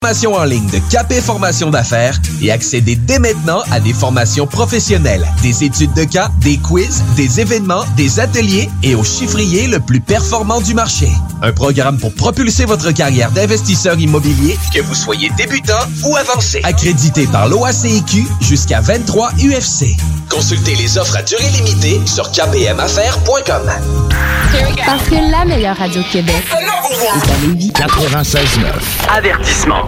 Formation en ligne de Capé Formation d'affaires et accédez dès maintenant à des formations professionnelles, des études de cas, des quiz, des événements, des ateliers et au chiffrier le plus performant du marché. Un programme pour propulser votre carrière d'investisseur immobilier, que vous soyez débutant ou avancé. Accrédité par l'OACIQ jusqu'à 23 UFC. Consultez les offres à durée limitée sur kpmaffaires.com. Parce que la meilleure radio de Québec est à Lévis. 96.9. Avertissement.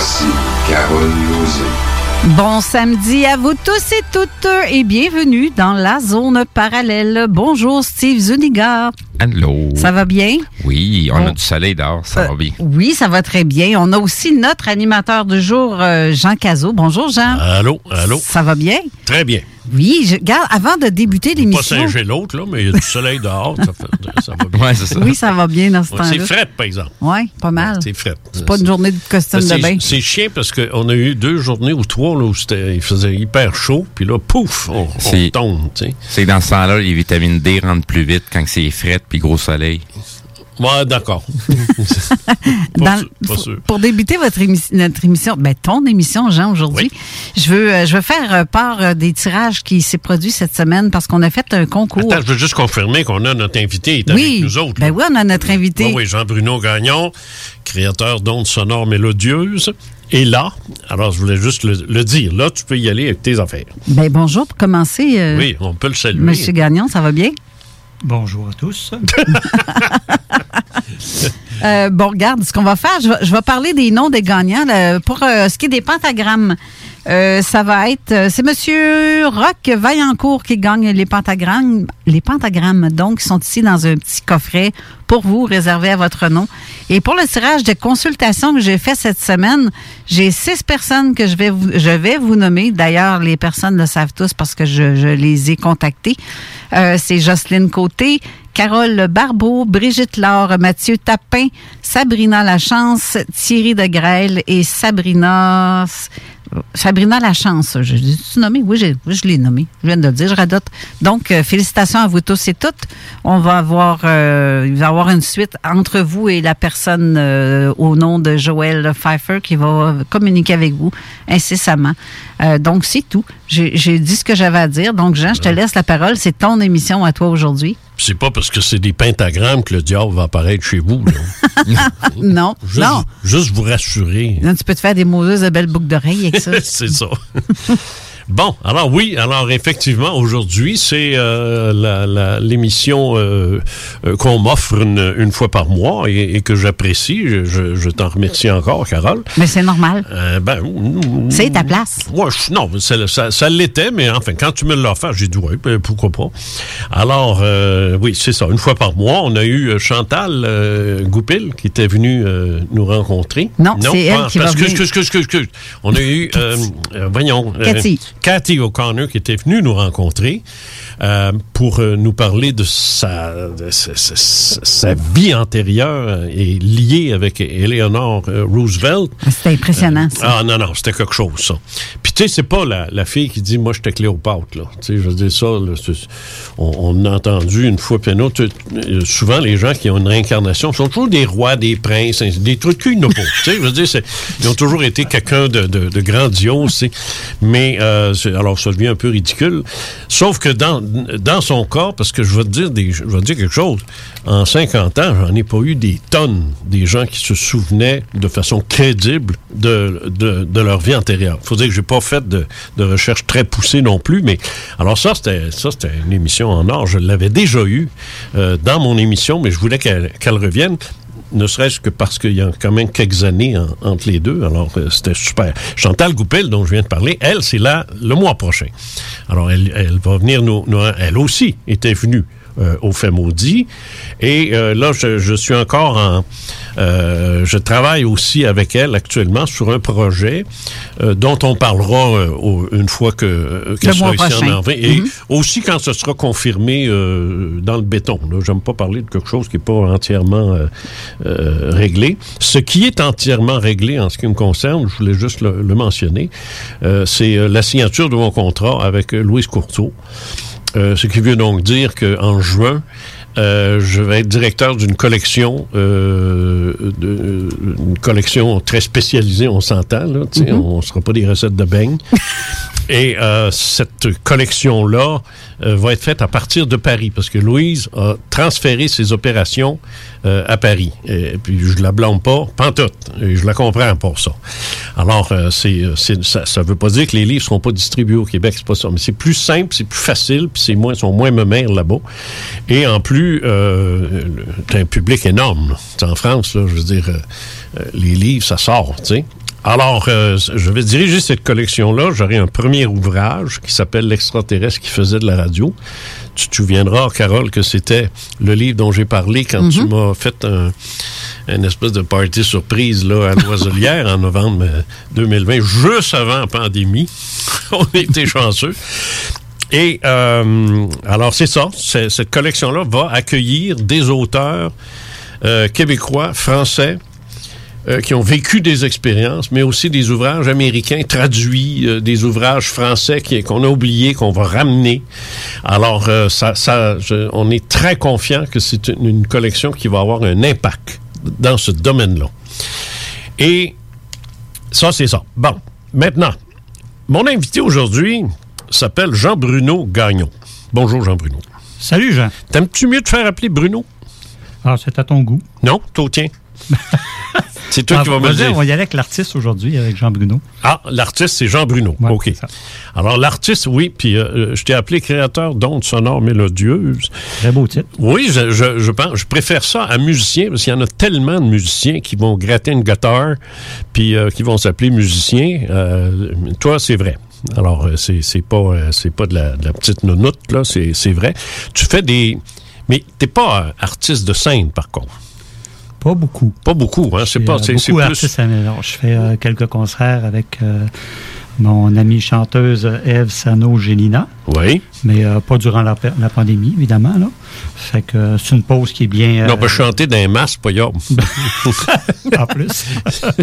Voici Carole Lozé. Bon samedi à vous tous et toutes et bienvenue dans la zone parallèle. Bonjour Steve Zuniga. Allô? Ça va bien? Oui, on a du soleil dehors, ça va bien. Oui, ça va très bien. On a aussi notre animateur du jour, euh, Jean Cazot. Bonjour Jean. Allô, allô? Ça va bien? Très bien. Oui, je, regarde, avant de débuter Pas l'émission. singer l'autre, là, mais il y a du soleil dehors. Ça, fait- ça va bien. Ouais, ça. Oui, ça va bien dans ce Ouais, temps-là. c'est fret, par exemple. Oui, pas mal. C'est fret. C'est pas une journée de costume de bain. C'est chiant parce qu'on a eu deux journées ou trois là, où c'était- il faisait hyper chaud, puis là, pouf, on, tombe. tu sais. C'est dans ce temps-là, les vitamines D rentrent plus vite quand c'est fret puis gros soleil. Ouais, d'accord. Sûr. Pour débuter votre émi- notre émission, ben ton émission, Jean, aujourd'hui, je veux euh, je veux faire euh, part euh, des tirages qui s'est produit cette semaine parce qu'on a fait un concours. Attends, je veux juste confirmer qu'on a notre invité il est oui, avec nous autres. ben oui, on a notre invité. Oui, oui, Jean-Bruno Gagnon, créateur d'ondes sonores mélodieuses, est là. Alors, je voulais juste le, le dire. Là, tu peux y aller avec tes affaires. Ben bonjour pour commencer. euh, Oui, on peut le saluer. Monsieur Gagnon, ça va bien? Bonjour à tous. Euh, bon, regarde, ce qu'on va faire, je vais, parler des noms des gagnants. pour euh, ce qui est des pentagrammes, euh, ça va être, c'est Monsieur Roch Vaillancourt qui gagne les pentagrammes. Les pentagrammes, donc, sont ici dans un petit coffret pour vous, réservé à votre nom. Et pour le tirage de consultation que j'ai fait cette semaine, j'ai six personnes que je vais vous, je vais vous nommer. D'ailleurs, les personnes le savent tous parce que je, je les ai contactées. C'est Jocelyne Côté, Carole Barbeau, Brigitte Laure, Mathieu Tapin, Sabrina Lachance, Thierry de Grêle et Sabrina... Sabrina Lachance, je l'ai nommé? Oui, je l'ai nommé. Je viens de le dire, je radote. Donc, euh, félicitations à vous tous et toutes. On va avoir, euh, il va y avoir une suite entre vous et la personne euh, au nom de Joël Pfeiffer qui va communiquer avec vous incessamment. Donc, c'est tout. J'ai dit ce que j'avais à dire. Donc, Jean, je te laisse la parole. C'est ton émission à toi aujourd'hui. C'est pas parce que c'est des pentagrammes que le diable va apparaître chez vous. là. non, juste, non. juste vous rassurer. Non, tu peux te faire des moses de belles boucles d'oreilles avec ça. c'est ça. Bon, alors oui, alors effectivement, aujourd'hui, c'est euh, la- la- l'émission euh, euh, qu'on m'offre une, une fois par mois et, et que j'apprécie. Je, je- je t'en remercie encore, Carole. Mais c'est normal. Euh, ben, C'est ta place. Ouais, je- non, ça, l'était, mais enfin, quand tu me l'as offert, j'ai dit oui, ben, pourquoi pas. Alors, oui, c'est ça. Une fois par mois, on a eu Chantal Goupil qui était venue nous rencontrer. Non, c'est elle pas- qui va excuse, venir. On a eu, voyons, Cathy. Cathy O'Connor qui était venue nous rencontrer euh, pour euh, nous parler de sa, de sa, sa- sa vie antérieure et liée avec Eleanor euh, Roosevelt. C'était impressionnant, ça. Ah non, non, c'était quelque chose, ça. Puis tu sais, c'est pas la, la fille qui dit, moi, j'étais Cléopâtre, là. Tu sais, je veux dire ça, là, on, on a entendu une fois, puis une autre, euh, souvent, les gens qui ont une réincarnation sont toujours des rois, des princes, des trucs qu'ils n'ont pas. tu sais, je veux dire, ils ont toujours été quelqu'un de, de, de grandiose. Mais, euh, c'est- alors, ça devient un peu ridicule. Sauf que dans, dans son cas, parce que je vais te dire, je dire quelque chose, en 50 ans, j'en ai pas eu des tonnes des gens qui se souvenaient de façon crédible de, de, leur vie antérieure. faut dire que j'ai pas fait de, de recherche très poussée non plus, mais alors ça, c'était ça c'était une émission en or. Je l'avais déjà eu euh, dans mon émission, mais je voulais qu'elle revienne ne serait-ce que parce qu'il y a quand même quelques années en- entre les deux. Alors, euh, c'était super. Chantal Goupil, dont je viens de parler, elle, c'est là le mois prochain. Alors, elle, va venir nous, nous- Elle aussi était venue euh, au fait maudit. Et euh, là, je, je suis encore en... euh, je travaille aussi avec elle actuellement sur un projet euh, dont on parlera euh, au- une fois que qu'elle sera ici prochain. en avril. Et Mhm. aussi quand ce sera confirmé dans le béton. J'aime pas parler de quelque chose qui n'est pas entièrement réglé. Ce qui est entièrement réglé en ce qui me concerne, je voulais juste le, le mentionner, c'est la signature de mon contrat avec Louise Courteau. Euh, ce qui veut donc dire qu'en juin, euh, je vais être directeur d'une collection, euh, de- une collection très spécialisée, on s'entend, là, Mhm. on ne sera pas des recettes de beignes. Et euh, cette collection-là va être faite à partir de Paris, parce que Louise a transféré ses opérations à Paris. Et, puis je la blâme pas, pantoute. Et je la comprends pour ça. Alors, c'est, ça ne veut pas dire que les livres seront pas distribués au Québec, c'est pas ça. Mais c'est plus simple, c'est plus facile, puis c'est moins, sont moins memères là-bas. Et en plus, euh, le- t'as un public énorme. En France, là, je veux dire, euh, euh, les livres, ça sort, tu sais. Alors, euh, je vais diriger cette collection-là. J'aurai un premier ouvrage qui s'appelle L'extraterrestre qui faisait de la radio. Tu te souviendras, Carole, que c'était le livre dont j'ai parlé quand tu m'as fait un, une espèce de party surprise là, à l'Oiselière en novembre euh, 2020, juste avant la pandémie. On était chanceux. Et euh, alors, c'est ça. Cette collection-là va accueillir des auteurs euh, québécois, français, euh, qui ont vécu des expériences, mais aussi des ouvrages américains traduits, euh, des ouvrages français qu'on a oubliés, qu'on va ramener. Alors, euh, ça, ça, on est très confiant que c'est une collection qui va avoir un impact dans ce domaine-là. Et ça, c'est ça. Bon, maintenant, mon invité aujourd'hui s'appelle Jean-Bruno Gagnon. Bonjour, Jean-Bruno. Salut, Jean. T'aimes-tu mieux te faire appeler Bruno? Ah, c'est à ton goût. Non, toi, tiens. c'est toi Ah, qui vas me dire. On va y aller avec l'artiste aujourd'hui, avec Jean Bruno. Ah, l'artiste, c'est Jean Bruno. OK. Alors, l'artiste, oui, puis euh, euh, je t'ai appelé créateur d'ondes sonores mélodieuses. Très beau titre. Oui, je, je, je pense, je préfère ça à musicien, parce qu'il y en a tellement de musiciens qui vont gratter une guitare, puis euh, qui vont s'appeler musiciens. Euh, toi, c'est vrai. Alors, euh, c'est c'est pas, euh, c'est pas de la, de la petite nounoute, là, c'est c'est vrai. Tu fais des... Mais t'es pas euh, artiste de scène, par contre. Pas beaucoup. Pas beaucoup, hein? C'est pas... C'est c'est plus... artistes améliorés. Je fais euh, quelques concerts avec euh, mon amie chanteuse Eve Sano-Gélina. Oui. Mais euh, pas durant la, pa- la pandémie, évidemment. Là. Fait que c'est une pause qui est bien. Euh, on peut chanter dans les masques, pas en plus.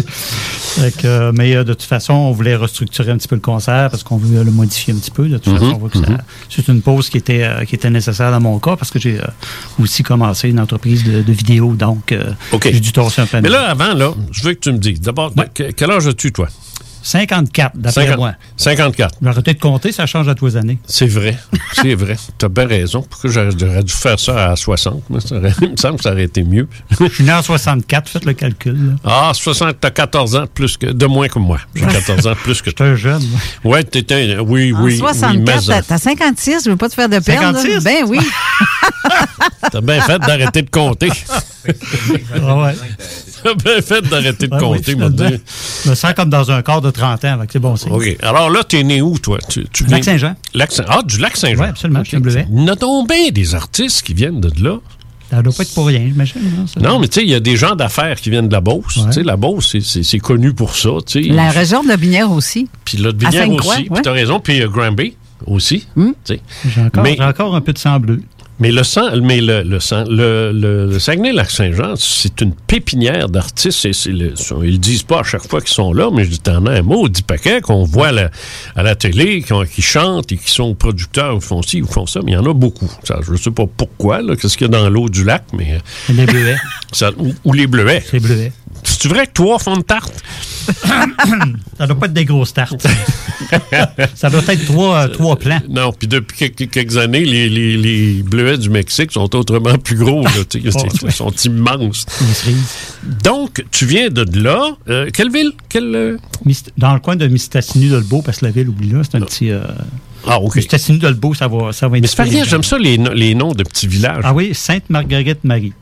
Fait que, euh, mais euh, de toute façon, on voulait restructurer un petit peu le concert parce qu'on voulait le modifier un petit peu. De toute Mhm, façon, on voit que ça- mhm. c'est une pause qui était, qui était nécessaire dans mon cas parce que j'ai aussi commencé une entreprise de, de vidéo. Donc, euh, OK. j'ai dû torser un peu. Mais là, avant, là, je veux que tu me dises. D'abord, que- quel âge as-tu, toi? 54, d'après 50 moi. 54. J'aurais peut-être compté, ça change à tous les années. C'est vrai. C'est vrai. Tu as bien raison. Pourquoi j'aurais dû faire ça à 60? Moi, ça aurait- il me semble que ça aurait été mieux. Je suis né en 64, faites le calcul. là. Ah, 60, t'as 14 ans de plus que, de moins que moi. J'ai 14 ans de plus que J'étais un jeune. moi. Ouais, t'étais un, oui, En oui. 64, oui, mais, t'as- euh, t'as 56, je veux pas te faire de peine. là. 56? Ben oui. T'as bien fait d'arrêter de compter. Ah ouais. T'as bien fait d'arrêter de Ah oui, compter, mon finalement. Dieu. Je me sens comme dans un corps de 30 ans, fait que c'est bon signe. OK. Alors là, t'es né où, toi? Tu, tu viens- Lac-Saint-Jean. Lac Saint- ah, du lac Saint-Jean. Oui, absolument, je suis un bleuet. Il y en a donc bien des artistes qui viennent de là. Ça doit pas être pour rien, j'imagine. hein, ça. Non, mais tu sais, il y a des gens d'affaires qui viennent de la Beauce. Tu sais, la Beauce, c'est- connu pour ça. tu sais. La région de la Binière aussi. Puis là, de À Binière Sainte-Croix, aussi. ouais. Puis t'as raison. Puis euh, Granby aussi. J'ai encore, Mais- j'ai encore un peu de sang bleu. Mais le sang, mais le, le, sang- le, le, le Saguenay-Lac-Saint-Jean, c'est une pépinière d'artistes. Le- ils le disent pas à chaque fois qu'ils sont là, mais je dis t'en as un maudit paquet qu'on voit à la, à la télé, qui, qui chantent et qui sont producteurs, ou font ci, ou font ça, mais il y en a beaucoup. Ça, je sais pas pourquoi, là, qu'est-ce qu'il y a dans l'eau du lac, mais. Les bleuets. ça- ou, ou les bleuets. C'est bleuet. C'est vrai que toi, fond de tarte? Ça doit pas être des grosses tartes. ça doit être trois, euh, trois plans. Non, puis depuis quelques, années, les, les, les bleuets du Mexique sont autrement plus gros. Là, Oh, ils sont immenses. Donc, tu viens de là. Euh, quelle ville? Quelle, euh, Dans le coin de Mistassini-Dolbeau, parce que la ville, oublie là, c'est un petit. Euh... Ah, OK. Mistassini-Dolbeau, ça va, ça va Mais c'est j'aime ça, les, les noms de petits villages. Ah oui, Sainte-Marguerite-Marie.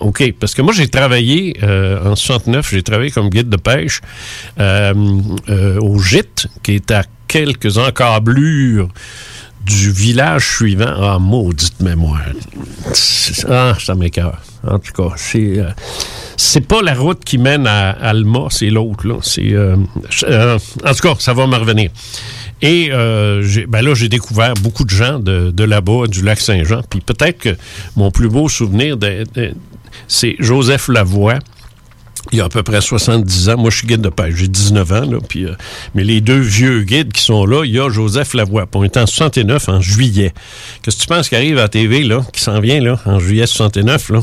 OK, parce que moi, j'ai travaillé euh, en 69, j'ai travaillé comme guide de pêche euh, euh, au gîte, qui est à quelques encablures du village suivant. Ah, maudite mémoire. Ah, ça m'écœure. En tout cas, c'est... c'est pas la route qui mène à Alma, c'est l'autre, là. C'est... en tout cas, ça va me revenir. Et euh, ben là, j'ai découvert beaucoup de gens de, de là-bas, du lac Saint-Jean. Puis peut-être que mon plus beau souvenir, c'est Joseph Lavoie. Il y a à peu près 70 ans. Moi, je suis guide de pêche. J'ai 19 ans. Là, puis, euh, mais les deux vieux guides qui sont là, il y a Joseph Lavoie. On est en 69, en juillet. Qu'est-ce que tu penses qui arrive à la TV, là, qui s'en vient, là, en juillet 69, là?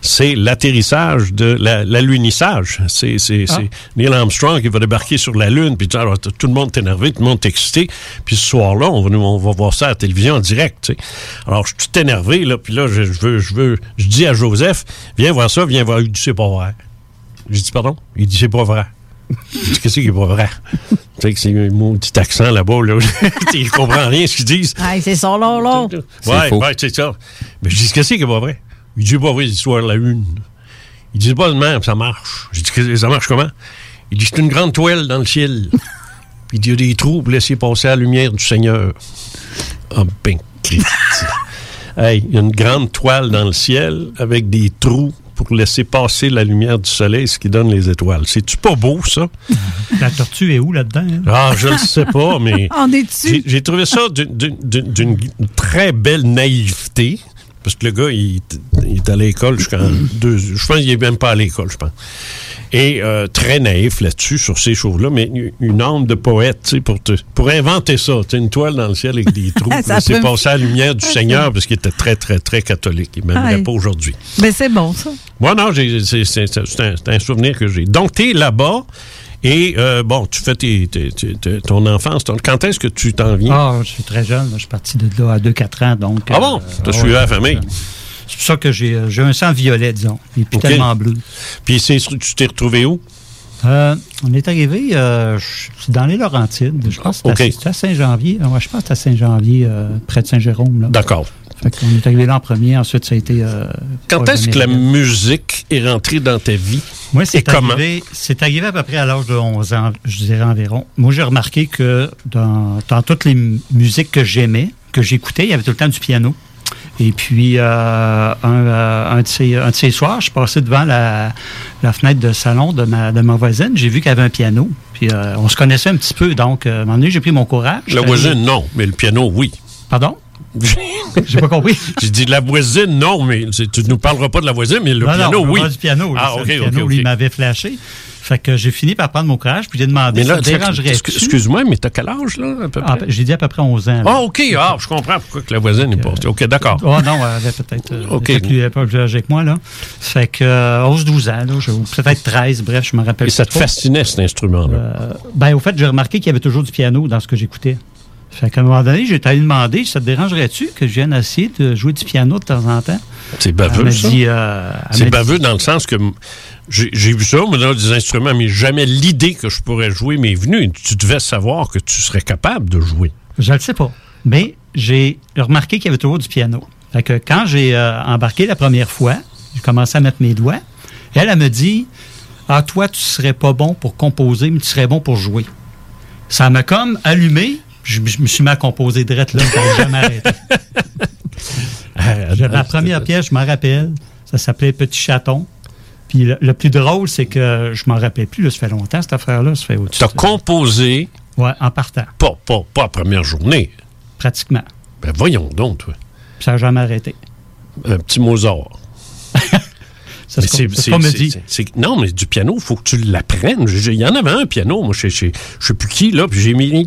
C'est l'atterrissage de la- l'alunissage. C'est c'est- Ah. c'est Neil Armstrong qui va débarquer sur la Lune, puis alors, t- tout le monde est énervé, tout le monde est excité. Puis ce soir-là, on va, nous- on va voir ça à la télévision en direct. Alors, je suis tout énervé, là, puis là, je, je veux, je veux, je dis à Joseph, viens voir ça, viens voir. Il dit, c'est pas vrai. J'ai dit, pardon? Il dit, c'est pas vrai. Je dis, qu'est-ce qui est pas vrai? tu sais que c'est un maudit accent là-bas, là. Il comprend rien ce qu'ils disent. Ah, c'est ça, là, là. Ouais, ouais, c'est ça. Mais je dis, qu'est-ce qui est pas vrai? Il dit, pas vrai, l'histoire de la une. Il dit, pas de même, ça marche. J'ai dit, que- ça marche comment? Il dit, c'est une grande toile dans le ciel. Puis il dit, il y a des trous pour laisser passer la lumière du Seigneur. Ah, ben, Christ. hey, il y a une grande toile dans le ciel avec des trous pour laisser passer la lumière du soleil, ce qui donne les étoiles. C'est-tu pas beau, ça? La tortue est où là-dedans? hein? Ah, je ne sais pas, mais. On est. J'ai- trouvé ça d'une très belle naïveté. Parce que le gars, il, il est à l'école jusqu'en deux. Je pense qu'il n'est même pas à l'école, je pense. Et euh, très naïf là-dessus, sur ces choses-là, mais une- âme de poète, tu sais, pour, te- pour inventer ça. Une toile dans le ciel avec des trous. C'est passé à la lumière du Seigneur, parce qu'il était très, très, très catholique. Il m'aimerait Ouais. pas aujourd'hui. Mais c'est bon, ça. Moi, non, c'est un, c'est un souvenir que j'ai. Donc, tu es là-bas et, euh, bon, tu fais tes- tes- tes- tes- ton enfance. ton- quand est-ce que tu t'en viens? Ah, je suis très jeune. là. Je suis parti de là à 2-4 ans. Donc, Ah bon? T'as suivi la famille? C'est pour ça que j'ai euh, j'ai un sang violet, disons. Et puis tellement bleu. Puis c'est- tu t'es retrouvé où? Euh, on est arrivé euh, dans les Laurentides. Je pense que c'était à- Saint-Janvier. Ouais, je pense que c'était à Saint-Janvier, euh, près de Saint-Jérôme. là. D'accord. Fait qu'on est arrivé là en premier. Ensuite, ça a été. euh, Quand est-ce que la musique est rentrée dans ta vie? Moi, c'est arrivé, c'est arrivé à peu près à l'âge de 11 ans, je dirais environ. Moi, j'ai remarqué que dans, dans toutes les musiques que j'aimais, que j'écoutais, il y avait tout le temps du piano. Et puis, euh, un, euh, un, de ces, un de ces soirs, je passais devant la, la fenêtre de salon de ma, de ma voisine. J'ai vu qu'il y avait un piano. Puis, euh, on se connaissait un petit peu. Donc, à un moment donné, j'ai pris mon courage. La voisine, non, mais le piano, oui. Pardon? J'ai pas compris. J'ai dit la voisine, non, mais tu ne nous parleras pas de la voisine, mais le non, piano, non, oui. du piano. Ah, ça, ok, le piano, lui, il m'avait flashé. Fait que j'ai fini par prendre mon courage, puis j'ai demandé Mais là, ça dérangerait excu- excuse-moi, mais t'as quel âge, là, à peu Ah? J'ai dit à peu près 11 ans. Ah, OK. Ah, je comprends pourquoi que la voisine est pas. OK, d'accord. Oh non, elle avait peut-être. euh, OK. peut-être lui, elle est pas plus âgée que moi, là. Fait que euh, 11-12 ans, là, je- ou peut-être 13, bref, je me rappelle Et ça te trop. fascinait, cet instrument-là? Euh, ben, au fait, j'ai remarqué qu'il y avait toujours du piano dans ce que j'écoutais. Fait qu'à un moment donné, j'ai allé demander, ça te dérangerait-tu que je vienne essayer de jouer du piano de temps en temps? C'est baveux, ça. dit, euh, C'est baveux dans le sens que j'ai vu ça, moi, dans des instruments, mais jamais l'idée que je pourrais jouer m'est venue. Tu devais savoir que tu serais capable de jouer. Je ne le sais pas. Mais j'ai remarqué qu'il y avait toujours du piano. Fait que quand j'ai euh, embarqué la première fois, j'ai commencé à mettre mes doigts. Elle, elle me dit Ah, toi, tu serais pas bon pour composer, mais tu serais bon pour jouer. Ça m'a comme allumé. Je, je me suis mis à composer direct là, ça n'a jamais arrêté. Ah, J'avais la première pièce, je m'en rappelle. Ça s'appelait Petit Chaton. Puis le, le plus drôle, c'est que je m'en rappelle plus. Là, ça fait longtemps, cette affaire-là. Ça fait au-dessus. Tu as composé, Ouais, en partant, pas, pas, pas la première journée. pratiquement. Ben voyons donc, toi. Puis ça n'a jamais arrêté. Un petit Mozart. Ça, Mais c'est ce qu'on- c'est ce qu'on me dit. c'est- c'est- non, mais du piano, il faut que tu l'apprennes. Je- je- Il y en avait un piano, moi, je sais je sais plus qui, là, puis j'ai mis.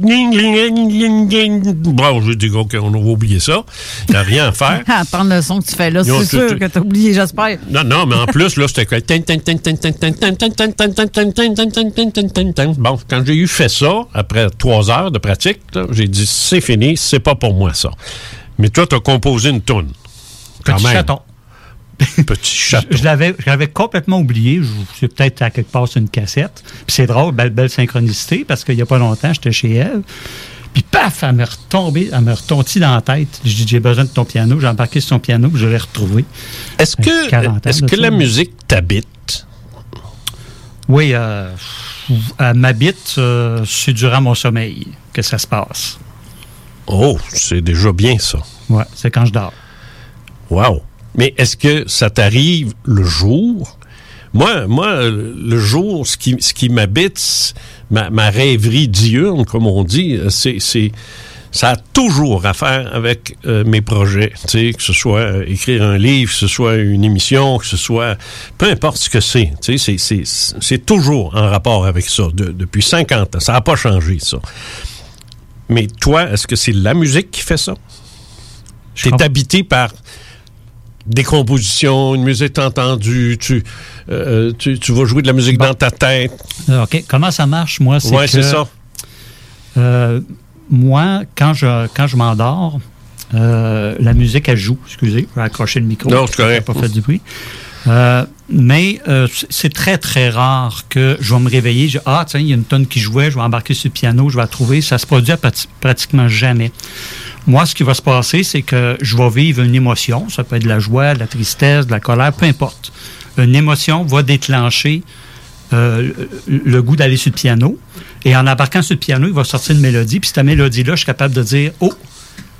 Bon, j'ai dit, OK, on va oublier ça. Il n'y a rien à faire. À entendre le son que tu fais là, c'est sûr que t'as oublié, j'espère. Non, non, mais en plus, là, c'était que. Bon, quand j'ai eu fait ça, après trois heures de pratique, j'ai dit, c'est fini, c'est pas pour moi, ça. Mais toi, tu as composé une toune. Quand Petit même. chaton. Petit chaton. Je, je l'avais, je complètement oublié. Je c'est peut-être à quelque part sur une cassette. Puis c'est drôle, belle, belle synchronicité, parce qu'il n'y a pas longtemps, j'étais chez elle. Puis paf, elle m'est retombée, elle m'est retombée dans la tête. J'ai dit, j'ai besoin de ton piano. J'ai embarqué sur ton piano, puis je l'ai retrouvé. Est-ce que, 40 ans est-ce de que ça. la musique t'habite? Oui, euh, elle m'habite, euh, c'est durant mon sommeil que ça se passe. Oh, c'est déjà bien, ça. Ouais, c'est quand je dors. Wow. Mais est-ce que ça t'arrive le jour? Moi, moi, le jour, ce qui, ce qui m'habite, ma, ma rêverie diurne, comme on dit, c'est, c'est, ça a toujours à faire avec euh, mes projets. Tu sais, que ce soit euh, écrire un livre, que ce soit une émission, que ce soit, peu importe ce que c'est. Tu sais, c'est, c'est, c'est toujours en rapport avec ça de- depuis 50 ans. Ça n'a pas changé, ça. Mais toi, est-ce que c'est la musique qui fait ça? Tu es habité par des compositions, une musique entendue, tu, euh, tu, tu vas jouer de la musique dans ta tête. Euh, OK, comment ça marche, moi? Que, c'est ça. euh, moi, quand je, quand je m'endors, euh, la musique, elle joue. Excusez, je vais accrocher le micro. Non, correct. J'ai pas fait du bruit. Euh, mais euh, c'est- très, très rare que je vais me réveiller. Je, ah, tiens, il y a une tonne qui jouait, je vais embarquer sur le piano, je vais la trouver. Ça se produit à pratiquement jamais. Moi, ce qui va se passer, c'est que je vais vivre une émotion. Ça peut être de la joie, de la tristesse, de la colère, peu importe. Une émotion va déclencher euh, le goût d'aller sur le piano. Et en embarquant sur le piano, il va sortir une mélodie. Puis cette mélodie-là, je suis capable de dire Oh,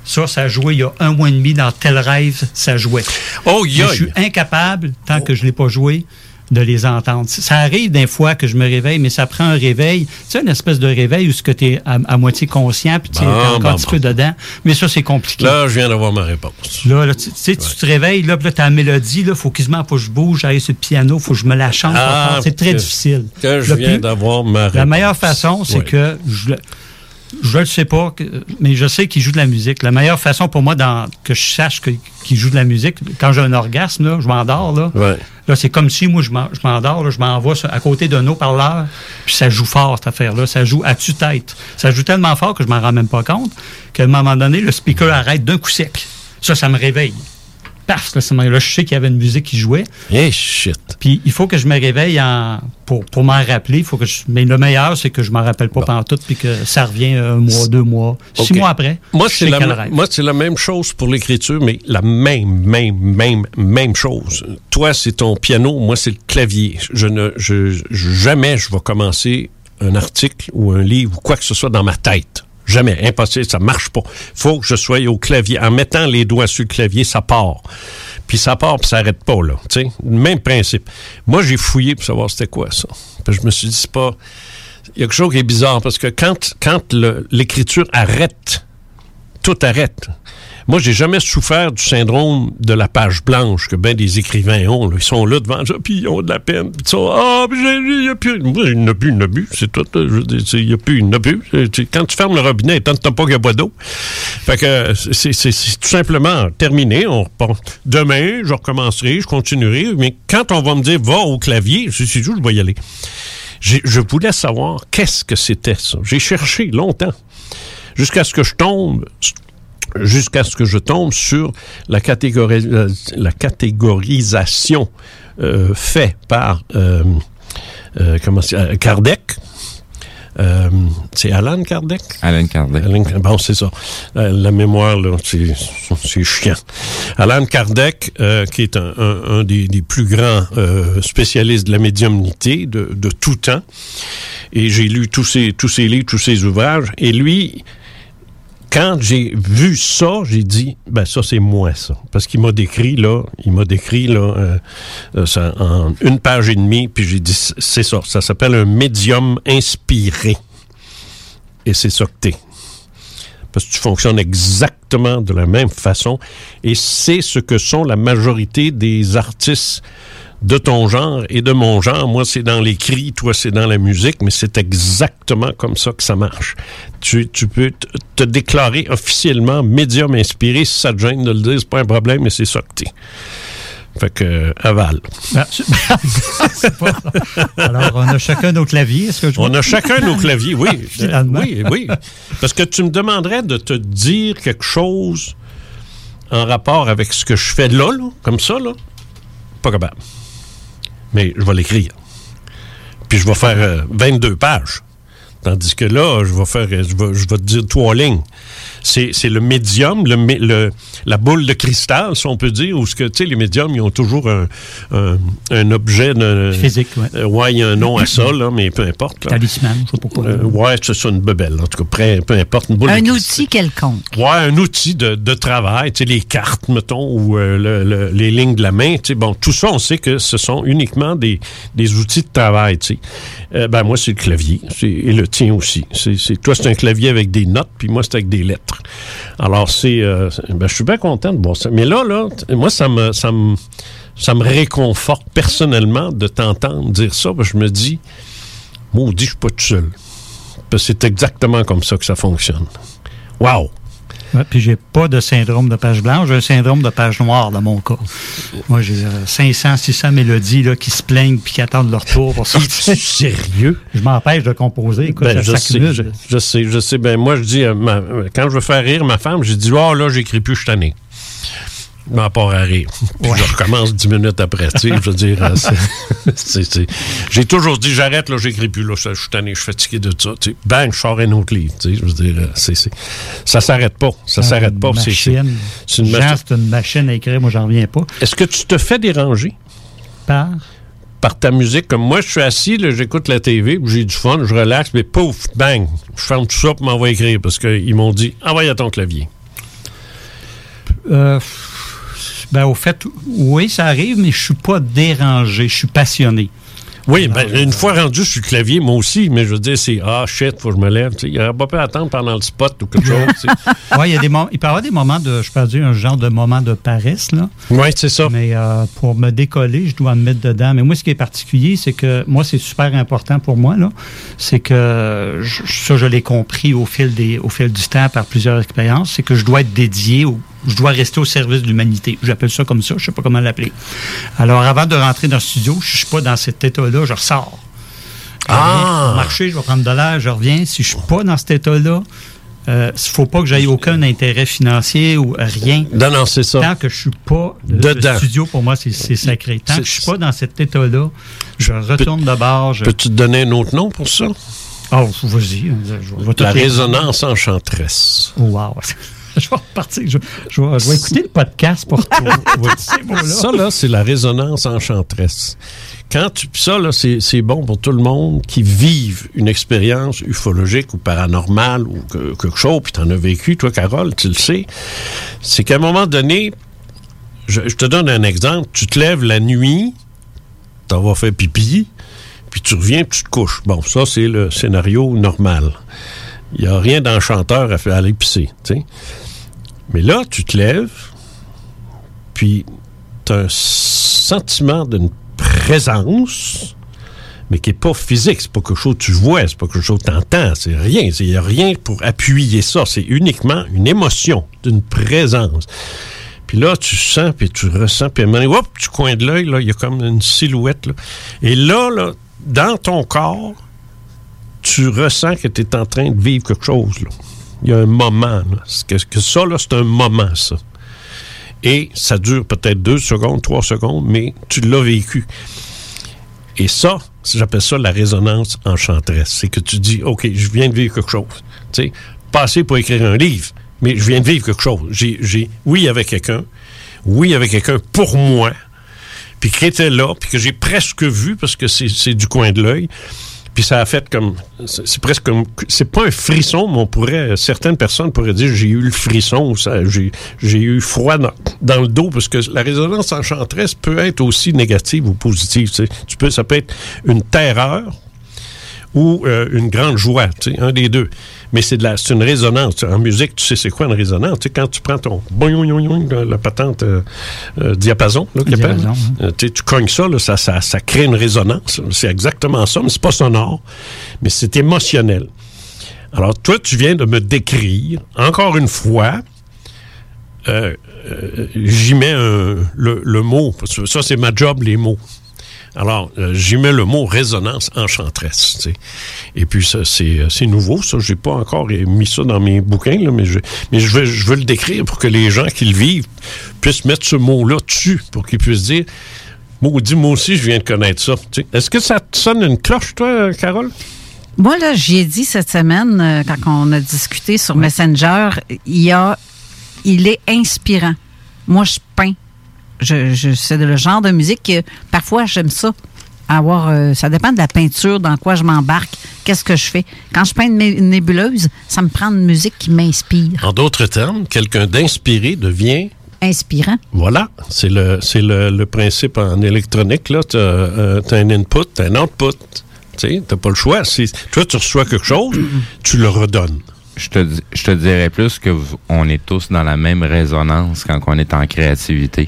ça, ça a joué il y a un mois et demi dans tel rêve, ça jouait. Oh, Mais je suis incapable, tant que je ne l'ai pas joué, de les entendre. Ça arrive des fois que je me réveille, mais ça prend un réveil. Tu sais, une espèce de réveil où tu es à, à moitié conscient, puis tu es Bon, encore bon, un petit bon. peu dedans. Mais ça, c'est compliqué. Là, je viens d'avoir ma réponse. Là, là, tu sais, tu te réveilles, là, puis là, la mélodie, là, faut quasiment pas que je bouge, j'aille sur le piano, faut que je me la chante. Ah, c'est très que- difficile. Que je Le viens d'avoir ma réponse. La meilleure façon, c'est Ouais. que je je le sais pas, mais je sais qu'il joue de la musique. La meilleure façon pour moi dans, que je sache qu'il joue de la musique, quand j'ai un orgasme, là, je m'endors, là. Ouais. Là, c'est comme si moi, je m'en- je m'endors, là, je m'envoie à côté d'un haut-parleur, puis ça joue fort, cette affaire-là. Ça joue à tue-tête. Ça joue tellement fort que je m'en rends même pas compte qu'à un moment donné, le speaker arrête d'un coup sec. Ça, ça me réveille. Paf! Là, là, je sais qu'il y avait une musique qui jouait. Eh, shit. Puis il faut que je me réveille en, pour, pour m'en rappeler. Faut que je, mais le meilleur, c'est que je m'en rappelle pas pendant tout, puis que ça revient un mois, deux mois, six mois après. Moi, c'est la, la même chose pour l'écriture, mais la même, même, même, même chose. Toi, c'est ton piano, moi, c'est le clavier. Je ne, je- jamais je vais commencer un article ou un livre ou quoi que ce soit dans ma tête. Jamais. Impossible. Ça marche pas. Faut que je sois au clavier. En mettant les doigts sur le clavier, ça part. Puis ça part, puis ça arrête pas, là. Tu même principe. Moi, j'ai fouillé pour savoir c'était quoi, ça. Je me suis dit, c'est pas... Il y a quelque chose qui est bizarre, parce que quand, quand l'écriture arrête, tout arrête. Moi, j'ai jamais souffert du syndrome de la page blanche que ben des écrivains ont. Ils sont là devant puis ils ont de la peine. Ils sont, ah, j'ai- il n'y a plus. Il n'y a plus, il n'y a plus. C'est tout. c'est- Il n'y a plus, il n'y. C'est- c'est- Quand tu fermes le robinet, tant que pas qu'il y a pas d'eau. Fait que c'est c'est- c'est tout simplement terminé. On repart. Demain, je recommencerai, je continuerai. Mais quand on va me dire, va au clavier, je suis je vais y aller. Je voulais savoir qu'est-ce que c'était ça. J'ai cherché longtemps jusqu'à ce que je tombe jusqu'à ce que je tombe sur la, catégorie, la catégorisation euh, faite par euh, euh, comment euh, Kardec. Euh, c'est Alan Kardec? Alan Kardec. Alan- bon, c'est ça. La, la mémoire, là, c'est, chiant. Alan Kardec, euh, qui est un, un- un des, des plus grands spécialistes de la médiumnité de, de tout temps. Et j'ai lu tous ses, tous ses livres, tous ses ouvrages. Et lui, quand j'ai vu ça, j'ai dit, ben ça c'est moi ça, parce qu'il m'a décrit là, il m'a décrit là euh, euh, ça, en une page et demie, puis j'ai dit c'est ça, ça s'appelle un médium inspiré, et c'est ça que t'es, parce que tu fonctionnes exactement de la même façon, et c'est ce que sont la majorité des artistes de ton genre et de mon genre. Moi, c'est dans l'écrit, toi, c'est dans la musique, mais c'est exactement comme ça que ça marche. Tu, tu peux te, déclarer officiellement médium inspiré. Si ça te gêne de le dire, c'est pas un problème, mais c'est ça que t'es. Fait que, euh, aval. Pas- Alors, on a chacun nos claviers. Est-ce que je On a chacun nos claviers, oui. Finalement. Oui, oui. Parce que tu me demanderais de te dire quelque chose en rapport avec ce que je fais là, là, comme ça, là. Pas capable. Mais je vais l'écrire. Puis je vais faire euh, 22 pages. Tandis que là, je vais faire, euh, je vais, je vais dire trois lignes. C'est, c'est le médium, le, le- la boule de cristal, si on peut dire, où ce que, tu sais, les médiums, ils ont toujours un, un, un objet de, Physique, ouais. Euh, ouais, il y a un nom à ça, là, mais peu importe. là. Talisman, je sais pas quoi. Euh, ouais, c'est ça, une bebelle. En tout cas, près- peu importe. Une boule Un de outil quelconque. Ouais, un outil de, de travail, tu sais, les cartes, mettons, ou euh, le- le- les lignes de la main, tu sais, bon, tout ça, on sait que ce sont uniquement des, des outils de travail, tu sais. Euh, ben, moi, c'est le clavier, et le tien aussi. C'est, c'est- toi, c'est un clavier avec des notes, puis moi, c'est avec des lettres. Alors, c'est, euh, ben, je suis bien content de voir ça. Mais là, là, moi, ça me, ça me, ça me réconforte personnellement de t'entendre dire ça, je me dis, maudit, je suis pas tout seul. C'est exactement comme ça que ça fonctionne. Wow! Ouais, puis j'ai pas de syndrome de page blanche, j'ai un syndrome de page noire dans mon cas. Moi, j'ai euh, 500, 600 mélodies là, qui se plaignent puis qui attendent leur tour pour sortir. Sérieux? Je m'empêche de composer. Écoute, Ben, je, sais, je, je sais, je sais. Ben, moi, je dis, euh, ma- euh, quand je veux faire rire ma femme, je dis, oh là, j'écris plus, je suis m'en pars à rire. Puis je recommence dix minutes après. Tu sais, je veux dire, euh, c'est- c'est- c'est- j'ai toujours dit, j'arrête, là, j'écris plus, là, je suis tanné, je suis fatigué de ça. Tu sais, bang, je sors un autre livre. Tu sais, je veux dire, euh, c'est, c'est- ça s'arrête pas. Ça s'arrête pas. C'est, une machine. c'est une machine à écrire, moi, j'en reviens pas. Est-ce que tu te fais déranger? Par? par ta musique. Comme moi, je suis assis, là, j'écoute la TV, j'ai du fun, je relaxe, mais pouf, bang, je ferme tout ça pour m'envoyer écrire parce qu'ils m'ont dit envoie à ton clavier. Euh, ben, au fait, oui, ça arrive, mais je suis pas dérangé, je suis passionné. Oui, ben, une fois rendu sur le clavier, moi aussi, mais je veux dire, c'est ah shit, faut que je me lève. Il n'aurait pas pu attendre pendant le spot ou quelque chose. Ouais, il y a des moments, il peut y avoir des moments de, je peux dire, un genre de moment de paresse, là. Oui, c'est ça. Mais euh, pour me décoller, je dois me mettre dedans. Mais moi, ce qui est particulier, c'est que moi, c'est super important pour moi, là. C'est que, je- ça, je l'ai compris au fil, des, au fil du temps par plusieurs expériences, c'est que je dois être dédié, au- je dois rester au service de l'humanité. J'appelle ça comme ça, je sais pas comment l'appeler. Alors, avant de rentrer dans le studio, je suis pas dans cet état-là, je ressors. Je Ah! au marché, je vais prendre de l'air, je reviens. Si je suis pas dans cet état-là, il ne faut pas que j'aille aucun intérêt financier ou rien. Non, non, c'est ça. Tant que je suis pas Dedans. le studio pour moi c'est sacré. Tant que je suis pas dans cet état-là, je retourne de bord. Je... Peux-tu te donner un autre nom pour ça? Oh, vas-y. La résonance enchanteresse. Wow. je vais repartir. Je, je vais, je vais écouter le podcast pour trouver ces mots-là. Ça, là, c'est la résonance enchanteresse. Quand tu. puis Ça, là, c'est c'est bon pour tout le monde qui vive une expérience ufologique ou paranormale ou que- quelque chose, puis tu en as vécu, toi, Carole, tu le sais. C'est qu'à un moment donné, je, je te donne un exemple. Tu te lèves la nuit, t'en vas faire pipi, puis tu reviens, puis tu te couches. Bon, ça, c'est le scénario normal. Il n'y a rien d'enchanteur à faire aller pisser, tu sais. Mais là, tu te lèves, puis tu as un sentiment d'une présence, mais qui n'est pas physique. C'est pas quelque chose que tu vois, c'est pas quelque chose que tu entends, c'est rien. Il n'y a rien pour appuyer ça. C'est uniquement une émotion, d'une présence. Puis là, tu sens, puis tu ressens, puis à un moment donné, hop, du coin de l'œil, il y a comme une silhouette. Là. Et là, là, dans ton corps, tu ressens que tu es en train de vivre quelque chose. Là. Il y a un moment. Là. Ça, c'est un moment, ça. Et ça dure peut-être deux secondes, trois secondes, mais tu l'as vécu. Et ça, j'appelle ça la résonance enchanteresse. C'est que tu dis, OK, je viens de vivre quelque chose. Tu sais, passer pour écrire un livre, mais je viens de vivre quelque chose. J'ai, oui avec quelqu'un, oui avec quelqu'un pour moi, puis qui était là, puis que j'ai presque vu parce que c'est du coin de l'œil. Puis ça a fait comme. C'est presque comme. C'est pas un frisson, mais on pourrait. Certaines personnes pourraient dire j'ai eu le frisson, ça, j'ai, j'ai eu froid dans, le dos, parce que la résonance enchanteresse peut être aussi négative ou positive. Tu, tu peux, ça peut être une terreur ou euh, une grande joie, tu un des deux. Mais c'est de la, c'est une résonance. En musique, tu sais c'est quoi une résonance? Tu sais, quand tu prends ton la patente euh, euh, diapason, là, diapason hein. tu, tu cognes ça, là, ça, ça, ça, crée une résonance. C'est exactement ça, mais c'est pas sonore, mais c'est émotionnel. Alors, toi, tu viens de me décrire, encore une fois, j'y mets un, le, le mot, ça, c'est ma job, les mots. Alors, euh, j'y mets le mot résonance enchanteresse. Et puis, ça, c'est, c'est nouveau, ça. J'ai pas encore mis ça dans mes bouquins, mais, je, veux, le décrire pour que les gens qui le vivent puissent mettre ce mot-là dessus, pour qu'ils puissent dire moi aussi, je viens de connaître ça. Est-ce que ça te sonne une cloche, toi, Carole? Moi, là, j'y ai dit cette semaine, euh, quand on a discuté sur Messenger, il y a. Il est inspirant. Moi, je peins je, je c'est le genre de musique que parfois j'aime ça. Avoir, euh, ça dépend de la peinture, dans quoi je m'embarque, qu'est-ce que je fais. Quand je peins une nébuleuse, ça me prend une musique qui m'inspire. En d'autres termes, quelqu'un d'inspiré devient inspirant. Voilà, c'est le c'est le, le, principe en électronique là. Tu as, euh, un input, as un output. Tu sais, t'as pas le choix. Si toi tu reçois quelque chose, tu le redonnes. Je te, je te dirais plus que on est tous dans la même résonance quand on est en créativité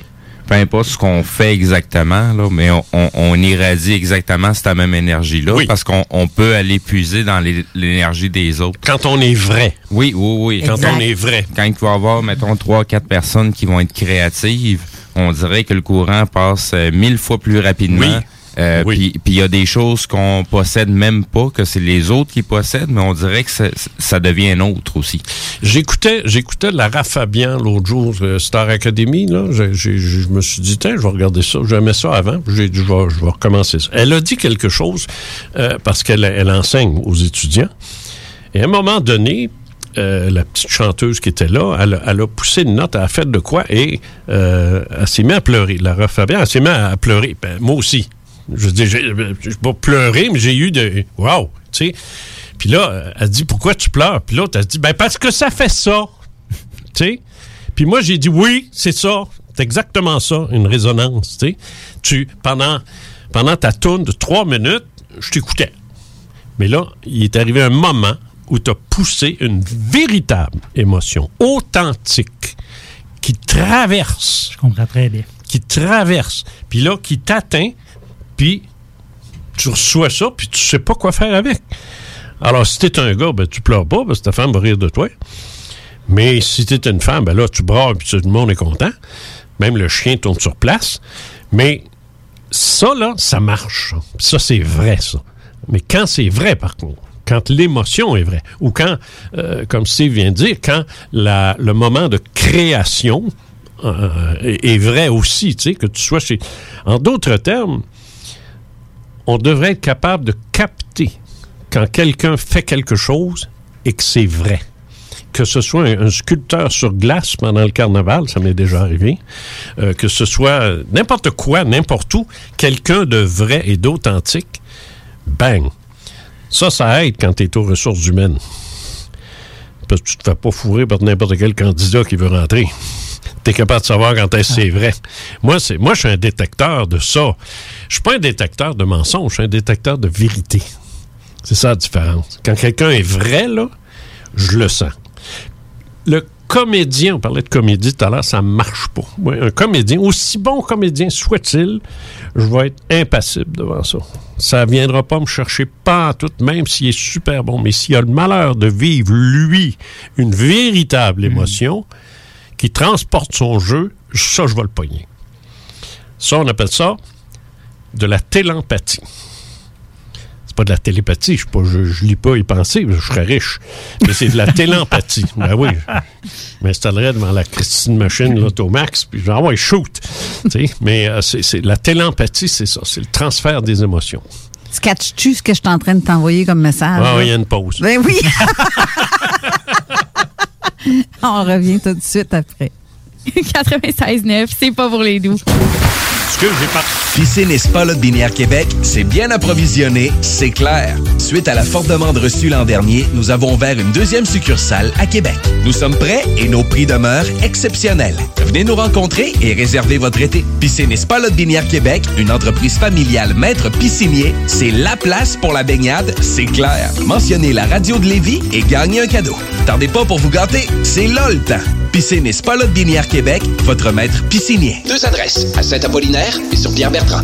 peu importe ce qu'on fait exactement, là, mais on, on, irradie exactement cette même énergie-là parce qu'on on peut aller puiser dans l'énergie des autres. Quand on est vrai. Oui, oui, oui. Quand on est vrai. Quand il va y avoir, mettons, trois, quatre personnes qui vont être créatives, on dirait que le courant passe euh, mille fois plus rapidement. Oui. Euh, Puis il y a des choses qu'on possède même pas, que c'est les autres qui possèdent, mais on dirait que ça, devient autre aussi. J'écoutais, j'écoutais Lara Fabian l'autre jour, euh, Star Academy. Là, je, me suis dit, tiens, je vais regarder ça. J'aimais ça avant. J'ai dit, je vais, je vais recommencer ça. Elle a dit quelque chose euh, parce qu'elle elle enseigne aux étudiants. Et à un moment donné, euh, la petite chanteuse qui était là, elle, elle, a poussé une note à la fête de quoi et euh, elle s'est mise à pleurer. Lara Fabian, elle s'est mise à pleurer. Ben, moi aussi. Je veux dire, pas pleuré, mais j'ai eu de. Wow! Tu sais. Puis là, elle dit Pourquoi tu pleures? Puis l'autre, elle dit Ben, parce que ça fait ça. tu sais. Puis moi, j'ai dit Oui, c'est ça. C'est exactement ça, une résonance. Tu sais. Tu, pendant, pendant ta tourne de trois minutes, je t'écoutais. Mais là, il est arrivé un moment où tu as poussé une véritable émotion authentique qui traverse. Je comprends très bien. Qui traverse. Puis là, qui t'atteint puis tu reçois ça, puis tu sais pas quoi faire avec. Alors, si t'es un gars, ben, tu pleures pas, parce que ta femme va rire de toi. Mais si t'es une femme, ben là, tu braves, puis tout le monde est content. Même le chien tourne sur place. Mais ça, là, ça marche. Ça, c'est vrai, ça. Mais quand c'est vrai, par contre, quand l'émotion est vraie, ou quand, euh, comme Steve vient de dire, quand la, le moment de création euh, est, est, vrai aussi, tu sais, que tu sois chez... En d'autres termes, on devrait être capable de capter quand quelqu'un fait quelque chose et que c'est vrai. Que ce soit un, sculpteur sur glace pendant le carnaval, ça m'est déjà arrivé, euh, que ce soit n'importe quoi, n'importe où, quelqu'un de vrai et d'authentique, bang. Ça, ça aide quand tu es aux ressources humaines. Parce que tu te fais pas fourrer par n'importe quel candidat qui veut rentrer tu es capable de savoir quand est-ce c'est vrai. Moi, c'est moi, je suis un détecteur de ça. Je suis pas un détecteur de mensonges, je suis un détecteur de vérité. C'est ça la différence. Quand quelqu'un est vrai, là, je le sens. Le comédien, on parlait de comédie tout à l'heure, ça marche pas. Un comédien, aussi bon comédien soit-il, je vais être impassible devant ça. Ça viendra pas me chercher pas tout, même s'il est super bon. Mais s'il a le malheur de vivre, lui, une véritable émotion qui transporte son jeu, ça, je vais le pogner. Ça, on appelle ça de la télépathie. C'est pas de la télépathie, je, suis pas, je, je lis pas y penser, je serais riche. Mais c'est de la télépathie. ben oui, je m'installerais devant la Christine Machine, l'Automax, puis je vais envoyer shoot. Tu sais, mais euh, c'est, c'est- la télépathie, c'est ça, c'est le transfert des émotions. Scatches-tu ce que je suis en train de t'envoyer comme message? Ah, il y a une pause. Ben oui! On revient tout de suite après. 96.9, c'est pas pour les doux. Excuse, j'ai pas... Piscine et Spa Lot Binière Québec, c'est bien approvisionné, c'est clair. Suite à la forte demande reçue l'an dernier, nous avons ouvert une deuxième succursale à Québec. Nous sommes prêts et nos prix demeurent exceptionnels. Venez nous rencontrer et réserver votre été. Piscine et Spa Lot Binière Québec, une entreprise familiale maître piscinier, c'est la place pour la baignade, c'est clair. Mentionnez la radio de Lévis et gagnez un cadeau. Tardez pas pour vous gâter, c'est là le temps. Piscine et Spa Binière Québec, votre maître piscinier. Deux adresses, à Saint-Apollinaire et sur Pierre-Bertrand.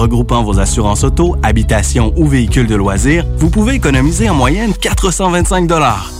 regroupant vos assurances auto, habitation ou véhicules de loisirs, vous pouvez économiser en moyenne 425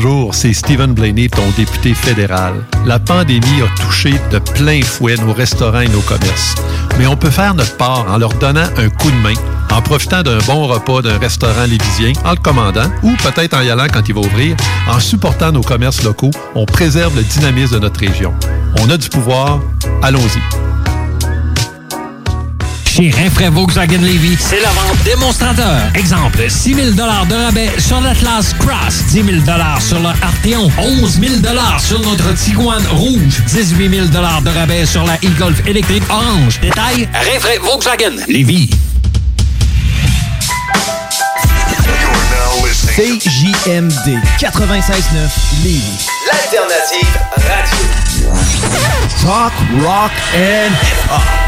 Bonjour, c'est Stephen Blaney, ton député fédéral. La pandémie a touché de plein fouet nos restaurants et nos commerces. Mais on peut faire notre part en leur donnant un coup de main, en profitant d'un bon repas d'un restaurant lévisien, en le commandant, ou peut-être en y allant quand il va ouvrir. En supportant nos commerces locaux, on préserve le dynamisme de notre région. On a du pouvoir, allons-y. Chez Rinfraie Volkswagen Levy, c'est la vente démonstrateur. Exemple, 6 000 de rabais sur l'Atlas Cross, 10 000 sur le Arteon, 11 000 sur notre Tiguan Rouge, 18 000 de rabais sur la e-Golf électrique orange. Détail, Rinfraie Volkswagen Levy. CJMD 96.9 Lévis. L'alternative radio. Talk, rock and hip-hop.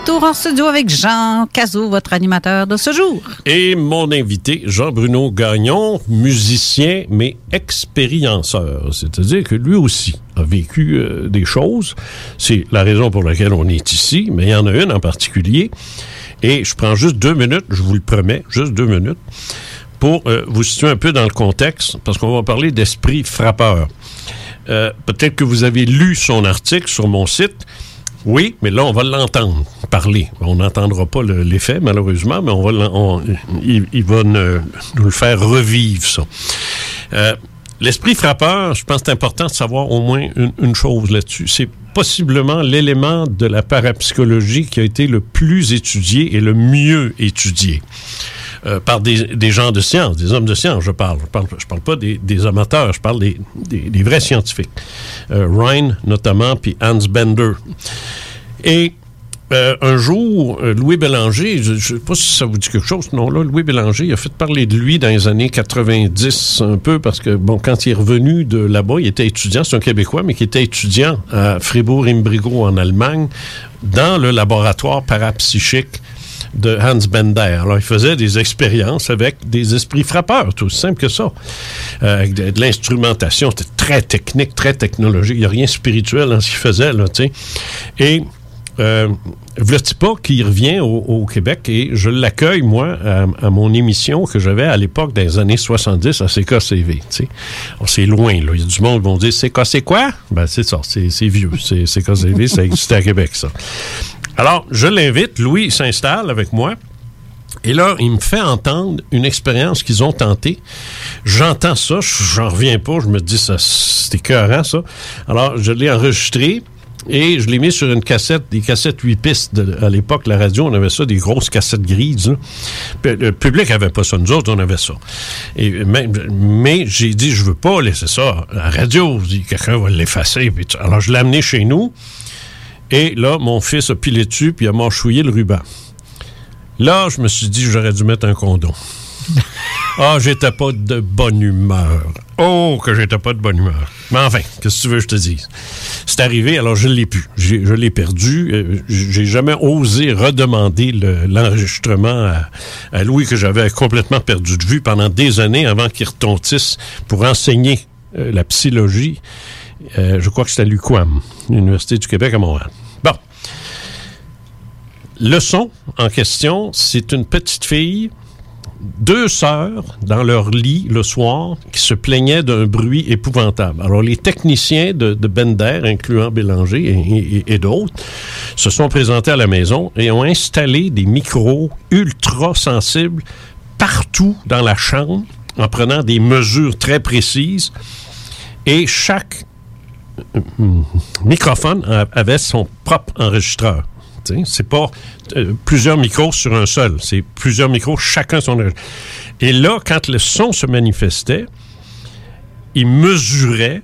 Retour en studio avec Jean Cazot, votre animateur de ce jour. Et mon invité, Jean-Bruno Gagnon, musicien, mais expérienceur. C'est-à-dire que lui aussi a vécu euh, des choses. C'est la raison pour laquelle on est ici, mais il y en a une en particulier. Et je prends juste deux minutes, je vous le promets, juste deux minutes, pour euh, vous situer un peu dans le contexte, parce qu'on va parler d'esprit frappeur. Euh, Peut-être que vous avez lu son article sur mon site. Oui, mais là, on va l'entendre parler. On n'entendra pas le- l'effet, malheureusement, mais on va il, va nous le faire revivre, ça. Euh, L'esprit frappeur, je pense que c'est important de savoir au moins une, chose là-dessus. C'est possiblement l'élément de la parapsychologie qui a été le plus étudié et le mieux étudié. Euh, par des, gens de science, des hommes de science, je parle. Je parle, parle pas des, amateurs, je parle des vrais scientifiques. Euh, Ryan, notamment, puis Hans Bender. Et euh, un jour, euh, Louis Bélanger, je ne sais pas si ça vous dit quelque chose, non, là, Louis Bélanger, il a fait parler de lui dans les années 90 un peu, parce que, bon, quand il est revenu de là-bas, il était étudiant, c'est un Québécois, mais qui était étudiant à Fribourg-Imbrigo en Allemagne, dans le laboratoire parapsychique de Hans Bender. Alors, il faisait des expériences avec des esprits frappeurs, tout simple que ça. Euh, avec de, de l'instrumentation, c'était très technique, très technologique. Il n'y a rien de spirituel dans ce qu'il faisait, là, tu sais. Et euh, V'là-t-il pas qu'il revient au, Québec et je l'accueille, moi, à, mon émission que j'avais à l'époque les années 70 à CKCV. C'est loin, là. Il y a du monde qui vont dire CK, c'est quoi? Ben, c'est ça, c'est vieux. CKCV, ça existait à Québec, ça. Alors, je l'invite, Louis s'installe avec moi. Et là, il me fait entendre une expérience qu'ils ont tentée. J'entends ça, j'en reviens pas, je me dis, c'est écœurant, ça. Alors, je l'ai enregistré et je l'ai mis sur une cassette, des cassettes 8 pistes. à l'époque, la radio, on avait ça, des grosses cassettes grises. Puis Le public avait pas ça, nous autres, on avait ça. Mais j'ai dit, je veux pas laisser ça à la radio. Quelqu'un va l'effacer. Alors, je l'ai amené chez nous. Et là, mon fils a pilé dessus, puis a mâchouillé le ruban. Là, je me suis dit, j'aurais dû mettre un condom. Ah, j'étais pas de bonne humeur. Oh, que j'étais pas de bonne humeur. Mais enfin, qu'est-ce que tu veux que je te dise? C'est arrivé, alors je l'ai pu. Je l'ai perdu. Euh, J'ai jamais osé redemander le- l'enregistrement à, à Louis que j'avais complètement perdu de vue pendant des années avant qu'il retontisse pour enseigner euh, la psychologie. Euh, je crois que c'était à l'UQAM, l'Université du Québec à Montréal. Bon. Le son en question, c'est une petite fille, deux sœurs dans leur lit le soir qui se plaignaient d'un bruit épouvantable. Alors les techniciens de, de Bender, incluant Bélanger et, d'autres, se sont présentés à la maison et ont installé des micros ultra sensibles partout dans la chambre en prenant des mesures très précises et chaque euh, microphone a- avait son propre enregistreur. C'est pas euh, plusieurs micros sur un seul, c'est plusieurs micros, chacun son. Et là, quand le son se manifestait, il mesurait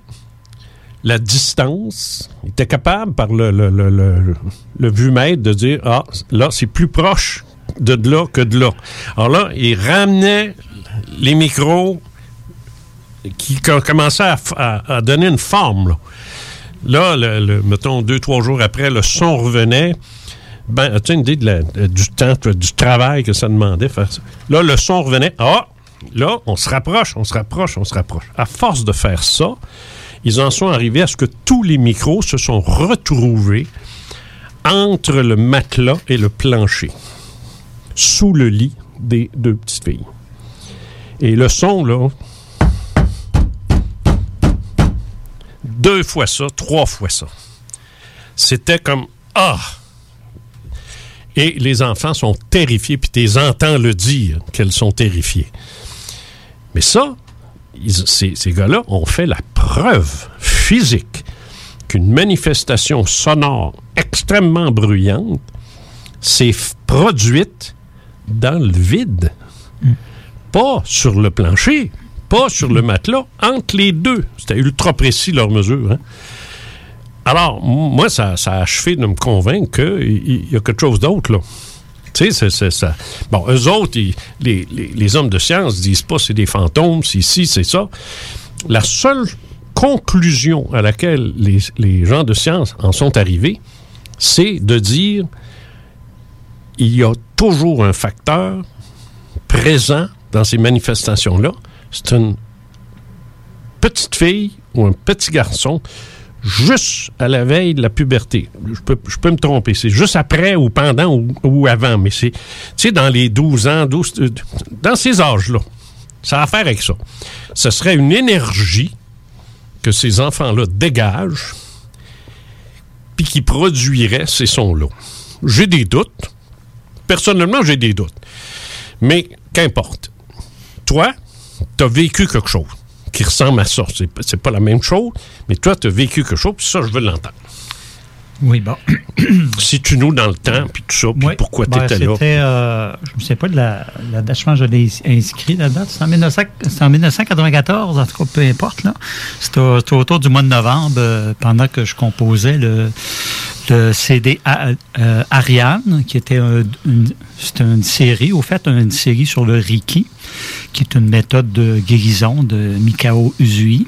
la distance. Il était capable, par le, le, le, le, le vue-mètre, de dire Ah, là, c'est plus proche de là que de là. Alors là, il ramenait les micros qui co- commençaient à, à- donner une forme. Là, Là, le- mettons, deux, trois jours après, le son revenait. Ben, as-tu une idée de- du temps, du travail que ça demandait? Là, le son revenait. Ah! Là, on se rapproche, on se rapproche, on se rapproche. À force de faire ça, ils en sont arrivés à ce que tous les micros se sont retrouvés entre le matelas et le plancher. sous le lit des deux petites filles. Et le son, là, deux fois ça, trois fois ça. C'était comme Ah! Et les enfants sont terrifiés, puis tu les entends le dire qu'elles sont terrifiées. Mais ça, ils- ces, ces gars-là ont fait la preuve physique qu'une manifestation sonore extrêmement bruyante s'est produite dans le vide. Pas sur le plancher, pas sur le matelas, entre les deux. C'était ultra précis leur mesure. hein. Alors, moi, ça, ça a achevé de me convaincre qu'il y a quelque chose d'autre, là. Tu sais, c'est- ça. Bon, eux autres, les hommes de science disent pas c'est des fantômes, c'est ci, c'est ça. La seule conclusion à laquelle les, les gens de science en sont arrivés, c'est de dire il y a toujours un facteur présent dans ces manifestations-là. C'est une petite fille ou un petit garçon juste à la veille de la puberté. Je peux, je peux me tromper. C'est juste après ou pendant ou, avant. Mais c'est, tu sais, dans les 12 ans, 12, euh, dans ces âges-là. Ça a à faire avec ça. Ce serait une énergie que ces enfants-là dégagent puis qui produirait ces sons-là. J'ai des doutes. Personnellement, j'ai des doutes. Mais qu'importe. Toi, tu as vécu quelque chose qui ressemble à ça. C'est, c'est pas la même chose, mais toi, tu as vécu quelque chose, puis ça, je veux l'entendre. Oui, bon. si tu nous dans le temps, puis tout ça, puis pourquoi Ben, tu étais là. euh, je ne sais pas de la, la date, je pense que je l'ai inscrit, la date. C'est en, 1900 c'est en 1994, en tout cas, peu importe. là. C'était au- c'était autour du mois de novembre, euh, pendant que je composais le, le CD A- euh, Ariane, qui était un- une, c'était une série, au fait, une série sur le Reiki, qui est une méthode de guérison de Mikao Usui.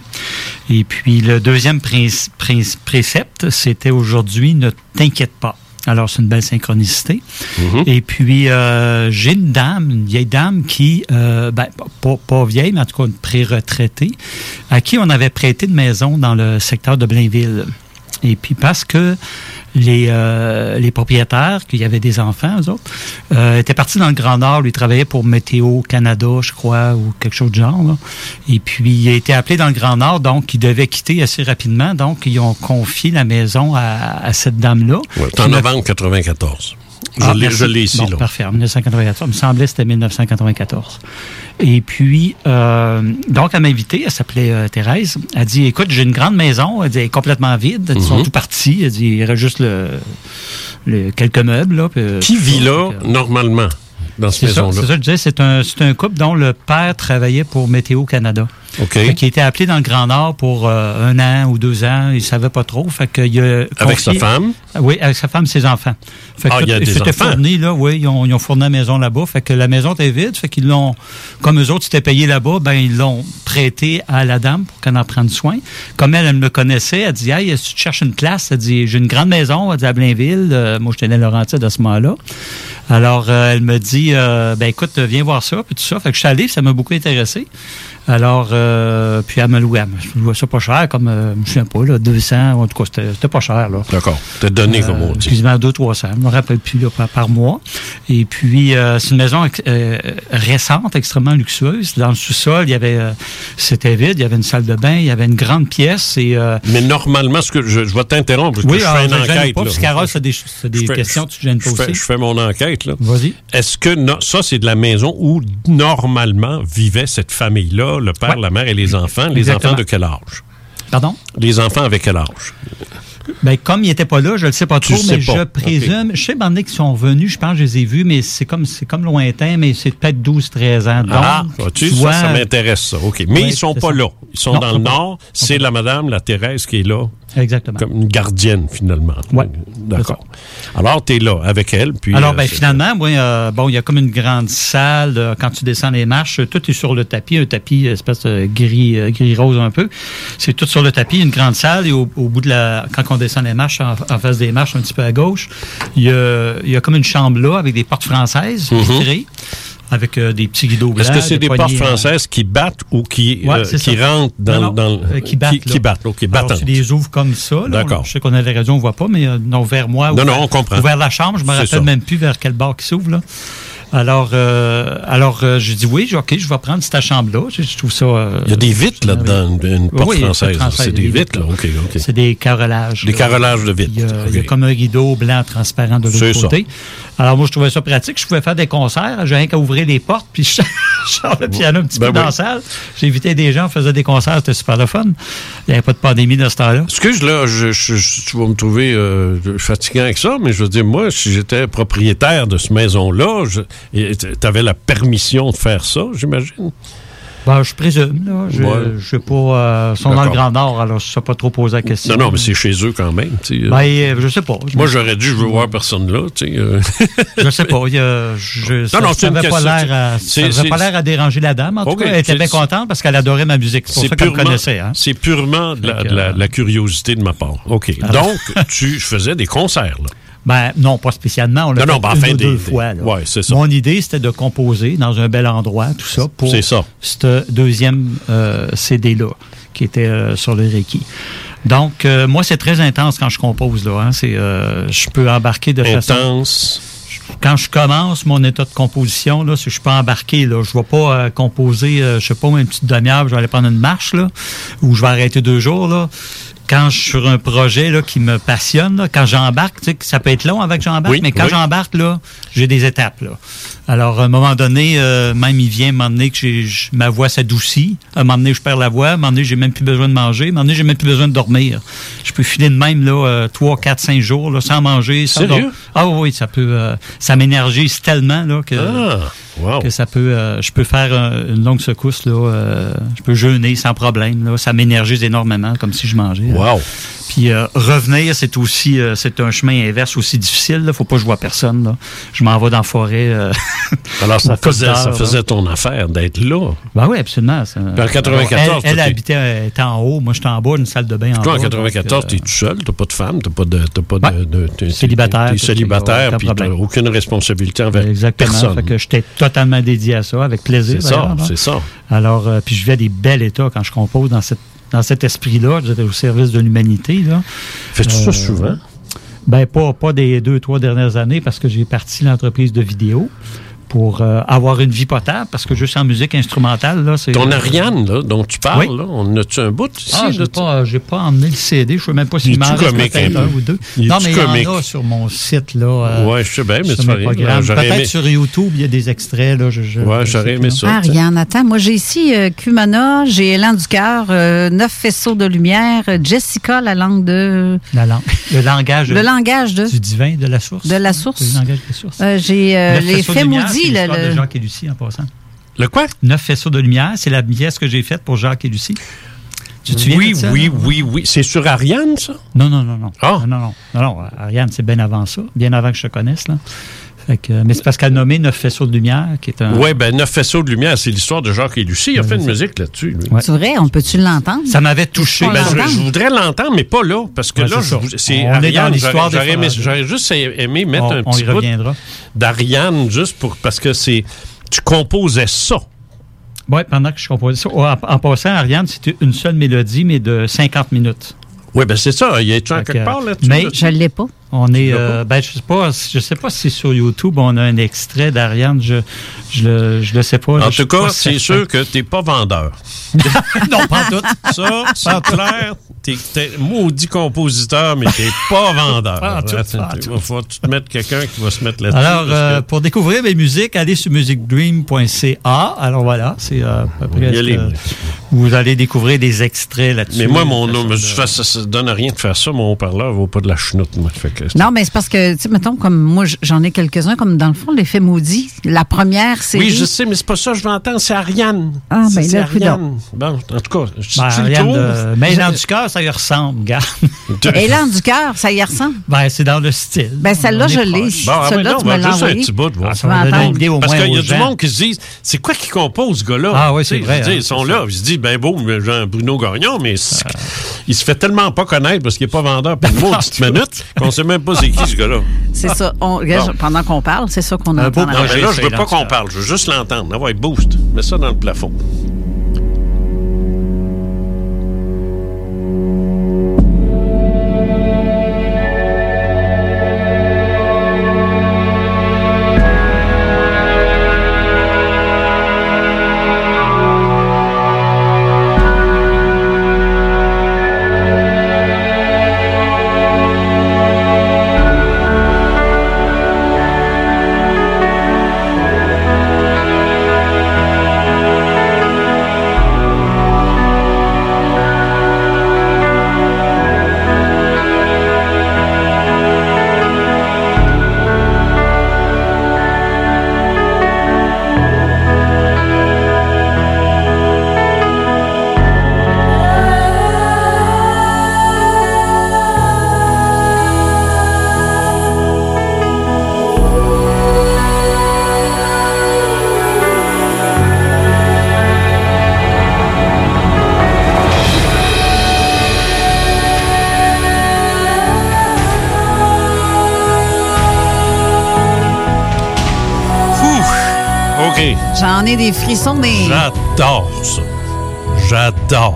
Et puis, le deuxième princ- princ- précepte, c'était aujourd'hui, ne t'inquiète pas. Alors, c'est une belle synchronicité. Et puis, euh, j'ai une dame, une vieille dame qui, euh, ben, pas, pas vieille, mais en tout cas une pré-retraitée, à qui on avait prêté une maison dans le secteur de Blainville. Et puis, parce que les, euh, les propriétaires, qu'il y avait des enfants, eux autres, euh, étaient partis dans le Grand Nord. Lui travaillait pour Météo Canada, je crois, ou quelque chose de genre. là. Et puis, il a été appelé dans le Grand Nord, donc il devait quitter assez rapidement. Donc, ils ont confié la maison à, à cette dame-là. Ouais, en Qui novembre 94. Je ah, l'ai- ici, Bon, là. Parfait, en 1994. Il me semblait que c'était 1994. Et puis, euh, donc, elle m'a invité, elle s'appelait euh, Thérèse. Elle dit, écoute, j'ai une grande maison, elle dit, elle est complètement vide, ils sont Mhm. tout partis. Elle dit, il reste juste le, le- quelques meubles. Là, puis, euh, Qui vit ça. là, normalement, dans cette maison-là? c'est ça, je disais, c'est un, c'est un couple dont le père travaillait pour Météo Canada. OK. Fait qu'il a été appelé dans le Grand Nord pour euh, un an ou deux ans, il savait pas trop. Fait qu'il a Avec sa femme? Oui, avec sa femme et ses enfants. Fait que Ah, il y a des c'était enfants. fourni, là, oui, ils ont, ils ont fourni la maison là-bas. Fait que la maison était vide, fait qu'ils l'ont, comme eux autres s'étaient payés là-bas, ben, ils l'ont prêté à la dame pour qu'elle en prenne soin. Comme elle, elle me connaissait, elle dit, hey, si tu cherches une place, elle dit, j'ai une grande maison, elle dit, à Blainville. Euh, moi, j'étais dans Laurentide à ce moment-là. Alors, euh, elle me dit, euh, ben, écoute, viens voir ça, puis tout ça. Fait que je suis allé, ça m'a beaucoup intéressé. Alors, euh, puis elle me louait. Je louais ça pas cher, comme, euh, je ne sais pas, là, 200, en tout cas, c'était- pas cher, là. D'accord. T'as donné, comme on dit. Quasiment 2 300 je me rappelle plus, là, par, par mois. Et puis, euh, c'est une maison récente, extrêmement luxueuse. Dans le sous-sol, il y avait, c'était vide, il y avait une salle de bain, il y avait une grande pièce et... Mais normalement, ce que je, je vais t'interrompre, parce que oui, je alors, fais une je enquête. pas, là. parce que Carole, c'est des, des fais- questions, tu gênes pas je fais, je fais mon enquête. là. Vas-y. Est-ce que no- ça, c'est de la maison où normalement vivait cette famille-là, le père, Ouais. la mère et les enfants? Les Exactement. enfants de quel âge? Pardon? Les enfants avec quel âge? Ben, comme ils n'étaient pas là, je ne le sais pas trop, mais pas. je présume. Je sais, qui sont venus, je pense que je les ai vus, mais c'est comme, c'est comme lointain, mais c'est peut-être 12, 13 ans. Donc, ah, tu ça, vois- ça m'intéresse, ça. OK. Mais Ouais, ils sont c'est pas ça. là. Ils sont Non, dans le sont nord. C'est la madame, la Thérèse, qui est là. Exactement. Comme une gardienne, finalement. Ouais. D'accord. Alors, tu es là avec elle. Puis, Alors, euh, ben, c'est- finalement, moi, euh, bon, il y a comme une grande salle. euh, quand tu descends les marches, tout est sur le tapis, un tapis espèce de gris, euh, gris rose un peu. C'est tout sur le tapis, une grande salle. Et au, au bout de la, quand on descend les marches, en, en face des marches, un petit peu à gauche, il y a, il y a comme une chambre là avec des portes françaises Mhm. vitrées, avec euh, des petits rideaux blancs. Est-ce que c'est des portes poignées, euh, françaises qui battent ou qui, Ouais, euh, qui rentrent dans, Non, non, dans euh, qui battent. Qui, qui battent, Alors, tu les ouvres comme ça. D'accord. Je sais qu'on a la radio, on voit pas, mais non, vers moi. Non, ou non, vers- on comprend. Ou vers la chambre, je me rappelle ça. même plus vers quel bord qui s'ouvre. là. Alors, euh, alors euh, j'ai dit oui, OK, je vais prendre cette chambre-là. Je, je trouve ça. euh, Il y a des vitres là-dedans, une, porte Oui, française. française, C'est des des vitres, là. OK, OK. C'est des carrelages. Des carrelages de vitres. Il y, a, il y a OK. comme un rideau blanc transparent de l'autre ça. côté. Alors, moi, je trouvais ça pratique. Je pouvais faire des concerts. J'ai rien qu'à ouvrir les portes, puis je sors le piano un petit Ben peu dans oui. la salle. Invité des gens, on faisait des concerts. C'était super le fun. Il n'y avait pas de pandémie dans ce temps-là. Excuse, là, je, tu vas me trouver euh, fatigant avec ça, mais je veux dire, moi, si j'étais propriétaire de cette maison-là, tu avais la permission de faire ça, j'imagine? Ben, je présume. Là. Je Ouais. sais pas. euh, sont dans le. Grand Nord, alors je ne sais pas trop poser la question. Non, non, mais c'est chez eux quand même. tu sais. Ben, euh, je sais pas. moi, j'aurais dit, je veux voir personne là. tu sais, euh. Je sais pas. a- je, ça non, une n'avait pas l'air à, ça déranger la dame. En tout cas, elle était bien contente parce qu'elle adorait ma musique. C'est pour ça qu'elle me connaissait. Hein. c'est purement de la, Fait que, de la- euh, de la curiosité de ma part. OK. Donc, tu faisais des concerts, là. Ben, non, pas spécialement. On l'a Non, fait non, ben, une enfin, ou des- deux des- fois. là. ouais, c'est ça. Mon idée, c'était de composer dans un bel endroit, tout ça, pour ce deuxième euh, CD-là, qui était euh, sur le Reiki. Donc, euh, moi, c'est très intense quand je compose. Là, hein. c'est, je peux embarquer de façon... Intense. Quand je commence mon état de composition, là, si je peux embarquer, là, je ne vais pas euh, composer, euh, je sais pas, une petite demi-heure, je vais aller prendre une marche, là, ou je vais arrêter deux jours. Là. Quand je suis sur un projet là, qui me passionne, là, quand j'embarque, tu sais, ça peut être long avant que j'embarque, Oui, mais quand oui. j'embarque, là, j'ai des étapes. Là. Alors, à un moment donné, euh, même il vient, à un moment donné, que ma voix s'adoucit. À un moment donné, je perds la voix. À un moment donné, j'ai même plus besoin de manger. À un moment donné, j'ai même plus besoin de dormir. Je peux filer de même, là, euh, 3, 4, 5 jours, là, sans manger, sans Sérieux? dor- Ah oui, ça peut, euh, ça m'énergise tellement, là, que, Ah, wow. que ça peut, euh, je peux faire euh, une longue secousse, là, euh, je peux jeûner sans problème, là. Ça m'énergise énormément, comme si je mangeais. là. Wow. Puis euh, revenir, c'est aussi euh, c'est un chemin inverse aussi difficile. Là. Faut pas que je vois personne. Là. Je m'en vais dans la forêt. euh, Alors, ça faisait, ça faisait ton affaire d'être là. Ben oui, absolument. ça- en 94, Alors, elle, t'es- habitait elle était en haut. Moi, j'étais en bas, une salle de bain en Toi, en bas. 94, tu es euh, tout seul, tu pas de femme, tu pas de. T'as pas de, de- t'es- Célibataire, T'es célibataire, puis problème. aucune responsabilité envers Exactement. personne. Fait que j'étais totalement dédié à ça, avec plaisir. C'est ça, là. c'est ça. Alors, euh, puis je vis des bels états quand je compose dans cette dans cet esprit-là. J'étais au service de l'humanité. Fais-tu ça Euh, souvent? Ben, pas, pas des deux, trois dernières années parce que j'ai parti l'entreprise de vidéo pour euh, avoir une vie potable parce que juste en musique instrumentale, là, c'est. Ton Ariane, là, dont tu parles, Oui. là, on a-tu un bout ici? Ah, j'ai tu- pas, j'ai pas emmené le CD. Je sais même pas Il s'il m'en est-tu reste peut-être un ou deux. Il non, mais il y comique? en a sur mon site, là. euh, Ouais, je sais bien, mais pas rien. Peut-être aimé- sur YouTube, il y a des extraits, là. Je, je- Ouais, j'aurais aimé ça. Ah, Ariane, attends. Moi, j'ai ici euh, Cumana, j'ai Élan du cœur, euh, Neuf faisceaux de lumière, Jessica, la langue de. La langue, le langage, Le langage de. du divin, de la source. De la source. Le langage de la source. J'ai les faits maudits. Là, l'histoire le- de Jacques et Lucie, en passant. Le quoi? Neuf faisceaux de lumière, c'est la pièce que j'ai faite pour Jacques et Lucie. Tu te Oui, de ça, oui, oui, oui. C'est sur Ariane, ça? Non, non, non, non. Ah. Non, non, non. Non, non, Ariane, c'est bien avant ça. Bien avant que je te connaisse, là. Fait que, mais c'est parce qu'elle a nommé Neuf faisceaux de lumière, qui est un. Oui, ben, Neuf faisceaux de lumière, c'est l'histoire de Jacques et Lucie. Il a fait une musique là-dessus. C'est vrai, on peut-tu l'entendre? Ça m'avait touché. Ben, je, voudrais l'entendre, mais pas là, parce que Ouais, là, c'est ça. je- c'est On est dans Ariane. l'histoire J'aurais juste aimé mettre On- un on petit y bout reviendra. d'Ariane, juste pour parce que c'est tu composais ça. Oui, pendant que je composais ça. En, en passant, Ariane, c'était une seule mélodie, mais de 50 minutes. Oui, ben c'est ça. Il y Fait quelque que, part là-dessus? mais là? Je l'ai pas. On est, euh, ben, je sais pas, je sais pas si sur YouTube on a un extrait d'Ariane. Je, je le, je le sais pas. En je tout cas, c'est sûr que t'es pas vendeur. non, pas tout. Ça, c'est clair. T'es, t'es maudit compositeur, mais t'es pas vendeur. Pas en tout, pas en Il tout. va falloir que tu te mettes quelqu'un qui va se mettre là-dessus. Alors, euh, que- pour découvrir mes musiques, allez sur musicdream.ca. Alors voilà, c'est euh, à peu près vous allez découvrir des extraits là-dessus. mais moi, mon nom, ça donne rien de faire ça. Mon haut-parleur vaut pas de la chenoute, moi. Fait que, Non, mais c'est parce que, tu sais, mettons, comme moi, j'en ai quelques-uns, comme dans le fond, l'effet maudit. La première série. Oui, je sais, mais c'est pas ça que je veux entendre, c'est Ariane. Ah, C'est- ben c'est là, Ariane. Bon, en tout cas, je Ben, tu le Ariane, trouves? euh, mais dans du cœur, ça y ressemble, regarde. Élan du cœur, ça y ressemble. Ben, c'est dans le style. Ben, celle-là, je l'ai. Bon, ah, Celle-là, tu me l'as juste un envoyé. petit bout de voir. Ah, ça va donner une idée au Parce qu'il y a du gens. monde qui se disent c'est quoi qui compose ce gars-là? Ah oui, c'est vrai, hein, ils sont c'est là, ils se disent ben beau, Jean Bruno Gagnon, mais c'est- il se fait tellement pas connaître parce qu'il est pas vendeur pour une maudite minute qu'on même pas c'est qui ce gars-là. C'est ça. On- regarde, Pendant qu'on parle, c'est ça qu'on la- Non, mais là, je veux pas qu'on parle, je veux juste l'entendre. Ah ouais, boost. Mets ça dans le plafond.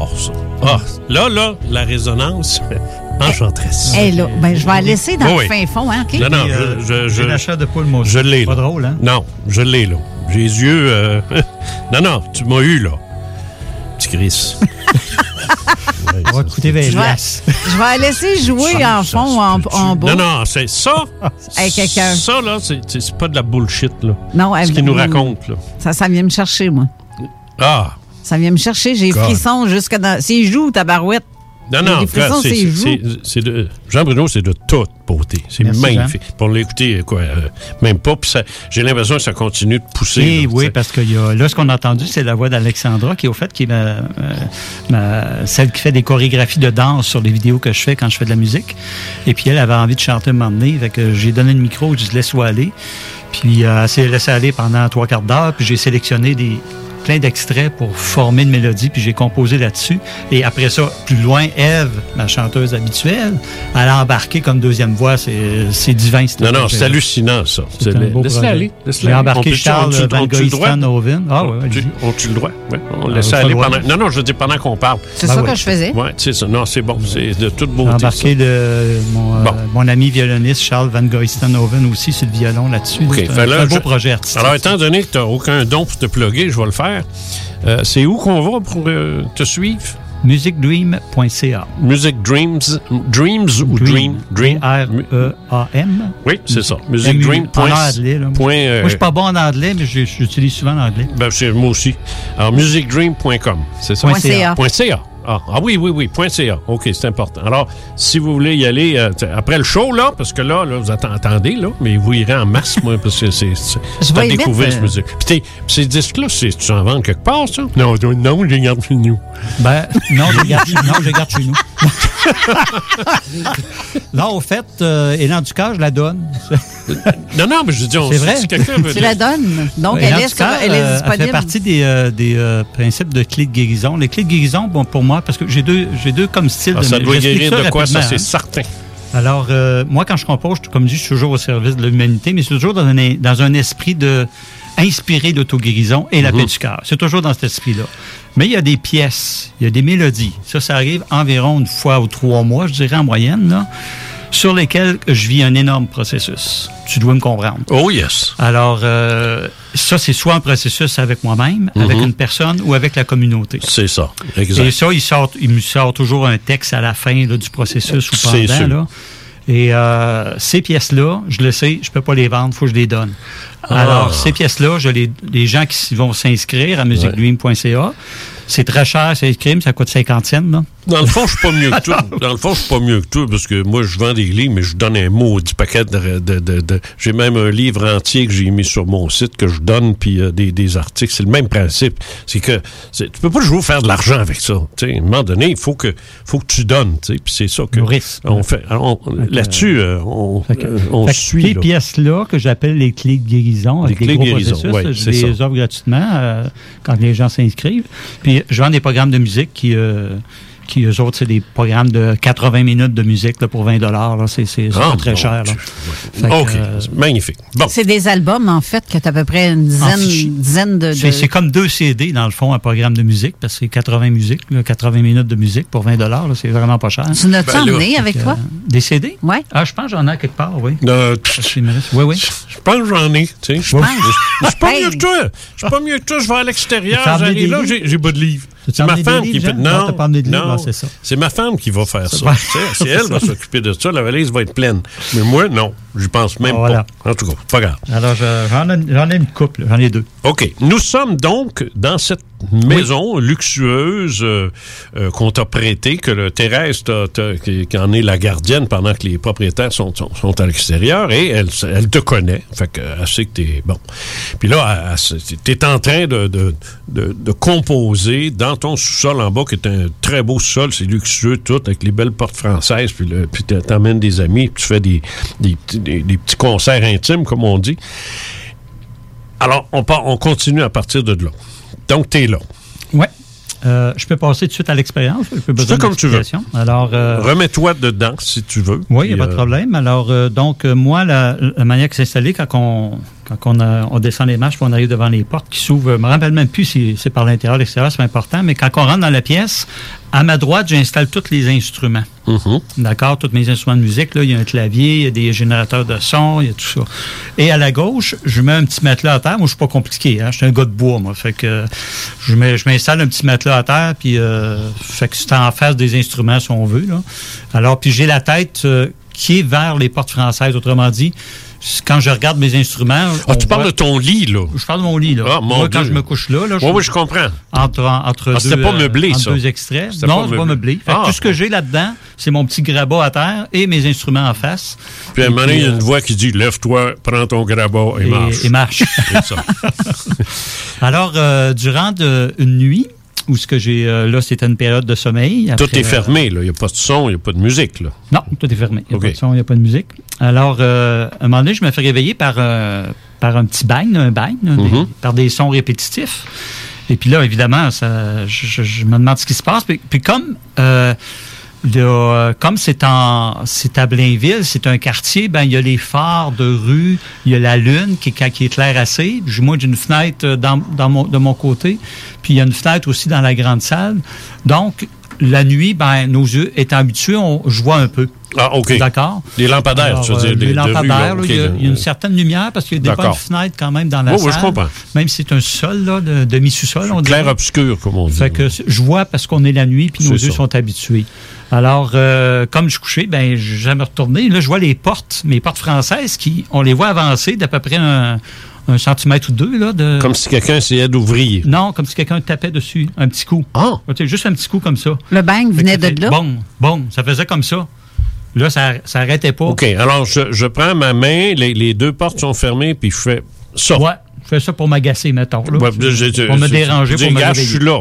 Ça. Ah, là, là, la résonance enchanteresse. Hey, là, ben, je vais la laisser dans Oui, le fin fond, hein, OK? Non, non, euh, je, je, de poule, moi je l'ai. Pas là. drôle, hein? Non, je l'ai, là. J'ai les yeux. euh, non, non, tu m'as eu, là. Petit Chris. On va écouter Je vais, Vegas. je vais la laisser jouer en fond, en, en bas. Non, non, c'est ça. Avec quelqu'un. Ça, là, c'est- pas de la bullshit, là. Non, Ce elle- qu'il nous raconte, là. Ça, ça vient me chercher, moi. Ah! Ça vient me chercher. J'ai God. frissons jusque dans. C'est joue, tabarouette. Non, J'ai non, regarde, c'est- de. Jean Bruno, c'est de toute beauté. C'est magnifique. Pour l'écouter, quoi, euh, même pas. J'ai l'impression que ça continue de pousser. Eh là, oui, parce que y a, là, ce qu'on a entendu, c'est la voix d'Alexandra, qui, au fait, qui est ma- euh, ma- celle qui fait des chorégraphies de danse sur les vidéos que je fais quand je fais de la musique. Et puis, elle avait envie de chanter un moment donné. Fait que j'ai donné le micro, je dis laisse-toi aller. Puis, euh, elle s'est laissée aller pendant trois quarts d'heure. Puis, j'ai sélectionné des plein d'extraits pour former une mélodie, puis j'ai composé là-dessus. Et après ça, plus loin, Eve, ma chanteuse habituelle, elle a embarqué comme deuxième voix. C'est c'est divin. Non, non, c'est hallucinant, ça. C'est un beau Laisse-la aller. laisse-la J'ai aller. embarqué On Charles on Van on peut-tu le droit? Goyston-Owen. Ah, ouais, ouais, Tu- allez-y. On-tu le droit? Ouais, on Ah, laisse on aller le droit. pendant. Non, non, je veux dire pendant qu'on parle. C'est ça que je faisais. Oui, c'est ça. Non, c'est bon. C'est de toute J'ai beauté. embarqué le, mon, euh, mon ami violoniste Charles Van Goyston-Oven aussi sur le violon là-dessus. OK. C'est un, beau je- projet artistique. Alors, étant donné que tu n'as aucun don pour te plugger, je vais le faire. Euh, c'est où qu'on va pour euh, te suivre? Musicdream.ca. Music Dreams, Dreams ou Dream? Dream? R-E-A-M. Oui, c'est ça. En Musicdream. anglais, là. point, euh, Moi, je suis pas bon en anglais, mais j'utilise souvent l'anglais. Ben, c'est moi aussi. Alors, musicdream.com, c'est ça? Point CA. Point CA. Ah, ah oui, oui, oui, point CA. OK, c'est important. Alors, si vous voulez y aller euh, après le show, là, parce que là, là vous atten- attendez, là, mais vous irez en masse, moi, parce que c'est c'est- c'est vais cette euh, musique. Puis ces disques-là, c'est- tu en vends quelque part, ça? Non, non, je les garde chez nous. Ben, non, je les garde, non, je les garde chez nous. non, au fait, euh, Élan du je la donne. non, non, mais je dis, on C'est vrai? si quelqu'un veut Tu la donnes. Donc, Élan elle est, elle est euh, disponible. fait partie des, euh, des euh, principes de clés de guérison. Les clés de guérison, bon, pour moi, parce que j'ai deux, j'ai deux comme style Ah, de ça doit guérir de quoi, ça, c'est hein. certain. Alors, euh, moi, quand je compose, comme je dis, je suis toujours au service de l'humanité, mais c'est toujours dans un, dans un esprit de inspirer l'autoguérison et la Mhm. paix du cœur. C'est toujours dans cet esprit-là. Mais il y a des pièces, il y a des mélodies. Ça, ça arrive environ une fois ou trois mois, je dirais en moyenne, là, sur lesquelles je vis un énorme processus. Tu dois me comprendre. Oh yes. Alors, euh, ça, c'est soit un processus avec moi-même, avec Mhm. une personne ou avec la communauté. C'est ça, exact. Et ça, il, sort, il me sort toujours un texte à la fin là, du processus ou pendant. sûr. Là. Et euh, ces pièces-là, je le sais, je peux pas les vendre, faut que je les donne. Ah. Alors, ces pièces-là, je les, les gens qui vont s'inscrire à musicdream.ca, c'est très cher, c'est crime, ça coûte 50 cents. Là. Dans le fond, je suis pas mieux que toi. Dans le fond, je suis pas mieux que toi parce que moi, je vends des livres, mais je donne un maudit paquet de. de, de, de- J'ai même un livre entier que j'ai mis sur mon site que je donne, puis euh, des, des articles. C'est le même principe. C'est que tu peux pas toujours faire de l'argent avec ça. À un moment donné, il faut que, faut que tu donnes. Puis c'est ça que. On fait. on- Là-dessus, euh, on, euh, on Fait que suit. Ces là. pièces-là, que j'appelle les clés de guérison, avec Les clés de guérison, ouais, je les ça. offre gratuitement euh, quand les gens s'inscrivent. Puis je vends des programmes de musique qui, euh, qui eux autres, c'est des programmes de 80 minutes de musique là, pour 20 là. C'est Ah, pas très bon, cher. Là. Fait que, OK, euh, magnifique. Bon. C'est des albums, en fait, que tu as à peu près une dizaine, fait, dizaine de. de- C'est comme deux CD, dans le fond, un programme de musique, parce que c'est 80 musiques, là, 80 minutes de musique pour 20 là, c'est vraiment pas cher. Tu n'as-tu Ben emmené avec toi? euh, Des CD? Oui. Ah, je pense que j'en ai quelque part, oui. Euh, Oui, oui. Je pense que j'en ai. tu sais. Je suis pas mieux que toi. Je suis pas mieux que toi. Je vais à l'extérieur. J'arrive là, livres? j'ai j'ai pas de livre. C'est ma femme qui livres? Non, Non, c'est ça. C'est ma femme qui va faire ça. Sais, C'est elle ça. qui va s'occuper de ça. La valise va être pleine. Mais moi, non. Je pense même voilà. pas. En tout cas, pas grave. Alors, je- j'en ai, j'en ai une couple, j'en ai deux. OK. Nous sommes donc dans cette maison luxueuse euh, euh, qu'on t'a prêtée, que Thérèse qui, en est la gardienne pendant que les propriétaires sont, sont, à l'extérieur et elle, elle te connaît. Qu'elle sait que t'es bon. Puis là, elle- elle- t'es en train de, de, de, composer dans ton sous-sol en bas, qui est un très beau sous-sol, c'est luxueux tout, avec les belles portes françaises, puis, le- puis t'emmènes des amis, puis tu fais des, des, des- des petits concerts intimes, comme on dit. Alors, on, part, on continue à partir de là. Donc, tu es là. Oui. Euh, je peux passer tout de suite à l'expérience. Je peux besoin comme tu veux. Alors, euh, Remets-toi dedans si tu veux. oui, il n'y a pas de euh, problème. Alors, euh, donc, moi, la, la manière que c'est installé quand on, Quand on, a- on descend les marches, puis on arrive devant les portes qui s'ouvrent. Je me rappelle même plus si c'est par l'intérieur ou l'extérieur, c'est important. Mais quand on rentre dans la pièce, à ma droite, j'installe tous les instruments. D'accord? Tous mes instruments de musique. Là, il y a un clavier, il y a des générateurs de son, il y a tout ça. Et à la gauche, je mets un petit matelas à terre. Moi, je suis pas compliqué. Hein? Je suis un gars de bois, moi. Fait que je mets- je m'installe un petit matelas à terre, puis euh, fait que c'est en face des instruments, si on veut. Là. Alors, puis j'ai la tête euh, qui est vers les portes françaises. Autrement dit, quand je regarde mes instruments. Ah, tu parles de ton lit, là. Je parle de mon lit, là. Ah, mon Moi, quand je me couche là, là Oui, oui, je comprends. Entre, entre Ah, deux, pas euh, meublé, entre ça. deux extraits. Non, c'est pas meublé. Fait Ah. tout ce que j'ai là-dedans, c'est mon petit grabat à terre et mes instruments en face. Puis à un moment donné, il y a euh, une voix qui dit Lève-toi, prends ton grabat et, et, marche. et marche. Alors, euh, durant de- une nuit, où ce que j'ai euh, là, c'était une période de sommeil. Tout est fermé, là. Il n'y a pas de son, il n'y a pas de musique, là. euh, non, tout est fermé. Il n'y a pas de son, il n'y a pas de musique. Alors, euh, à un moment donné, je me fais réveiller par, euh, par un petit bang, un bang, Mhm. par des sons répétitifs. Et puis là, évidemment, ça, je, je- je me demande ce qui se passe. Puis, puis comme euh, comme c'est en c'est à Blainville, c'est un quartier, ben il y a les phares de rue, il y a la lune qui, qui éclaire assez. Moi, j'ai une fenêtre euh, de mon côté, puis il y a une fenêtre aussi dans la grande salle. Donc, la nuit, ben nos yeux étant habitués, on, je vois un peu. Ah, OK. D'accord. Les lampadaires, Alors, tu veux euh, dire. les de rue, là, lampadaires, il, y a, là. il y a une certaine lumière parce qu'il y a des bonnes fenêtres quand même dans la salle. oui, je comprends. Même si c'est un sol, là, de demi-sous-sol, on. Clair-obscur, comme on dit. Fait que je vois parce qu'on est la nuit puis nos yeux ça. sont habitués. Alors, euh, comme je couchais, ben, je jamais retourné. Là, je vois les portes, mes portes françaises qui, on les voit avancer d'à peu près un, un centimètre ou deux, là, de. Comme si quelqu'un essayait d'ouvrir. Non, comme si quelqu'un tapait dessus, un petit coup. Ah! juste un petit coup comme ça. Le bang venait de là? Bon, bon, ça faisait comme ça. Là, ça, ça arrêtait pas. OK, alors je, je prends ma main, les, les deux portes sont fermées, puis je fais ça. Ouais, je fais ça pour m'agacer, mettons. Là. Ouais, je- je- pour me déranger, pour me je suis là.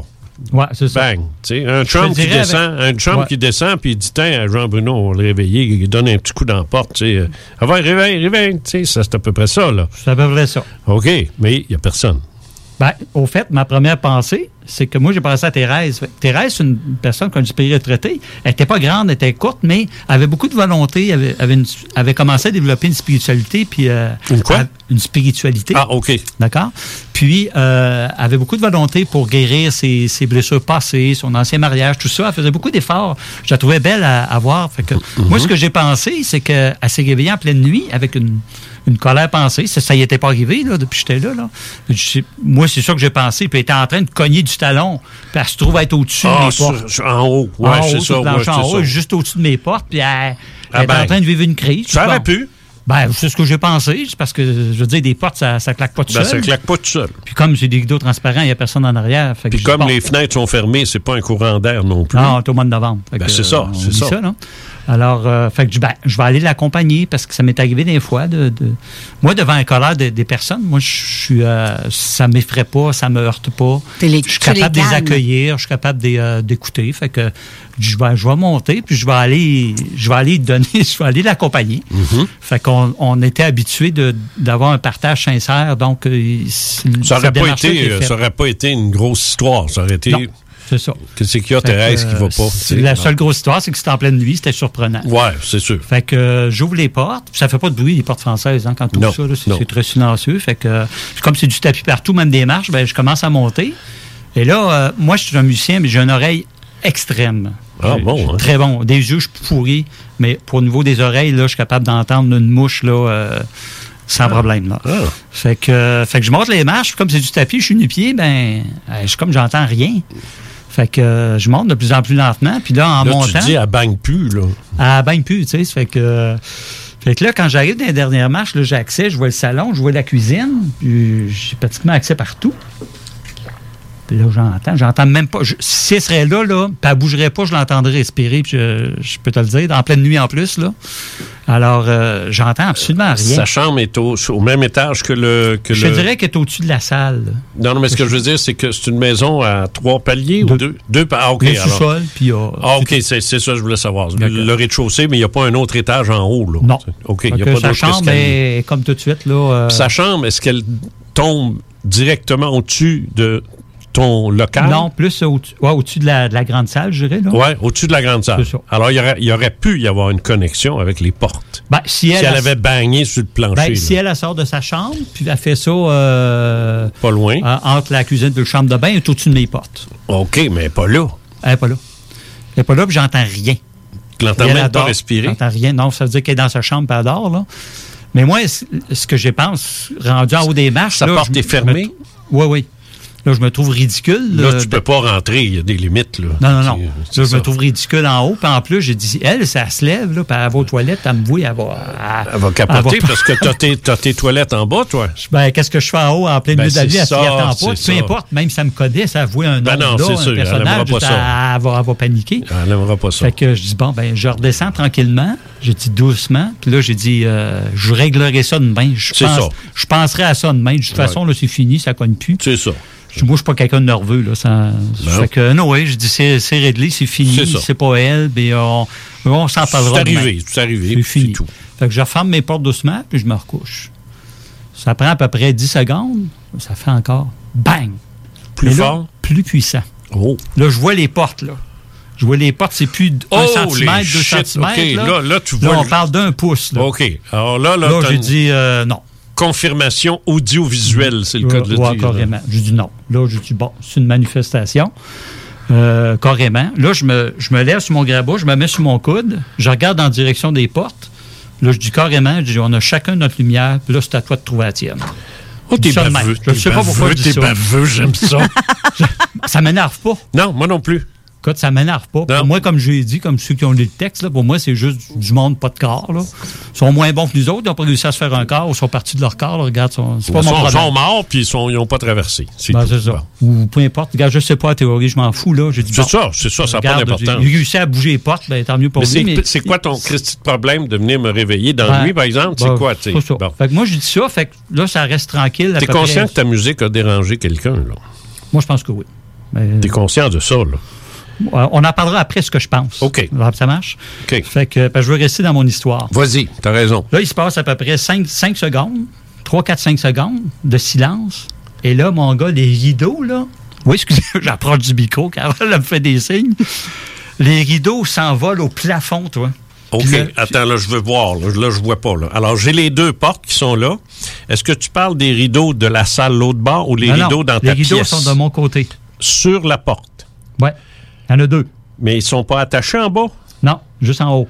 Ouais, c'est ça. Bang. Tu sais, un Trump qui descend, avec- un Trump Ouais. qui descend, puis il dit Tiens, Jean-Bruno, on va le réveiller, il donne un petit coup dans la porte. Ah ouais, réveille, réveille. Tu sais, ça, c'est à peu près ça, là. C'est à peu près ça. OK, mais il n'y a personne. Ben, au fait, ma première pensée, c'est que moi, j'ai pensé à Thérèse. Thérèse, c'est une personne qu'on pays retraité. Elle était pas grande, elle était courte, mais avait beaucoup de volonté, avait, avait, une- avait commencé à développer une spiritualité. Puis, euh, Une quoi? a- Une spiritualité. Ah, OK. D'accord? Puis, euh, avait beaucoup de volonté pour guérir ses, ses blessures passées, son ancien mariage, tout ça. Elle faisait beaucoup d'efforts. Je la trouvais belle à, à voir. Fait que, Moi, ce que j'ai pensé, c'est qu'elle s'est réveillée en pleine nuit avec une, une colère pensée. Ça, ça y était pas arrivé là, depuis que j'étais là. là. Je moi, c'est ça que j'ai pensé. Puis elle était en train de cogner du talon. Puis elle se trouve être au-dessus Ah, des sur- portes. en haut. En c'est ça, ouais, en haut, ça. juste au-dessus de mes portes. Puis elle, Ah elle était ben, en train de vivre une crise. ça aurait pu. Ben, c'est ce que j'ai pensé. C'est parce que, je veux dire, des portes, ça, ça claque pas tout Ben, seul. ça claque pas tout seul. Puis comme c'est des rideaux transparents, il n'y a personne en arrière. Fait Puis comme les fenêtres sont fermées, c'est pas un courant d'air non plus. Non, c'est au mois de novembre. Ben, c'est ça, on c'est dit ça. là. Alors, euh, fait que je, ben, je vais aller l'accompagner parce que ça m'est arrivé des fois. De, de- moi, devant un colère de- des personnes, moi, je suis, euh, ça m'effraie pas, ça me heurte pas. Les- je suis capable de les accueillir, je suis capable euh, d'écouter. Fait que je vais, je vais monter, puis je vais aller, je vais aller donner, je vais aller l'accompagner. Mm-hmm. Fait qu'on on était habitué d'avoir un partage sincère, donc euh, Ça n'aurait pas, été, ça aurait pas été une grosse histoire. Ça aurait été. Non, c'est ça. Qu'est-ce qu'il y a, Fait Thérèse, qui va euh, pas? c'est- La seule grosse histoire, c'est que c'était en pleine nuit, c'était surprenant. Ouais, c'est sûr. Fait que euh, j'ouvre les portes, ça fait pas de bruit les portes françaises hein, quand tout ça, c'est c'est très silencieux. Fait que euh, comme c'est du tapis partout, même des marches, ben je commence à monter. Et là, euh, moi je suis un musicien, mais j'ai une oreille extrême. Ah, J'ai- bon, hein. Très bon. Des yeux, je suis pourri, mais pour au niveau des oreilles, là, je suis capable d'entendre une mouche là. euh, sans problème. Là. Ah. Fait, que, euh, fait que je monte les marches, puis comme c'est du tapis, je suis nu-pied, ben, euh, je, comme j'entends rien. Fait que euh, je monte de plus en plus lentement, puis là, en Là, montant. tu dis, elle bang plus, là. Ah, ben plus, tu sais. Fait que, fait que là, quand j'arrive dans les dernières marches, j'ai accès, je vois le salon, je vois la cuisine, puis j'ai pratiquement accès partout. Puis là, j'entends, j'entends même pas. je- si elle serait là, là, puis elle bougerait pas, je l'entendrais respirer, puis je, je peux te le dire, en pleine nuit en plus, là. Alors, euh, j'entends absolument rien. Sa chambre est au, au même étage que le. Que je le... dirais qu'elle est au-dessus de la salle. Non, non, mais ce que je veux dire, c'est que c'est une maison à trois paliers ou deux? Deux pa- Ah, OK. Le sous-sol, puis il y a- Ah, OK, c'est ça que je voulais savoir. Le, rez-de-chaussée, mais il n'y a pas un autre étage en haut, là. Non. OK, il n'y a pas sa chambre est comme tout de suite, là. euh, Sa chambre, est-ce qu'elle tombe directement au-dessus de ton local? Non, plus au- ouais, au-dessus de, la, de la grande salle, je dirais. Oui, au-dessus de la grande salle. Alors, il y, aurait, il y aurait pu y avoir une connexion avec les portes. Ben, si elle, elle a- avait bagné sur le plancher. Ben, si elle, elle sort de sa chambre, puis elle fait ça euh, Pas loin. en- entre la cuisine et la chambre de bain, elle est au-dessus de mes portes. OK, mais pas là. Elle n'est pas là. Elle n'est pas là, puis j'entends rien. Tu l'entends elle même pas respirer? J'entends rien. Non, ça veut dire qu'elle est dans sa chambre, puis elle dort, là. Mais moi, ce que je pense, rendu en haut des marches... Sa là, porte je- est fermée? Oui, oui. Là, je me trouve ridicule. Là, euh, tu peux pas rentrer. Il y a des limites. Là. Non, non, non. Là, je ça. me trouve ridicule en haut. Puis en plus, j'ai dit, elle, ça se lève, là, puis elle va aux toilettes, elle me voit, elle va. Elle va capoter elle va- parce que t'as tes, t'as tes toilettes en bas, toi. Ben, qu'est-ce que je fais en haut en plein Ben, milieu de la vie? Elle s'y attend pas. Peu ça. importe, même si ça me codait, ça avouait un Ben non, là, un sûr, elle personnage, pas ça. elle, va, elle va paniquer. Elle n'aimera pas ça. Fait que je dis, bon, ben, je redescends tranquillement. J'ai dit doucement. Puis là, j'ai dit, euh, je réglerai ça demain. Je pense- ça. Je penserai à ça demain. De toute Ouais. façon, là, c'est fini, ça cogne plus. C'est ça. Je moi, je suis pas quelqu'un de nerveux, là. Ça, Fait que, non, oui, je dis, c'est c'est réglé, c'est fini. C'est pas elle. Mais on, on s'en parlera. C'est arrivé, c'est arrivé, C'est fini. tout. Fait que je referme mes portes doucement, puis je me recouche. Ça prend à peu près 10 secondes. Ça fait encore bang. Plus Mais là, fort? plus puissant. Oh. Là, je vois les portes, là. Je vois les portes, c'est plus un Oh, centimètre, deux shit, centimètres. Là. là, là, tu vois on le- parle d'un pouce. Là. OK. Alors là, là, Là, j'ai dit euh, non. Confirmation audiovisuelle, c'est le cas de le Ouais, dire. carrément. J'ai dit non. Là, j'ai dit bon, c'est une manifestation. Euh, carrément. Là, je me, je me lève sur mon grabat, je me mets sur mon coude, je regarde en direction des portes. Là, je dis carrément, je dis, on a chacun notre lumière, puis là, c'est à toi de trouver la tienne. Oh, t'es Je dis baveux. Je sais pas pourquoi je dis t'es baveux, j'aime ça. ça m'énerve pas. Non, moi non plus. Écoute, ça m'énerve pas. Pour moi, comme je l'ai dit, comme ceux qui ont lu le texte, là, pour moi, c'est juste du monde pas de corps. Là. Ils sont moins bons que nous autres. Ils n'ont pas réussi à se faire un corps. Ils sont partis de leur corps. là. Regarde, sont- c'est pas Ils mon sont, problème. sont morts, puis ils n'ont pas traversé. C'est Ben, c'est ça. Ou peu importe. Regarde, je sais pas la théorie, je m'en fous. là. J'ai dit, C'est bon, ça, c'est ça, ça n'a pas d'importance. J'ai réussi à bouger les portes, ben, tant mieux pour Mais lui. c'est mais- c'est quoi ton Christy de problème de venir me réveiller dans Ben, la nuit, par exemple? C'est ben, quoi, tu sais? c'est ça. Bon. Fait que moi, je dis ça. Fait que là, ça reste tranquille. T'es conscient que ta musique a dérangé quelqu'un, là? Moi, je pense que oui. T'es conscient de ça, là? Euh, On en parlera après ce que je pense. OK. Ça marche? OK. Fait que ben, je veux rester dans mon histoire. Vas-y, t'as raison. Là, il se passe à peu près 5, secondes, 3, 4, 5 secondes de silence. Et là, mon gars, les rideaux, là. Oui, excusez, j'approche du micro, car elle me fait des signes. Les rideaux s'envolent au plafond, toi. OK, là, attends, là, je veux voir. Là, Là, je vois pas. Là. Alors, j'ai les deux portes qui sont là. Est-ce que tu parles des rideaux de la salle l'autre bord ou les Non, non, rideaux dans les ta rideaux pièce? sont de mon côté. Sur la porte? Ouais, il y en a deux. Mais ils sont pas attachés en bas? Non, juste en haut.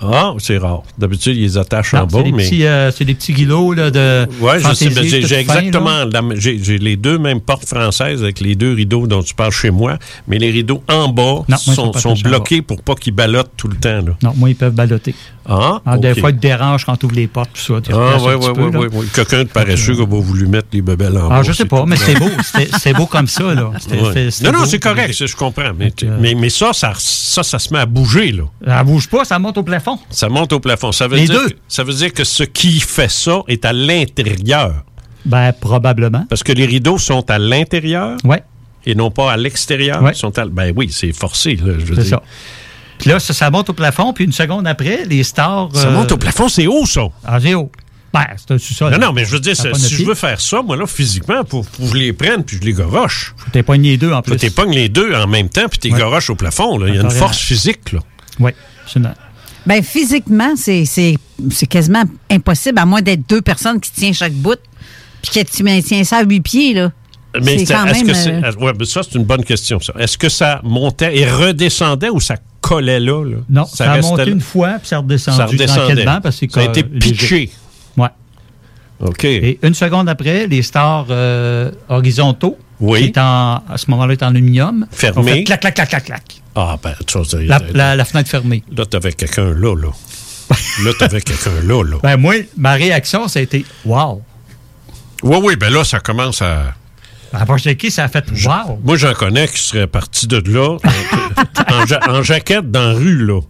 Ah, c'est rare. D'habitude, ils les attachent en bas, c'est des, mais... petits, euh, c'est des petits guilots là, de. Ouais, je sais, j'ai exactement j'ai les deux mêmes portes françaises avec les deux rideaux dont tu parles chez moi, mais les rideaux en bas Non, sont sont, bloqués pour pas qu'ils ballottent tout le temps. Là. Non, moi, ils peuvent balloter. Ah, Alors, Des fois, ils te dérangent quand tu ouvres les portes, tout ça. Ah, oui, oui, oui, oui, oui. Quelqu'un de paresseux qui a pas voulu mettre les bebelles en bas. Ah, je sais pas, mais c'est beau. C'est beau comme ça, là. Ouais. Non, non, c'est correct, je comprends. Mais, ça, ça, ça, ça se met à bouger, là. Ça bouge pas, ça monte au plafond. Ça monte au plafond. Ça veut, Les dire deux. Que, ça veut dire que ce qui fait ça est à l'intérieur. Ben, probablement. Parce que les rideaux sont à l'intérieur. Ouais. Et non pas à l'extérieur. Ouais. Sont à- ben oui, c'est forcé, là, je veux C'est dire. ça. Puis là, ça, ça monte au plafond, puis une seconde après, les stars. Ça euh, monte au plafond, c'est haut, ça. Ah, c'est haut. Ben, c'est un sous-sol. Non, non, mais je veux dire, Ça c'est- si je veux faire ça, moi, là, physiquement, pour, pour que je les prenne, puis je les goroche. T'es pogné les deux en plus. t'es pognes les deux en même temps, puis t'es Ouais. goroches au plafond, là. Il y a une force physique, là. Oui, absolument. Ben, physiquement, c'est c'est- c'est quasiment impossible, à moins d'être deux personnes qui tiennent chaque bout, puis que tu maintiens ça à huit pieds, là. Mais C'est même, que c'est. euh, ouais, ça, c'est une bonne question, ça. Est-ce que ça montait et redescendait ou ça collait là? là? Non, ça, a monté là? une fois, puis ça a redescendu Ça redescendait. tranquillement, parce que c'est Ça a été pitché. Ouais. OK. Et une seconde après, les stars euh, horizontaux, Oui. qui est en, à ce moment-là, est en aluminium, Fermé. clac, clac, clac, clac, clac. Ah, ben, tu vois, La, la- la fenêtre fermée. Là, t'avais quelqu'un là, là. là, t'avais quelqu'un là, là. Ben, moi, ma réaction, ça a été Wow! Oui, oui, ben là, ça commence à. Après, qui ça a fait Wow! Moi, j'en connais qui seraient partis de là, en, en ja- en jaquette dans la rue, là,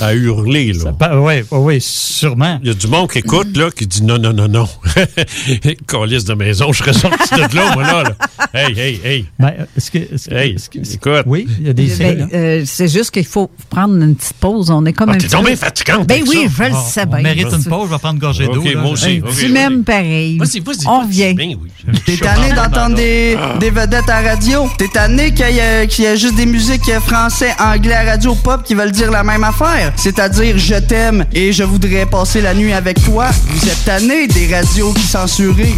à hurler, là. oui, oui, sûrement. Il y a du monde qui écoute, là, qui dit non, non, non, non. Calice de maison, je serais sorti de là, moi, là. là. Hey, hey, hey. Ben, est-ce que, est-ce que- Hey, est-ce que- écoute. Oui, il y a des. Ben, euh, c'est juste qu'il faut prendre une petite pause. On est comme Ah, un t'es bien fatigante Ben oui, ça. je le Ah, sais on bien. mérite une pause, je vais prendre une gorgée d'eau. OK, là. moi aussi. Hey, OK, tu m'aimes pareil. Vas-y, vas-y, On revient. Ben. T'es tanné d'entendre des des, des vedettes à radio. T'es tanné qu'il y, ait juste des musiques français, anglais à radio pop qui veulent dire la même affaire. C'est-à-dire je t'aime et je voudrais passer la nuit avec toi. Vous êtes tanné des radios qui censurées.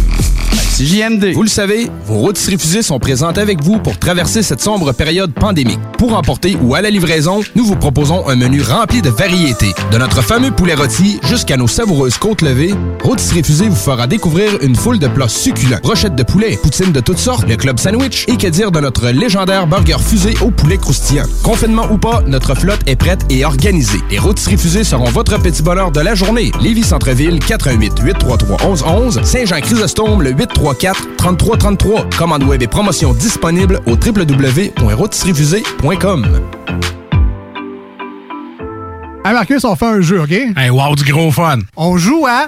C'est JMD. Vous le savez, vos rôtisseries fusées sont présentes avec vous pour traverser cette sombre période pandémique. Pour emporter ou à la livraison, nous vous proposons un menu rempli de variétés. De notre fameux poulet rôti jusqu'à nos savoureuses côtes levées, Rôtisserie Fusée vous fera découvrir une foule de plats succulents. Brochettes de poulet, poutines de toutes sortes, le club sandwich et que dire de notre légendaire burger fusé au poulet croustillant? Confinement ou pas, notre flotte est prête et organisée. Les Rôtisseries Fusées seront votre petit bonheur de la journée. Lévis Centreville, 418 833 1111 Saint-Jean-Chrysostome, le 834 3333. Commande web et promotion disponible au www.rôtisseriefusée.com. Hey Marcus, on fait un jeu, OK? Hey, wow, du gros fun. On joue à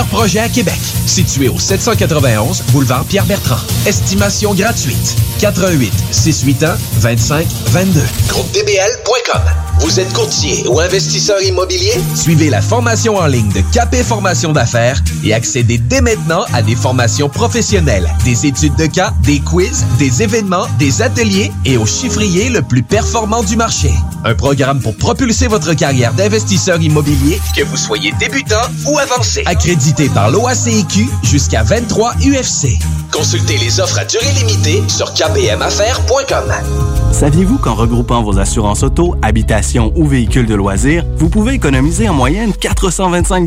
projets à Québec. Situé au 791 boulevard Pierre-Bertrand. Estimation gratuite. 88 681 25 22. GroupeDBL.com. Vous êtes courtier ou investisseur immobilier? Suivez la formation en ligne de KP Formation d'affaires et accédez dès maintenant à des formations professionnelles, des études de cas, des quiz, des événements, des ateliers et au chiffrier le plus performant du marché. Un programme pour propulser votre carrière d'investisseur immobilier, que vous soyez débutant ou avancé. Accrédité par l'OACIQ jusqu'à 23 UFC. Consultez les offres à durée limitée sur kpmaffaires.com. Saviez-vous qu'en regroupant vos assurances auto, habitation ou véhicules de loisirs, vous pouvez économiser en moyenne 425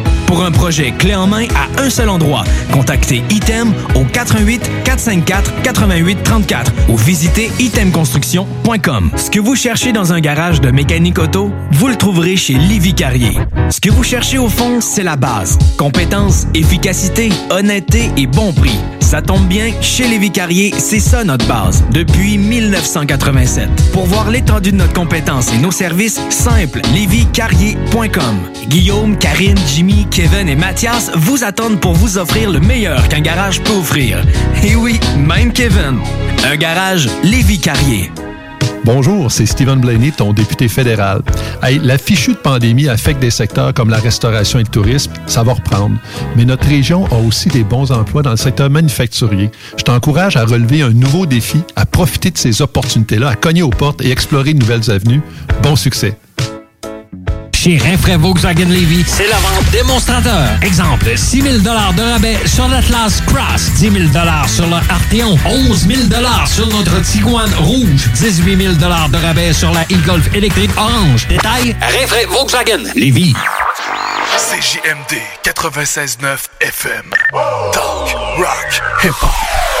Pour un projet clé en main à un seul endroit, contactez Item au 88 454 88 34 ou visitez itemconstruction.com. Ce que vous cherchez dans un garage de mécanique auto, vous le trouverez chez Livy Carrier. Ce que vous cherchez au fond, c'est la base. Compétence, efficacité, honnêteté et bon prix. Ça tombe bien, chez Lévi Carrier, c'est ça notre base, depuis 1987. Pour voir l'étendue de notre compétence et nos services, simple, lévicarrier.com. Guillaume, Karine, Jimmy, Kevin et Mathias vous attendent pour vous offrir le meilleur qu'un garage peut offrir. Et oui, même Kevin. Un garage Lévi Carrier. Bonjour, c'est Stephen Blaney, ton député fédéral. Hey, la fichue de pandémie affecte des secteurs comme la restauration et le tourisme, ça va reprendre. Mais notre région a aussi des bons emplois dans le secteur manufacturier. Je t'encourage à relever un nouveau défi, à profiter de ces opportunités-là, à cogner aux portes et explorer de nouvelles avenues. Bon succès. Chez Rinfraie Volkswagen Levy, c'est la vente démonstrateur. Exemple, 6 000 de rabais sur l'Atlas Cross, 10 000 sur le Arteon, 11 000 sur notre Tiguan Rouge, 18 000 de rabais sur la e-Golf électrique orange. Détail, Rinfraie Volkswagen Levy. CJMD 96.9 FM. Talk, rock, hip-hop.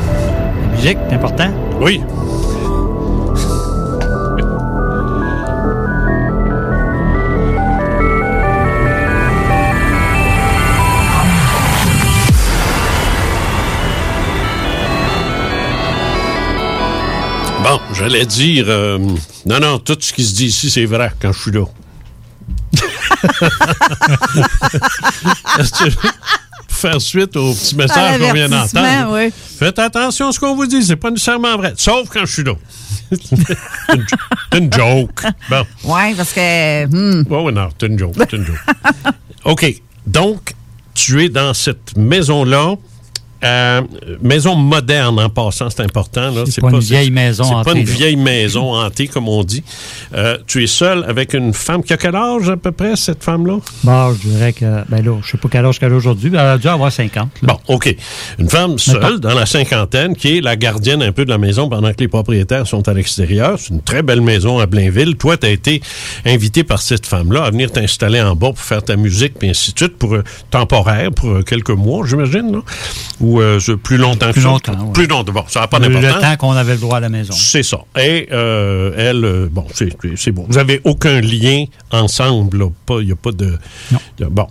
important? Oui. Bon, j'allais dire, euh, non, non, tout ce qui se dit ici, c'est vrai quand je suis là. Faire suite au petit message qu'on vient d'entendre. oui. Faites attention à ce qu'on vous dit, c'est pas nécessairement vrai. Sauf quand je suis là. C'est une, une joke. Bon. Oui, parce que. hmm, Oui, oui, non, c'est une joke. c'est une joke. OK. Donc, tu es dans cette maison-là. Euh, maison moderne en passant, c'est important. là. C'est pas une vieille maison C'est pas hantée, une là. vieille maison hantée, comme on dit. Euh, tu es seul avec une femme qui a quel âge à peu près, cette femme-là? Bon, je dirais que, ben là, je sais pas quel âge qu'elle a aujourd'hui, mais elle a dû avoir 50. Bon, OK. Une femme seule, dans la cinquantaine, qui est la gardienne un peu de la maison pendant que les propriétaires sont à l'extérieur. C'est une très belle maison à Blainville. Toi, tu as été invité par cette femme-là à venir t'installer en bas pour faire ta musique, puis ainsi de suite, pour euh, temporaire, pour euh, quelques mois, j'imagine, là? Ou euh, c'est plus longtemps Plus que ça? longtemps, ouais. Plus longtemps. Bon, ça n'a pas d'importance. le temps qu'on avait le droit à la maison. C'est ça. Et euh, elle, euh, bon, c'est bon. Vous avez aucun lien ensemble, Il n'y a pas de. de- bon.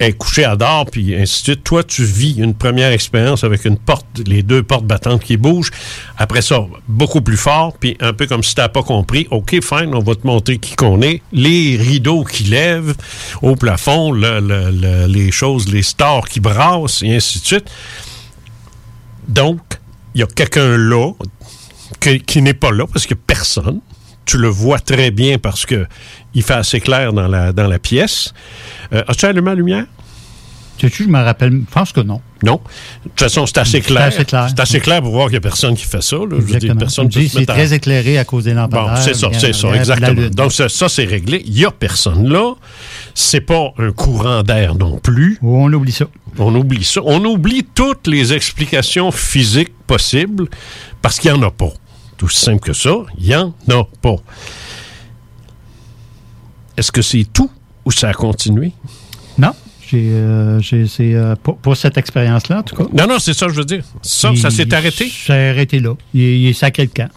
Est couchée à dehors, puis ainsi de suite. Toi, tu vis une première expérience avec une porte, les deux portes battantes qui bougent. Après ça, beaucoup plus fort, puis un peu comme si tu n'as pas compris. OK, fine, on va te montrer qui qu'on est. Les rideaux qui lèvent au plafond, le- le- le- les choses, les stars qui brassent, et ainsi de suite. Donc, il y a quelqu'un là qui n'est pas là parce que personne. Tu le vois très bien parce que il fait assez clair dans la, dans la pièce. Euh, As-tu allumé la lumière? Sais-tu, je me rappelle, je pense que non. Non. De toute façon, c'est assez C'est clair. assez clair. C'est assez clair pour voir qu'il n'y a personne qui fait ça. là. Je personne Tu dis, se c'est à- très éclairé à cause des lampadaires. Bon, c'est ça, c'est ça, exactement. Donc, ça, ça, c'est réglé. Il n'y a personne là. C'est pas un courant d'air non plus. on oublie ça. On oublie ça. On oublie toutes les explications physiques possibles parce qu'il n'y en a pas. Tout aussi simple que ça, il n'y en a pas. Est-ce que c'est tout ou ça a continué? Non. J'ai, euh, j'ai- c'est, euh, pour, pour cette expérience-là, en tout cas. Non, non, c'est ça que je veux dire. Ça, ça s'est Il- arrêté? Ça s'est arrêté là. Il, il est sacré le camp.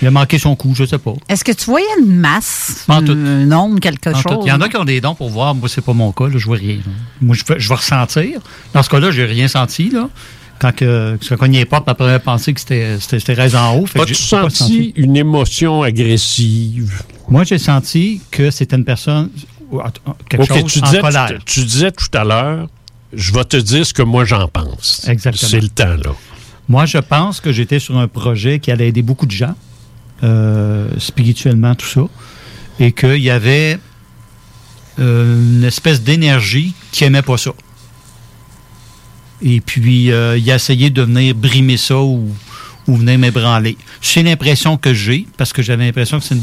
Il a manqué son coup, je sais pas. Est-ce que tu voyais une masse, En tout. un nombre, quelque En chose? tout. Il y en a qui ont des dons pour voir. Moi, c'est pas mon cas. Là, je vois rien. là. Moi, je vais ressentir. Dans ce cas-là, j'ai rien senti. Là. Quand, que, quand on n'y est pas, ma première pensée que c'était, raison en haut. As-tu pas senti une émotion agressive? Moi, j'ai senti que c'était une personne, en- en- quelque chose tu en disais, colère. tu, tu disais tout à l'heure, je vais te dire ce que moi j'en pense. Exactement. C'est le temps, là. Moi, je pense que j'étais sur un projet qui allait aider beaucoup de gens, euh, spirituellement, tout ça, et qu'il y avait euh, une espèce d'énergie qui aimait pas ça. Et puis, euh, il a essayé de venir brimer ça ou, ou venir m'ébranler. C'est l'impression que j'ai, parce que j'avais l'impression que c'est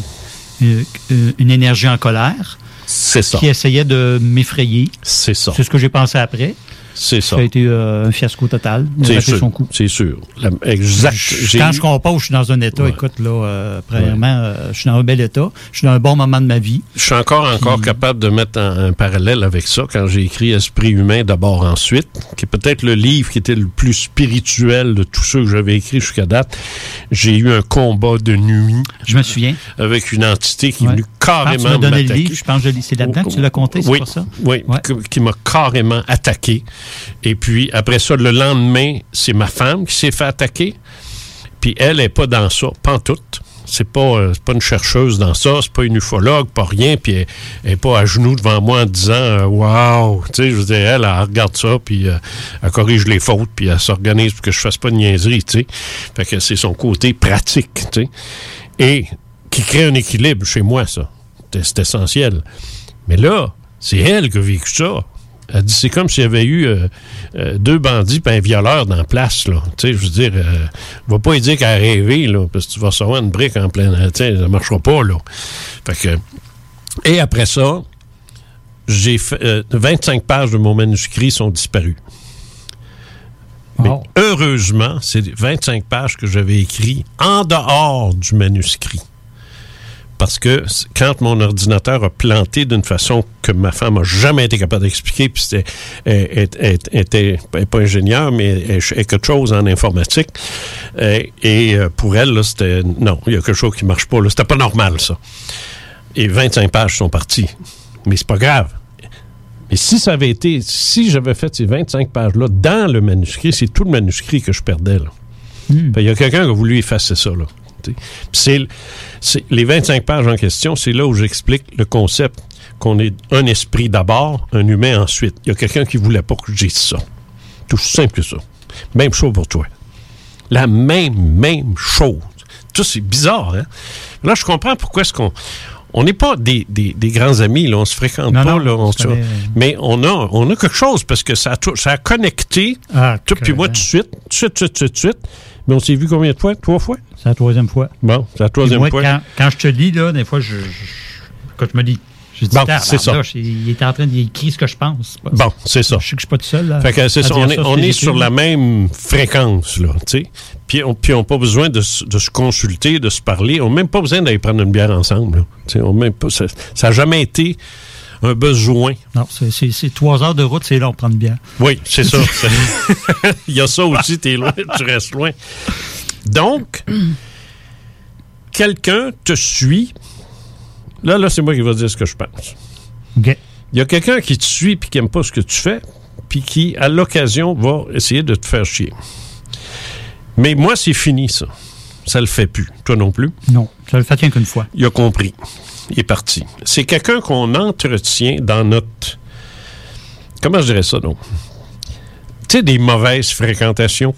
une, une- une énergie en colère. C'est ça. Qui essayait de m'effrayer. C'est ça. C'est ce que j'ai pensé après. C'est ça. Ça a été euh, un fiasco total. Il a sûr. son coup. C'est sûr. La- exact. Quand je compose, je suis dans un état, Ouais. écoute, là, euh, premièrement, euh, je suis dans un bel état. Je suis dans un bon moment de ma vie. Je suis encore, encore capable de mettre un, un parallèle avec ça quand j'ai écrit Esprit humain d'abord ensuite, qui est peut-être le livre qui était le plus spirituel de tous ceux que j'avais écrits jusqu'à date. J'ai eu un combat de nuit. Je me souviens. Avec une entité qui est venue carrément m'as donné le livre, je pense que je c'est là-dedans que tu l'as compté, c'est oui, pas ça? Oui, qui m'a carrément attaqué. Et puis, après ça, le lendemain, c'est ma femme qui s'est fait attaquer. Puis elle n'est pas dans ça, tout. C'est pas, euh, pas une chercheuse dans ça, c'est pas une ufologue, pas rien, puis elle, elle est pas à genoux devant moi en disant Waouh! Tu sais, je veux dire, elle, elle regarde ça, puis euh, elle corrige les fautes, puis elle s'organise pour que je fasse pas de niaiserie, tu sais. Fait que c'est son côté pratique, tu sais. Et qui crée un équilibre chez moi, ça. C'est essentiel. Mais là, c'est elle qui a vécu ça. Elle dit, c'est comme s'il y avait eu euh, euh, deux bandits et un violeur dans la place, là. Tu sais, je veux dire, euh, va pas lui dire qu'elle a rêvé, là, parce que tu vas recevoir une brique en plein... Tu sais, ça marchera pas, là. Fait que... Et après ça, j'ai fait... euh, 25 pages de mon manuscrit sont disparues. Mais heureusement, c'est 25 pages que j'avais écrit en dehors du manuscrit. Parce que quand mon ordinateur a planté d'une façon que ma femme n'a jamais été capable d'expliquer, puis c'était elle- elle- elle- elle était elle est pas ingénieure, mais elle, quelque chose en informatique. Euh, et euh, pour elle, là, c'était non, il y a quelque chose qui marche pas. là. C'était pas normal, ça. Et 25 pages sont parties. Mais c'est pas grave. Mais si ça avait été, si j'avais fait ces 25 pages-là dans le manuscrit, c'est tout le manuscrit que je perdais. là. Hmm. Il y a quelqu'un qui a voulu effacer ça. Là. C'est, les 25 pages en question, c'est là où j'explique le concept qu'on est un esprit d'abord, un humain ensuite. Il y a quelqu'un qui voulait pas que je ça. Tout simple que ça. Même chose pour toi. La même, même chose. Tout c'est bizarre, hein? Là, je comprends pourquoi est-ce qu'on... On n'est pas des, des- des grands amis, là, on se fréquente Non, pas, non, là, on se mais on a, on a quelque chose parce que ça a, tout- ça a connecté, Ah, toi puis moi, tout de suite, tout de suite, tout de suite, tout de suite. Mais on s'est vu combien de fois? Trois fois? C'est la troisième fois. Bon, c'est la troisième Moi, fois. Quand, quand je te lis, là, des fois, je, je- quand je me dis, je dis, Bon, c'est ça. Il est en train d'écrire ce que je pense. Bon, c'est ça. Je sais que je suis pas tout seul. Là, Fait que c'est ça, on est, sur on est la même fréquence, là, tu sais. Puis on n'a pas besoin de, se- de se consulter, de se parler. On n'a même pas besoin d'aller prendre une bière ensemble, là. On même pas, ça n'a jamais été un besoin. Non, c'est- trois heures de route, c'est long, prendre bien. Oui, c'est ça. Il y a ça aussi, t'es loin, tu restes loin. Donc, quelqu'un te suit. Là, là, c'est moi qui vais dire ce que je pense. OK. Il y a quelqu'un qui te suit puis qui n'aime pas ce que tu fais, puis qui, à l'occasion, va essayer de te faire chier. Mais moi, c'est fini, ça. Ça le fait plus. Toi non plus. Non, ça le fait rien qu'une fois. Il a compris. Il est parti. C'est quelqu'un qu'on entretient dans notre. Comment je dirais ça, donc? Tu sais, des mauvaises fréquentations.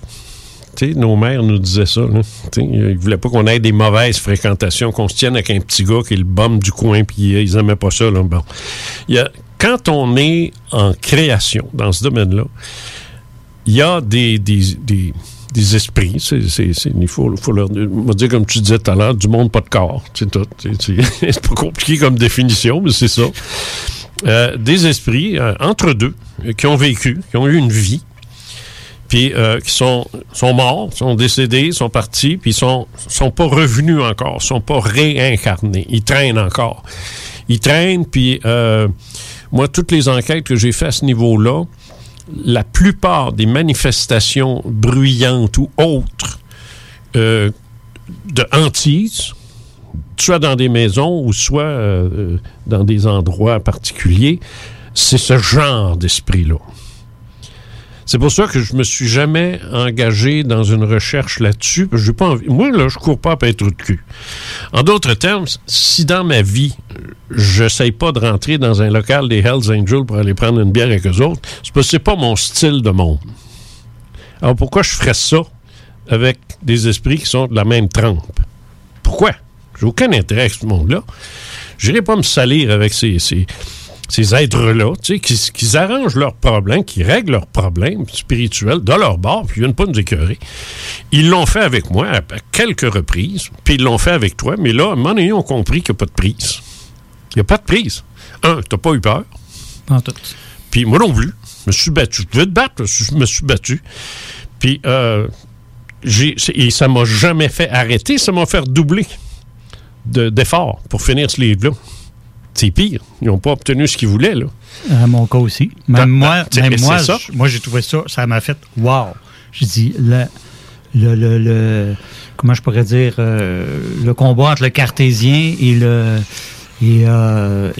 Nos mères nous disaient ça. Là. Ils voulaient pas qu'on ait des mauvaises fréquentations, qu'on se tienne avec un petit gars qui est le bum du coin, puis ils n'aimaient pas ça. Y a, quand on est en création dans ce domaine-là, il y a des, des, des, des esprits. C'est, c'est, c'est- il faut, faut leur dire, comme tu disais tout à l'heure, du monde pas de corps. C'est tout. C'est, pas compliqué comme définition, mais c'est ça. Euh, des esprits euh, entre deux qui ont vécu, qui ont eu une vie, puis euh, qui sont, sont morts, sont décédés, sont partis, puis sont, sont pas revenus encore, sont pas réincarnés. Ils traînent encore. Ils traînent, puis euh, moi, toutes les enquêtes que j'ai faites à ce niveau-là, la plupart des manifestations bruyantes ou autres euh, de hantises, soit dans des maisons ou soit euh, dans des endroits particuliers, c'est ce genre d'esprit-là. C'est pour ça que je me suis jamais engagé dans une recherche là-dessus. pas. Moi, là, je cours pas à être de cul. En d'autres termes, si dans ma vie, je n'essaye pas de rentrer dans un local des Hells Angels pour aller prendre une bière avec eux autres, c'est parce que c'est pas mon style de monde. Alors pourquoi je ferais ça avec des esprits qui sont de la même trempe? Pourquoi? J'ai aucun intérêt avec ce monde-là. Je n'irai pas me salir avec ces, ces êtres-là, tu sais, qui, qui arrangent leurs problèmes, qui règlent leurs problèmes spirituels de leur bord, puis ils viennent pas nous écœurer. Ils l'ont fait avec moi à, quelques reprises, puis ils l'ont fait avec toi, mais là, à un moment donné, ils ont compris qu'il n'y a pas de prise. Il n'y a pas de prise. Un, tu n'as pas eu peur. En tout. Puis moi non plus. Je me suis battu. Je devais te battre. Je me suis battu. Puis, euh, et ça m'a jamais fait arrêter. Ça m'a fait doubler de- d'efforts pour finir ce livre-là. C'est pire. Ils n'ont pas obtenu ce qu'ils voulaient, là. À mon cas aussi. Même moi, même moi, ça? je- moi j'ai trouvé ça, ça m'a fait wow. J'ai dit, le, le, le, le- comment je pourrais dire, euh, le combat entre le cartésien et le. Et, euh,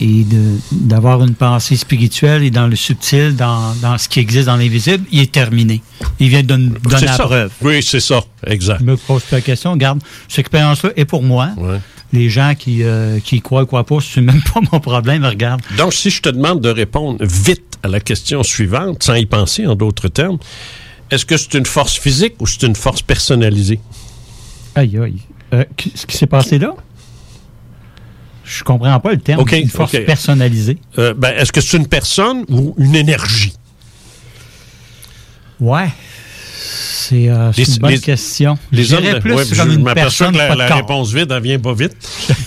et d'avoir une pensée spirituelle et dans le subtil, dans, dans ce qui existe dans l'invisible, il est terminé. Il vient de don- donner la ça. preuve. Oui, c'est ça. Exact. Je me pose pas la question. Regarde, cette expérience-là est pour moi. Les gens qui, euh, qui croient ou croient pas, c'est même pas mon problème. Regarde. Donc, si je te demande de répondre vite à la question suivante, sans y penser en d'autres termes, est-ce que c'est une force physique ou c'est une force personnalisée? Aïe, aïe. Euh, ce qui s'est passé là? Je comprends pas le terme. OK, une force personnalisée. Euh, ben, est-ce que c'est une personne ou une énergie? Ouais. C'est euh, une bonne les- question. Les hommes, plus ouais, comme je m'aperçois que la, réponse vite, elle vient pas vite.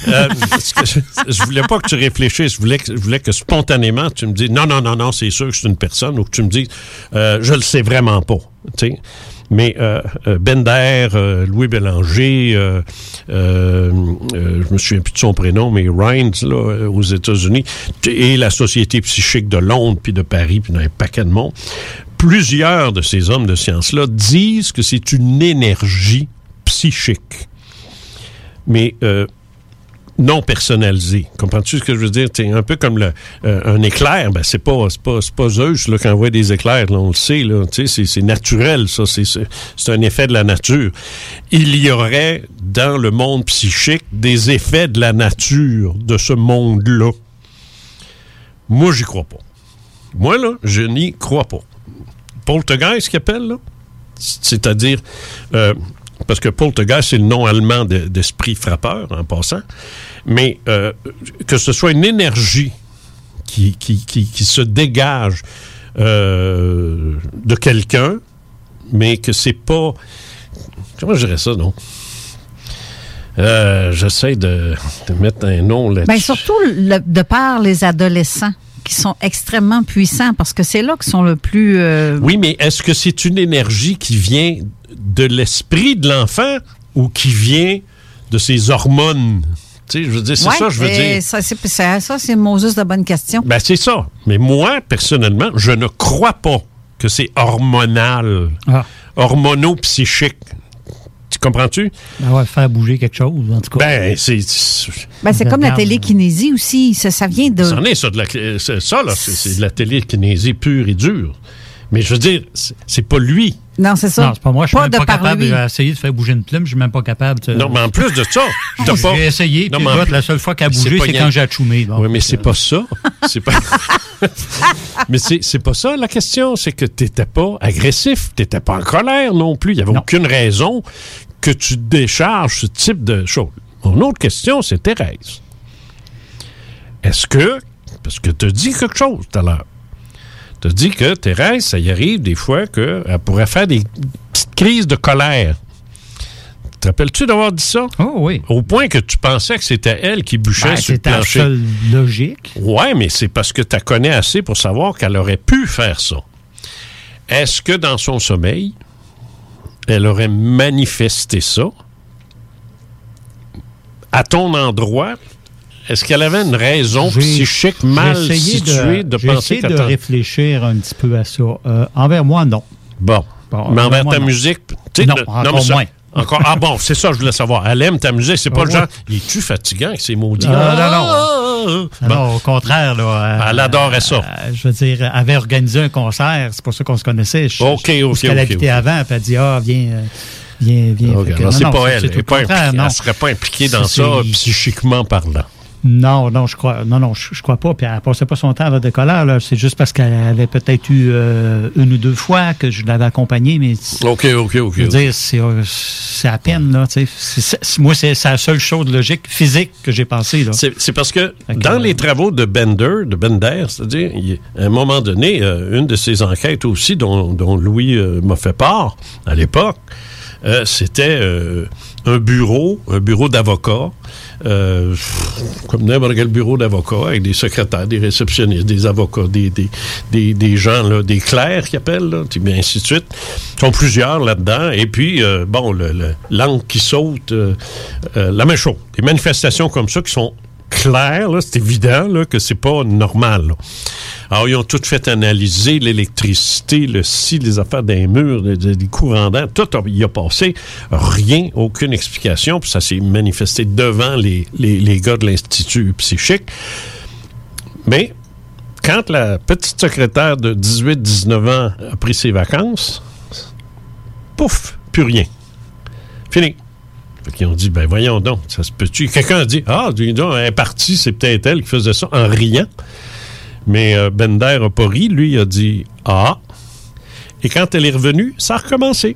Euh, je, je voulais pas que tu réfléchisses. Je voulais que, je voulais que spontanément, tu me dises non, non, non, non, c'est sûr que c'est une personne, ou que tu me dises je le sais vraiment pas. tu sais. Mais euh, euh, Bender, euh, Louis Bélanger, euh, je me souviens plus de son prénom, mais Rhines, là, aux États-Unis, et la Société psychique de Londres, puis de Paris, puis d'un paquet de monde, plusieurs de ces hommes de science-là disent que c'est une énergie psychique. Mais non personnalisé. Comprends-tu ce que je veux dire? C'est un peu comme euh, un éclair. Ben, c'est pas, pas, pas Zeus qui envoie des éclairs. On le sait. C'est, naturel. Ça, c'est, un effet de la nature. Il y aurait dans le monde psychique des effets de la nature de ce monde-là. Moi, j'y crois pas. Moi, là, je n'y crois pas. Poltergeist, qu'il appelle? C'est-à-dire, euh, parce que poltergeist, c'est le nom allemand de- d'esprit frappeur, en passant, mais euh, que ce soit une énergie qui, qui, qui- qui se dégage euh, de quelqu'un, mais que c'est pas... Comment je dirais ça, non? Euh, J'essaie de, de mettre un nom là-dessus. Ben, surtout le- de par les adolescents qui sont extrêmement puissants parce que c'est là qu'ils sont le plus. euh, Oui, mais est-ce que c'est une énergie qui vient de l'esprit de l'enfant ou qui vient de ses hormones? Tu sais, je veux dire, c'est ouais, ça, je veux et dire. Ça, c'est, ça, ça, c'est Moses de bonne question. Ben, c'est ça. Mais moi, personnellement, je ne crois pas que c'est hormonal, hormono-psychique. Tu comprends-tu? Ben ouais, faire bouger quelque chose, en tout cas. Ben, c'est. Ben, c'est comme la télékinésie aussi. Ça, ça vient de. C'en est, ça, de la, c'est- ça, là, c'est c'est de la télékinésie pure et dure. Mais je veux dire, c'est- pas lui. Non, c'est ça. Non, c'est pas moi. Je suis même de pas capable lui. d'essayer de faire bouger une plume. Je suis même pas capable. de- Non, mais en plus de ça, t'as pas. J'ai essayé, Non, puis mais la seule fois qu'elle a c'est bougé, pas c'est quand j'ai atchoumé. Oui, mais c'est pas ça. C'est pas. mais c'est c'est pas ça la question. C'est que t'étais pas agressif, t'étais pas en colère non plus. Il y avait aucune raison que tu décharges ce type de choses. Mon autre question, c'est Thérèse. Est-ce que, parce que tu as dit quelque chose tout à l'heure, tu as dit que Thérèse, ça y arrive des fois qu'elle pourrait faire des petites crises de colère. Te rappelles-tu d'avoir dit ça? Oh oui. Au point que tu pensais que c'était elle qui bûchait Ben, sur le plancher. seule logique. Ouais, mais c'est parce que tu la connais assez pour savoir qu'elle aurait pu faire ça. Est-ce que dans son sommeil, elle aurait manifesté ça? À ton endroit? Est-ce qu'elle avait une raison psychique mal située de, j'ai penser qu'elle de réfléchir un petit peu à ça. Euh, envers moi, non. Bon. Bon, mais envers moi, ta non. musique, tu sais, Non, le- encore ça- moins. Encore, ah bon, c'est ça, je voulais savoir. Elle aime ta musique, c'est pas Ah le genre. Il est-tu fatigant avec ses maudits? Non, Ah, non, non. ah, Non, non, au contraire, là. euh, Elle adorait ça. euh, je veux dire, elle avait organisé un concert, c'est pour ça qu'on se connaissait. Je- OK, OK, Parce qu'elle habitait avant, puis elle dit Ah, viens, euh, viens, viens. Ok, Fait que, alors non, c'est pas elle. Elle pas elle serait pas impliquée dans ça psychiquement parlant. Non, non, je crois, non, non, je, je crois pas. Puis elle passait pas son temps avec de colère. là. C'est juste parce qu'elle avait peut-être eu euh, une ou deux fois que je l'avais accompagnée, mais OK, OK, OK. je veux dire, c'est, euh, c'est à peine là. tu sais. Moi, c'est, c'est la seule chose logique, physique que j'ai pensé là. C'est c'est parce que dans les travaux de Bender, de Bender, c'est-à-dire, il- à un moment donné, euh, une de ses enquêtes aussi, dont, dont Louis euh, m'a fait part à l'époque, c'était un bureau, un bureau d'avocat, euh, comme n'importe quel bureau d'avocat, avec des secrétaires, des réceptionnistes, des avocats, des, des, des, des gens, là, des clercs qui appellent, bien ainsi de suite. Ils sont plusieurs là-dedans. Et puis, euh, bon, le, le- l'angle qui saute, euh, euh, la même chose. Des manifestations comme ça qui sont claires, là, c'est évident que c'est pas normal. Alors, ils ont tout fait analyser l'électricité, le si, les affaires des murs, les, courants d'air, tout y a passé. Rien, aucune explication, puis ça s'est manifesté devant les gars de l'Institut psychique. Mais quand la petite secrétaire de 18-19 ans a pris ses vacances, pouf, plus rien. Fini. Qu'ils ont dit, ben voyons donc, ça se peut-tu? Quelqu'un a dit, ah, dis donc, est partie, c'est peut-être elle qui faisait ça en riant. Mais euh, Bender n'a pas ri, lui, il a dit, ah. Et quand elle est revenue, ça a recommencé.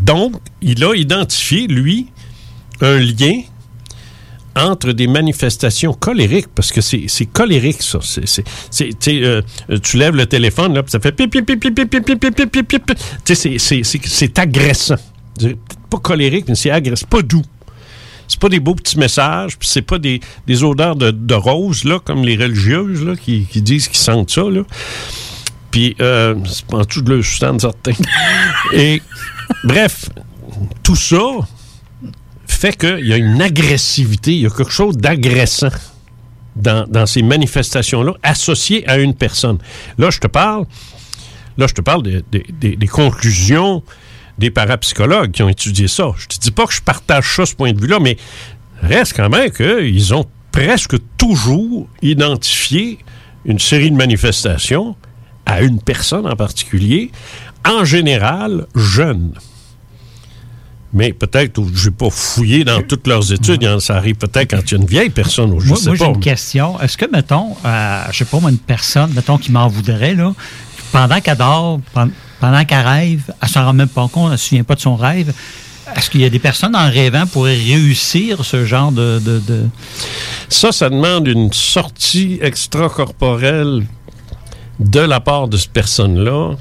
Donc, il a identifié, lui, un lien entre des manifestations colériques, parce que c'est colérique, ça. C'est- c'est- tu euh, euh, lèves le téléphone, là, puis ça fait pip, pip, pip, pip, pip, pip, pip, pip, pip, pip, pip. C'est agressant. Pas colérique, mais c'est agressant. pas doux. C'est pas des beaux petits messages, puis c'est pas des, des odeurs de, de rose, là, comme les religieuses, là, qui, qui disent qu'ils sentent ça, là. Puis, euh, c'est pas en dessous de leur stand, certain. Et, bref, tout ça fait qu'il y a une agressivité, il y a quelque chose d'agressant dans, dans ces manifestations-là associées à une personne. Là, je te parle, là, je te parle des- des- des- des conclusions des parapsychologues qui ont étudié ça. Je te dis pas que je partage ça, ce point de vue-là, mais Reste quand même qu'ils ont presque toujours identifié une série de manifestations à une personne en particulier, en général jeune. Mais peut-être, je n'ai pas fouillé dans toutes leurs études, ça arrive peut-être quand il y a une vieille personne, ou je moi, sais moi, j'ai une question. Est-ce que, mettons, euh, je sais pas, moi, une personne, mettons, qui m'en voudrait, là, pendant qu'elle dort, pen- pendant qu'elle rêve, elle s'en rend même pas compte, elle ne se souvient pas de son rêve. Est-ce qu'il y a des personnes en rêvant pourraient réussir ce genre de. de- de- Ça, ça demande une sortie extracorporelle de la part de cette personne-là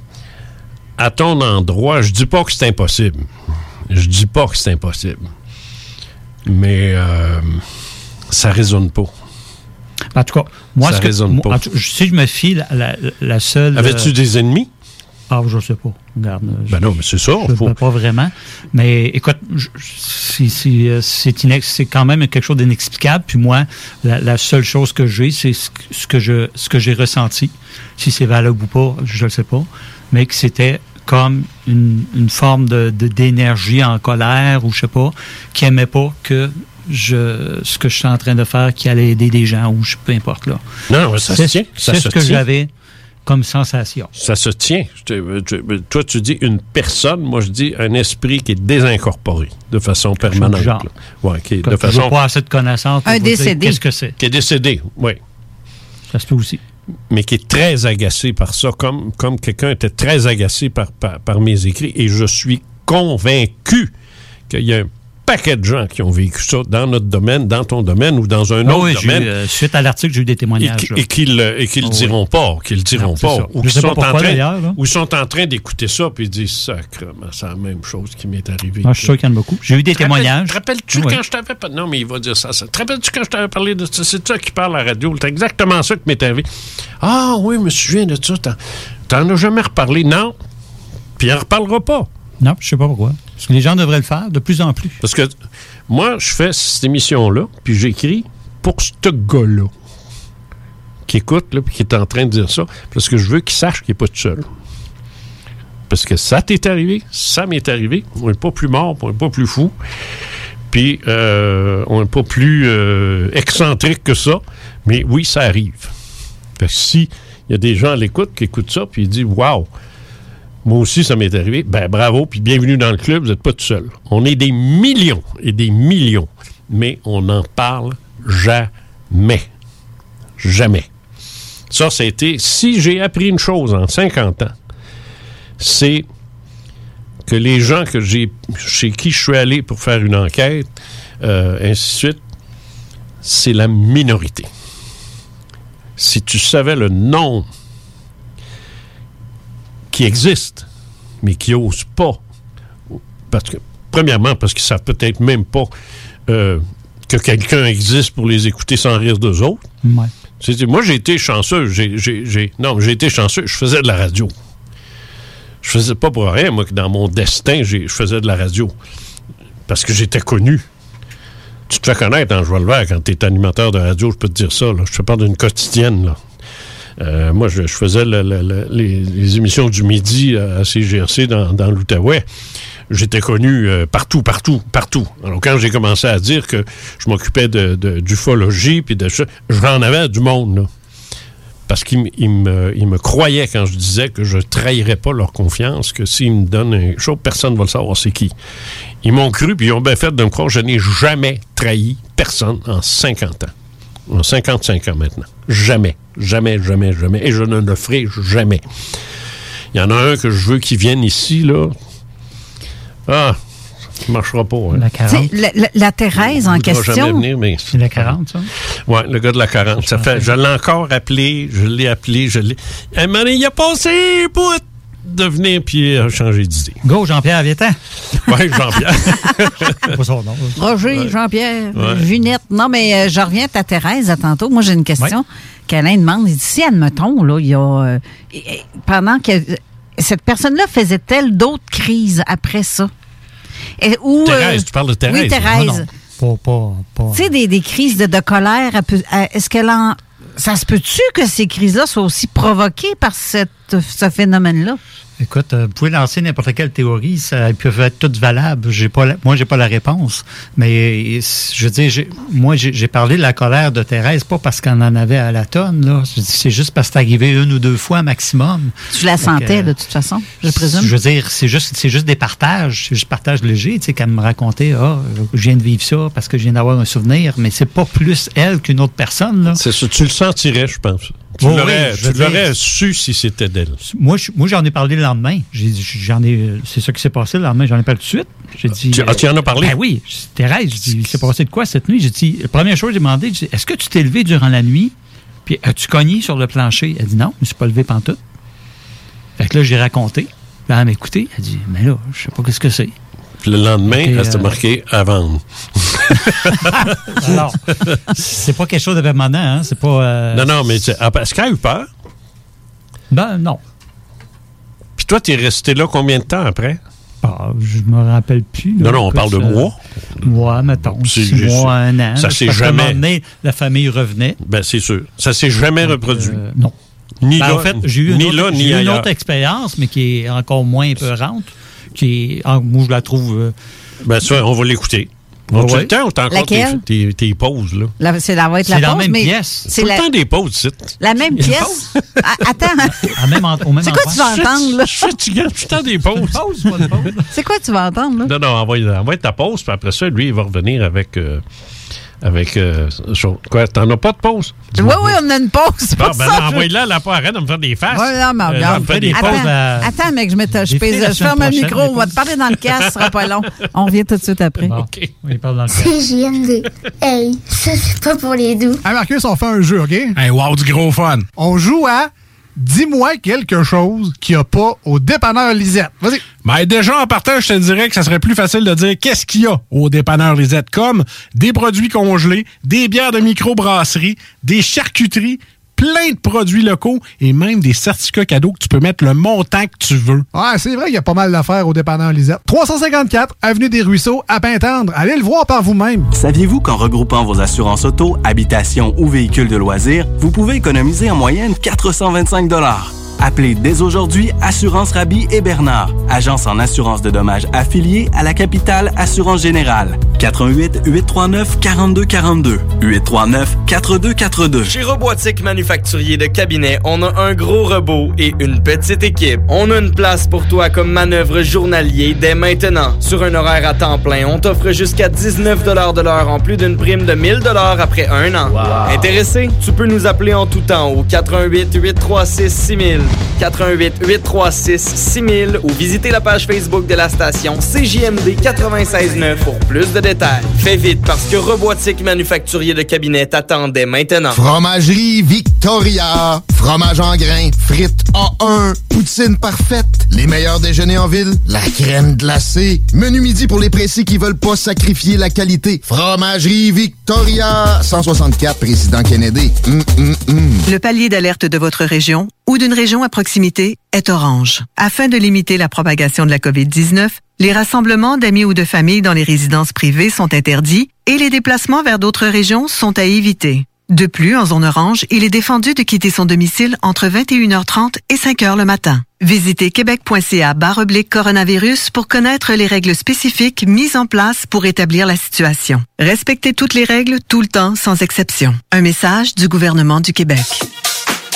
à ton endroit. Je dis pas que c'est impossible. Je dis pas que c'est impossible. Mais euh, ça résonne pas. En tout cas, moi, Ça ce que, résonne moi, pas. en tout- si je me fie la, la- la seule. Avais-tu euh, des ennemis? Ah, je sais pas. Regarde. euh, Ben non, mais c'est ça. Je faut- ne pas vraiment. Mais écoute, je- si- si, euh, c'est quand même quelque chose d'inexplicable. Puis moi, la, la seule chose que j'ai, c'est ce que- ce que je ce que j'ai ressenti. Si c'est valable ou pas, je ne sais pas. Mais que c'était comme une, une forme de d'énergie en colère ou je sais pas, qui aimait pas que je ce que je suis en train de faire qui allait aider des gens ou je, peu importe là. Non, ça se C'est- tient. C'est ce que j'avais comme sensation. Ça se tient. Je te- je- toi, tu dis une personne, moi, je dis un esprit qui est désincorporé de façon permanente. genre. Ouais, qui est de façon. pas assez de connaissances. Un décédé. Qu'est-ce que c'est? Qui est décédé, oui. Ça se peut aussi. Mais qui est très agacé par ça, comme, comme quelqu'un était très agacé par, par, par mes écrits. Et je suis convaincu qu'il y a un paquet de gens qui ont vécu ça dans notre domaine, dans ton domaine ou dans un Ah autre oui, j'ai eu, domaine. euh, suite à l'article, j'ai eu des témoignages. qui- et qu'ils et qu'ils le Ah oui. diront pas, qu'ils diront Non, pas, ça. ou pas sont, en train, d'ailleurs, là. ou sont en train d'écouter ça puis ils disent sacrement, c'est la même chose qui m'est arrivé. Ah, je suis sûr qu'il y en a beaucoup. J'ai eu des Te témoignages. Te rappelles-tu Oui. quand je t'avais pas. Non, mais il va dire ça. ça. Te rappelles-tu quand je t'avais parlé de ça? C'est toi qui parles à la radio. C'est exactement ça qui m'est arrivé. Ah oui, je me souviens de ça. T'en, as jamais reparlé. Non. Puis il en reparlera pas. Non, je sais pas pourquoi. Les gens devraient le faire de plus en plus. Parce que moi, je fais cette émission-là, puis j'écris pour ce gars-là qui écoute, puis qui est en train de dire ça, parce que je veux qu'il sache qu'il n'est pas tout seul. Parce que ça t'est arrivé, ça m'est arrivé. On n'est pas plus mort, on n'est pas plus fou. Puis euh, on n'est pas plus euh, excentrique que ça. Mais oui, ça arrive. Fait que si il y a des gens à l'écoute qui écoutent ça, puis ils disent Waouh, moi aussi, ça m'est arrivé. Ben bravo, puis bienvenue dans le club, vous n'êtes pas tout seul. On est des millions et des millions, mais on n'en parle jamais. Jamais. Ça, été. Si j'ai appris une chose en 50 ans, c'est que les gens que j'ai, chez qui je suis allé pour faire une enquête, euh, ainsi de suite, c'est la minorité. Si tu savais le nombre qui existent, mais qui n'osent pas, parce que, premièrement, parce qu'ils savent peut-être même pas euh, que quelqu'un existe pour les écouter sans rire d'eux autres. Ouais. C'est- moi, j'ai été chanceux. J'ai, j'ai- j'ai- non, j'ai été chanceux. Je faisais de la radio. Je faisais pas pour rien, moi, que dans mon destin, j'ai- je faisais de la radio. Parce que j'étais connu. Tu te fais connaître en joie le vert quand tu es animateur de radio, je peux te dire ça. là. Je te parle d'une quotidienne. Là. Euh, moi, je, faisais le- le- le- les, émissions du midi à CGRC dans, l'Outaouais. J'étais connu euh, partout, partout, partout. Alors, quand j'ai commencé à dire que je m'occupais de, d'ufologie, puis de ça, j'en avais du monde, là. Parce qu'ils me, me croyaient quand je disais que je trahirais pas leur confiance, que s'ils me donnent un show, personne ne va le savoir c'est qui. Ils m'ont cru, puis ils ont bien fait de me croire. Je n'ai jamais trahi personne en 50 ans. En 55 ans maintenant. Jamais. Jamais, jamais, jamais. Et je ne le ferai jamais. Il y en a un que je veux qui vienne ici, là. Ah, ça ne marchera pas. hein. La Tu sais, La, la- la Thérèse en question. jamais venir, mais... C'est la 40, ça? Oui, le gars de la 40. Ça fait, je l'ai encore appelé, je l'ai appelé, je l'ai. Un moment donné, il a passé pour de venir puis il a changé d'idée. Go, Jean-Pierre Viétan. Oui, Jean-Pierre. pas son nom. Roger, Ouais. Jean-Pierre, Ouais. Junette. Non, mais euh, je reviens à ta Thérèse à tantôt. Moi, j'ai une question qu'Alain demande. Il dit, si, admettons, là, il y a... euh, pendant que... Cette personne-là faisait-elle d'autres crises après ça? Et, ou, Thérèse, euh, tu parles de Thérèse. Oui, Thérèse. Pas, pas, pas. Tu sais, des, des crises de, de colère, est-ce qu'elle en... Ça se peut-tu que ces crises-là soient aussi provoquées par cette, ce phénomène-là? Écoute, euh, vous pouvez lancer n'importe quelle théorie, ça, elles peuvent être toutes valables. J'ai pas la- moi, j'ai pas la réponse. Mais euh, je veux dire, moi, j'ai parlé de la colère de Thérèse, pas parce qu'on en avait à la tonne. là. C'est juste parce que c'est arrivé une ou deux fois maximum. Tu la sentais, que, de toute façon, je présume? Je veux dire, c'est juste, c'est juste des partages, c'est juste partage léger, tu sais, qu'elle me racontait, ah, je viens de vivre ça parce que je viens d'avoir un souvenir, mais c'est pas plus elle qu'une autre personne, là. C'est ça, tu le sentirais, je pense. Tu Oui, l'aurais oui, su si c'était d'elle. Moi, je- moi, j'en ai parlé le lendemain. J'en ai, c'est ça qui s'est passé le lendemain. J'en ai parlé tout de suite. J'ai dit. Tu- ah, tu en as parlé? Ben oui. Thérèse, j'ai dit, il s'est passé de quoi cette nuit? J'ai dit, la première chose, j'ai demandé, est-ce que tu t'es levé durant la nuit? Puis, as-tu cogné sur le plancher? Elle dit, non, je ne suis pas levé pantoute. Fait que là, j'ai raconté. Puis, elle m'a écouté. Elle dit, mais là, je sais pas qu'est-ce que c'est. Le lendemain, elle s'était euh, marquée à vendre. Alors, c'est pas quelque chose de permanent, hein? C'est pas. euh, non, non, mais ah, est-ce qu'elle a eu peur? Ben, non. Puis toi, t'es resté là combien de temps après? Ah, je me rappelle plus. Non, là. non, on parle de euh, mois. Mois, mettons. C'est- Six mois, un an. ça s'est un jamais- donné, la famille revenait. Ben, c'est sûr. Ça s'est jamais reproduit. non. Ni Ben, là, en fait, j'ai eu, une ni autre, là, j'ai ni eu une autre expérience, mais qui est encore moins épeurante. Qui est, ah, moi, je la trouve. euh, Ben, ça, on va l'écouter. On Ouais? le temps ou t'as encore tes, tes, tes pauses, là? La- c'est la, va être C'est la dans la pause, même mais pièce. C'est Tout la, le temps des pauses, c'est. la même pièce? Ah, attends. à même en- au même C'est quoi tu vas entendre, là? Je suis fatigué tout le temps des pauses. Pause, pas de pause. C'est quoi tu vas entendre, là? Non, non, envoie, envoie ta pause, puis après ça, lui, il va revenir avec. euh, avec. euh. Quoi, t'en as pas de pause? Oui, oui, on a une pause. Bon, pour ben ça, non, je- envoie-la, là, pas arrête de me faire des faces. Ouais, non, mais Euh, regarde. elle me fait des Attends. pauses. à- Attends, mec, je, mets ta- je, pèse- la ferme le micro. On va te parler dans le casque, ce sera pas long. On revient tout de suite après. Bon, on y parle dans le. CJMD. Hey, ça c'est pas pour les doux. Hey Marcus, on fait un jeu, OK? Hey, wow, du gros fun. On joue à Dis-moi quelque chose qu'il n'y a pas au dépanneur Lisette. Vas-y. Ben déjà, en partant, je te dirais que ça serait plus facile de dire qu'est-ce qu'il y a au dépanneur Lisette, comme des produits congelés, des bières de microbrasserie, des charcuteries, plein de produits locaux et même des certificats cadeaux que tu peux mettre le montant que tu veux. Ouais, c'est vrai qu'il y a pas mal d'affaires au dépanneur Lisette. 354 Avenue des Ruisseaux, à Pintendre. Allez le voir par vous-même. Saviez-vous qu'en regroupant vos assurances auto, habitation ou véhicules de loisirs, vous pouvez économiser en moyenne 425 Appelez dès aujourd'hui Assurance Rabi et Bernard, agence en assurance de dommages affiliée à la capitale Assurance Générale. 88 839 4242 839 4242. Chez Robotique Manufacturier de Cabinet, on a un gros robot et une petite équipe. On a une place pour toi comme manœuvre journalier dès maintenant. Sur un horaire à temps plein, on t'offre jusqu'à 19 de l'heure en plus d'une prime de 1000 après un an. Intéressé? Tu peux nous appeler en tout temps au 88 836 6000, 88 836 6000 ou visiter la page Facebook de la station CJMD 969 pour plus de détails. Fais vite parce que Robotique Manufacturier de Cabinet t'attend dès maintenant. Fromagerie Victoria. Fromage en grains. Frites A1. Poutine parfaite. Les meilleurs déjeuners en ville. La crème glacée. Menu midi pour les pressés qui veulent pas sacrifier la qualité. Fromagerie Victoria. 164 Président Kennedy. Hum, hum, hum. Le palier d'alerte de votre région ou d'une région à proximité est orange. Afin de limiter la propagation de la COVID-19, les rassemblements d'amis ou de familles dans les résidences privées sont interdits et les déplacements vers d'autres régions sont à éviter. De plus, en zone orange, il est défendu de quitter son domicile entre 21h30 et 5h le matin. Visitez québec.ca oblique coronavirus pour connaître les règles spécifiques mises en place pour établir la situation. Respectez toutes les règles tout le temps sans exception. Un message du gouvernement du Québec.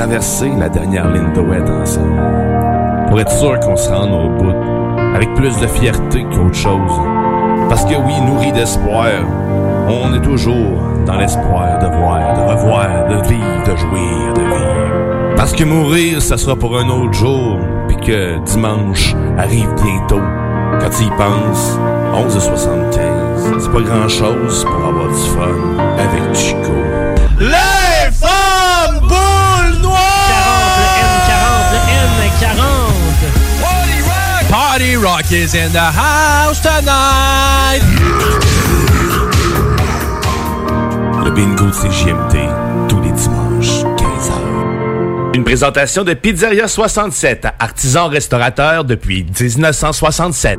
traverser la dernière ligne wet ensemble. Pour être sûr qu'on se rende au bout, avec plus de fierté qu'autre chose. Parce que oui, nourri d'espoir, on est toujours dans l'espoir de voir, de revoir, de vivre, de jouir, de vivre. Parce que mourir, ça sera pour un autre jour, puis que dimanche arrive bientôt. Quand tu y penses, 11h75, c'est pas grand-chose pour avoir du fun avec Chico. Is in the house tonight. Le bingo de CJMD, tous les dimanches, 15h. Une présentation de Pizzeria 67, artisan restaurateur depuis 1967.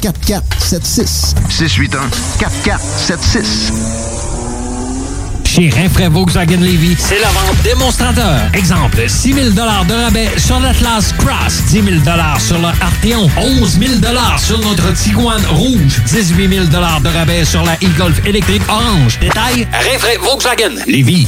4476. 681 4476. Chez Rinfraie Volkswagen Levy, c'est la vente démonstrateur. Exemple, 6 000 de rabais sur l'Atlas Cross, 10 000 sur le Arteon, 11 000 sur notre Tiguan Rouge, 18 000 de rabais sur la e-Golf électrique orange. Détail, Rinfraie Volkswagen Levy.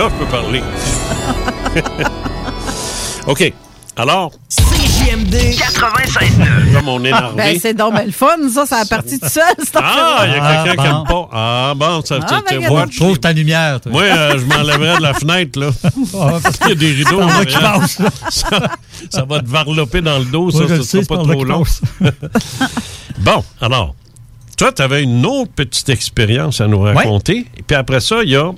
Là, je peux parler. OK. Alors, CJMD 96.9. comme on est énervé. Ben, c'est donc ben le fun, ça, ça a parti tout seul. cette Ah, il y a quelqu'un qui aime pas. Ah, bon, ça, Ah, tu- ben, tu regarde. vois, Trouve ta lumière, toi. Moi, euh, je m'enlèverais de la fenêtre, là. Parce qu'il y a des rideaux. Là arrière. passe. ça, ça va te varloper dans le dos, ça, je ça sera pas trop long. bon, alors, toi, tu avais une autre petite expérience à nous raconter. Et puis après ça, il y a.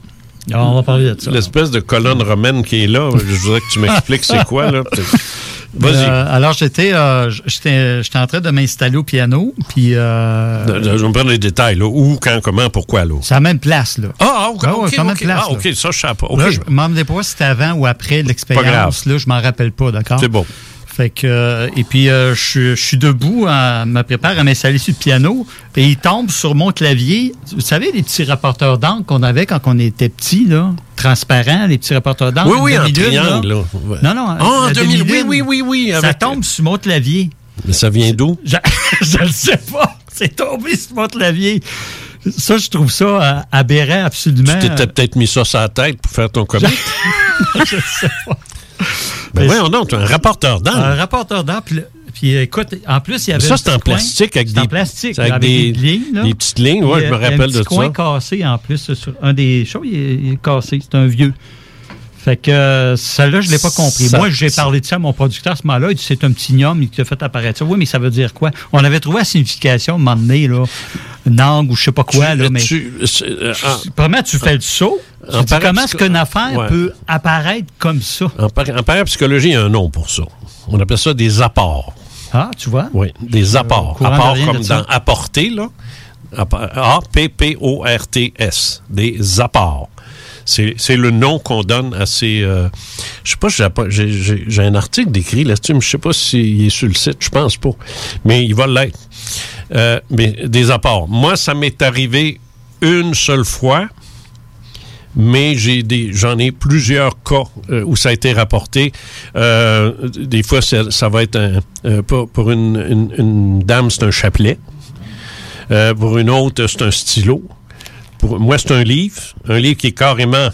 on va parler de ça. L'espèce de colonne romaine qui est là. Je voudrais que tu m'expliques c'est quoi, là. Euh, alors, j'étais euh, j'étais j'étais en train de m'installer au piano, puis... Euh, Je vais me prendre les détails, là. Où, quand, comment, pourquoi, là? c'est à la même place, là. Ah, ok, Ouais, ouais, ok, à la même place, Ah, ok, ça, je sais pas. Là, je m'en demandais pas si c'était avant ou après l'expérience. Là, je m'en rappelle pas, d'accord? C'est bon. Fait que, euh, et puis, euh, je, suis- je suis debout, euh, me prépare à m'installer sur le piano, et il tombe sur mon clavier. Vous savez, les petits rapporteurs d'encre qu'on avait quand on était petit, là, transparents, les petits rapporteurs d'encre. Oui, oui, en triangle, là. là. Non, non. Ah, en la demi- demi-lune. oui, oui, oui, oui, Ça avec- tombe sur mon clavier. Mais ça vient d'où? Je, je le sais pas. C'est tombé sur mon clavier. Ça, je trouve ça euh, aberrant, absolument. Tu t'étais peut-être mis ça sur la tête pour faire ton comic. je sais pas. Ben voyons donc, tu es un rapporteur d'encre. Un rapporteur d'encre. Puis, puis, écoute, en plus, il y avait. Ça, c'est en coin. plastique avec des- en plastique. avec avec des- des, lignes. là. des petites lignes, a- je me a rappelle un petit de coin ça. cassé en plus. Sur un des choses, il est, il est cassé. C'est un vieux. Fait que euh, celle-là, je ne l'ai pas compris. Ça- Moi, j'ai parlé de ça à mon producteur à ce moment-là. Il dit c'est un petit gnome qui t'a fait apparaître ça. Oui, mais ça veut dire quoi? On avait trouvé la signification, à un moment donné, là, une langue ou je sais pas quoi. Tu- là, mais tu- euh, en- tu fais le saut? Tu En dis, comment est-ce qu'une affaire Ouais. peut apparaître comme ça? En, par- en parapsychologie, il y a un nom pour ça. On appelle ça des apports. Ah, tu vois? Oui, des apports. de apports rien comme de dans apporter, là. A-P-P-O-R-T-S. Des apports. C'est le nom qu'on donne à ces. euh, je sais pas, j'ai un article décrit là-dessus, mais je sais pas s'il est sur le site, je pense pas. Mais il va l'être. Euh, mais des apports. Moi, ça m'est arrivé une seule fois, mais j'ai j'en ai plusieurs cas euh, où ça a été rapporté. Des fois, ça, ça va être un, pour, pour une, une- dame, c'est un chapelet. Pour une autre, c'est un stylo. Pour moi, c'est un livre, un livre qui est carrément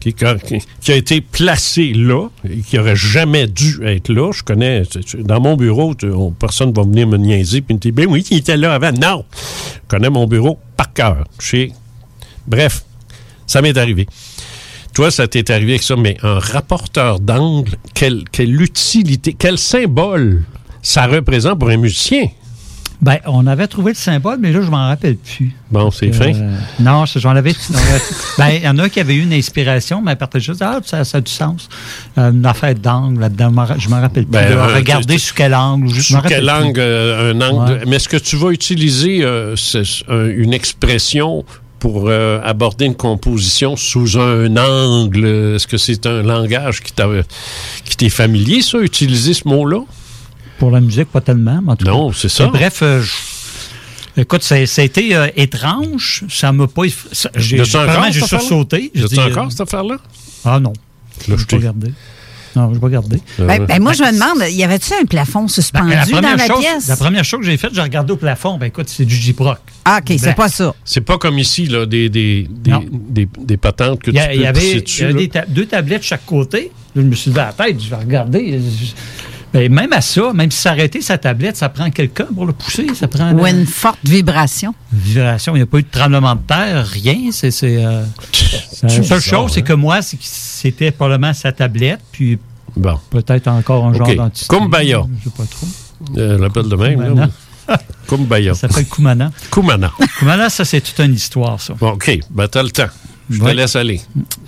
qui, a été placé là et qui aurait jamais dû être là. Je connais, dans mon bureau, personne va venir me niaiser puis me dire, ben oui, il était là avant. Non! Je connais mon bureau par cœur. Bref, ça m'est arrivé. Toi, ça t'est arrivé avec ça, mais un rapporteur d'angle, quelle utilité, quel symbole ça représente pour un musicien? Ben, on avait trouvé le symbole, mais là, je m'en rappelle plus. Bon, c'est Euh, fin. Non, c'est- j'en avais. ben, il y en a qui avaient eu une inspiration, mais après, juste, ah, ça, ça a du sens. Euh, une affaire d'angle là-dedans, je m'en rappelle plus. Ben, Là, euh, Regardez tu- sous quel angle. je Sous quel angle, euh, un angle. Ouais. de- Mais est-ce que tu vas utiliser euh, une expression pour euh, aborder une composition sous un angle? Est-ce que c'est un langage qui t'est familier, ça, utiliser ce mot-là? Pour la musique, pas tellement. mais en tout cas. Non, c'est ça. Bref, euh, je- écoute, ça, ça a été euh, étrange. Ça m'a pas. ça- J'ai vraiment, j'ai sursauté. J'ai encore, euh, cette affaire-là? Ah non. Là, je vais pas regarder. Non, je vais pas regarder. Ben, ben, moi, je me demande, y avait-tu un plafond suspendu Ben, la dans la chose, pièce? La première chose que j'ai faite, j'ai regardé au plafond. Ben écoute, c'est du J-Proc. Ah, OK, c'est Ben, pas ça. C'est pas comme ici, là, des, des, des, des, des patentes que Il y, a- tu il peux y avait, pisser il y dessus. avait là. des ta- deux tablettes de chaque côté. Là, je me suis levé à la tête, je vais regarder. Je- ben, même à ça, même si s'arrêter sa tablette, ça prend quelqu'un pour le pousser. Ça prend Ou une forte vibration. vibration. Il n'y a pas eu de tremblement de terre, rien. C'est, c'est, euh, la seule bizarre, chose, c'est hein? que moi, c'est que c'était probablement sa tablette, puis Bon. peut-être encore un genre d'entité. Kumbaya. Je sais pas trop. Euh, l'appelle de même. Kumana. là. Kumbaya. Ça s'appelle Kumana. Kumana. Kumana, ça, c'est toute une histoire, ça. Bon, OK. Ben, t'as le temps. Je Ouais. te laisse aller.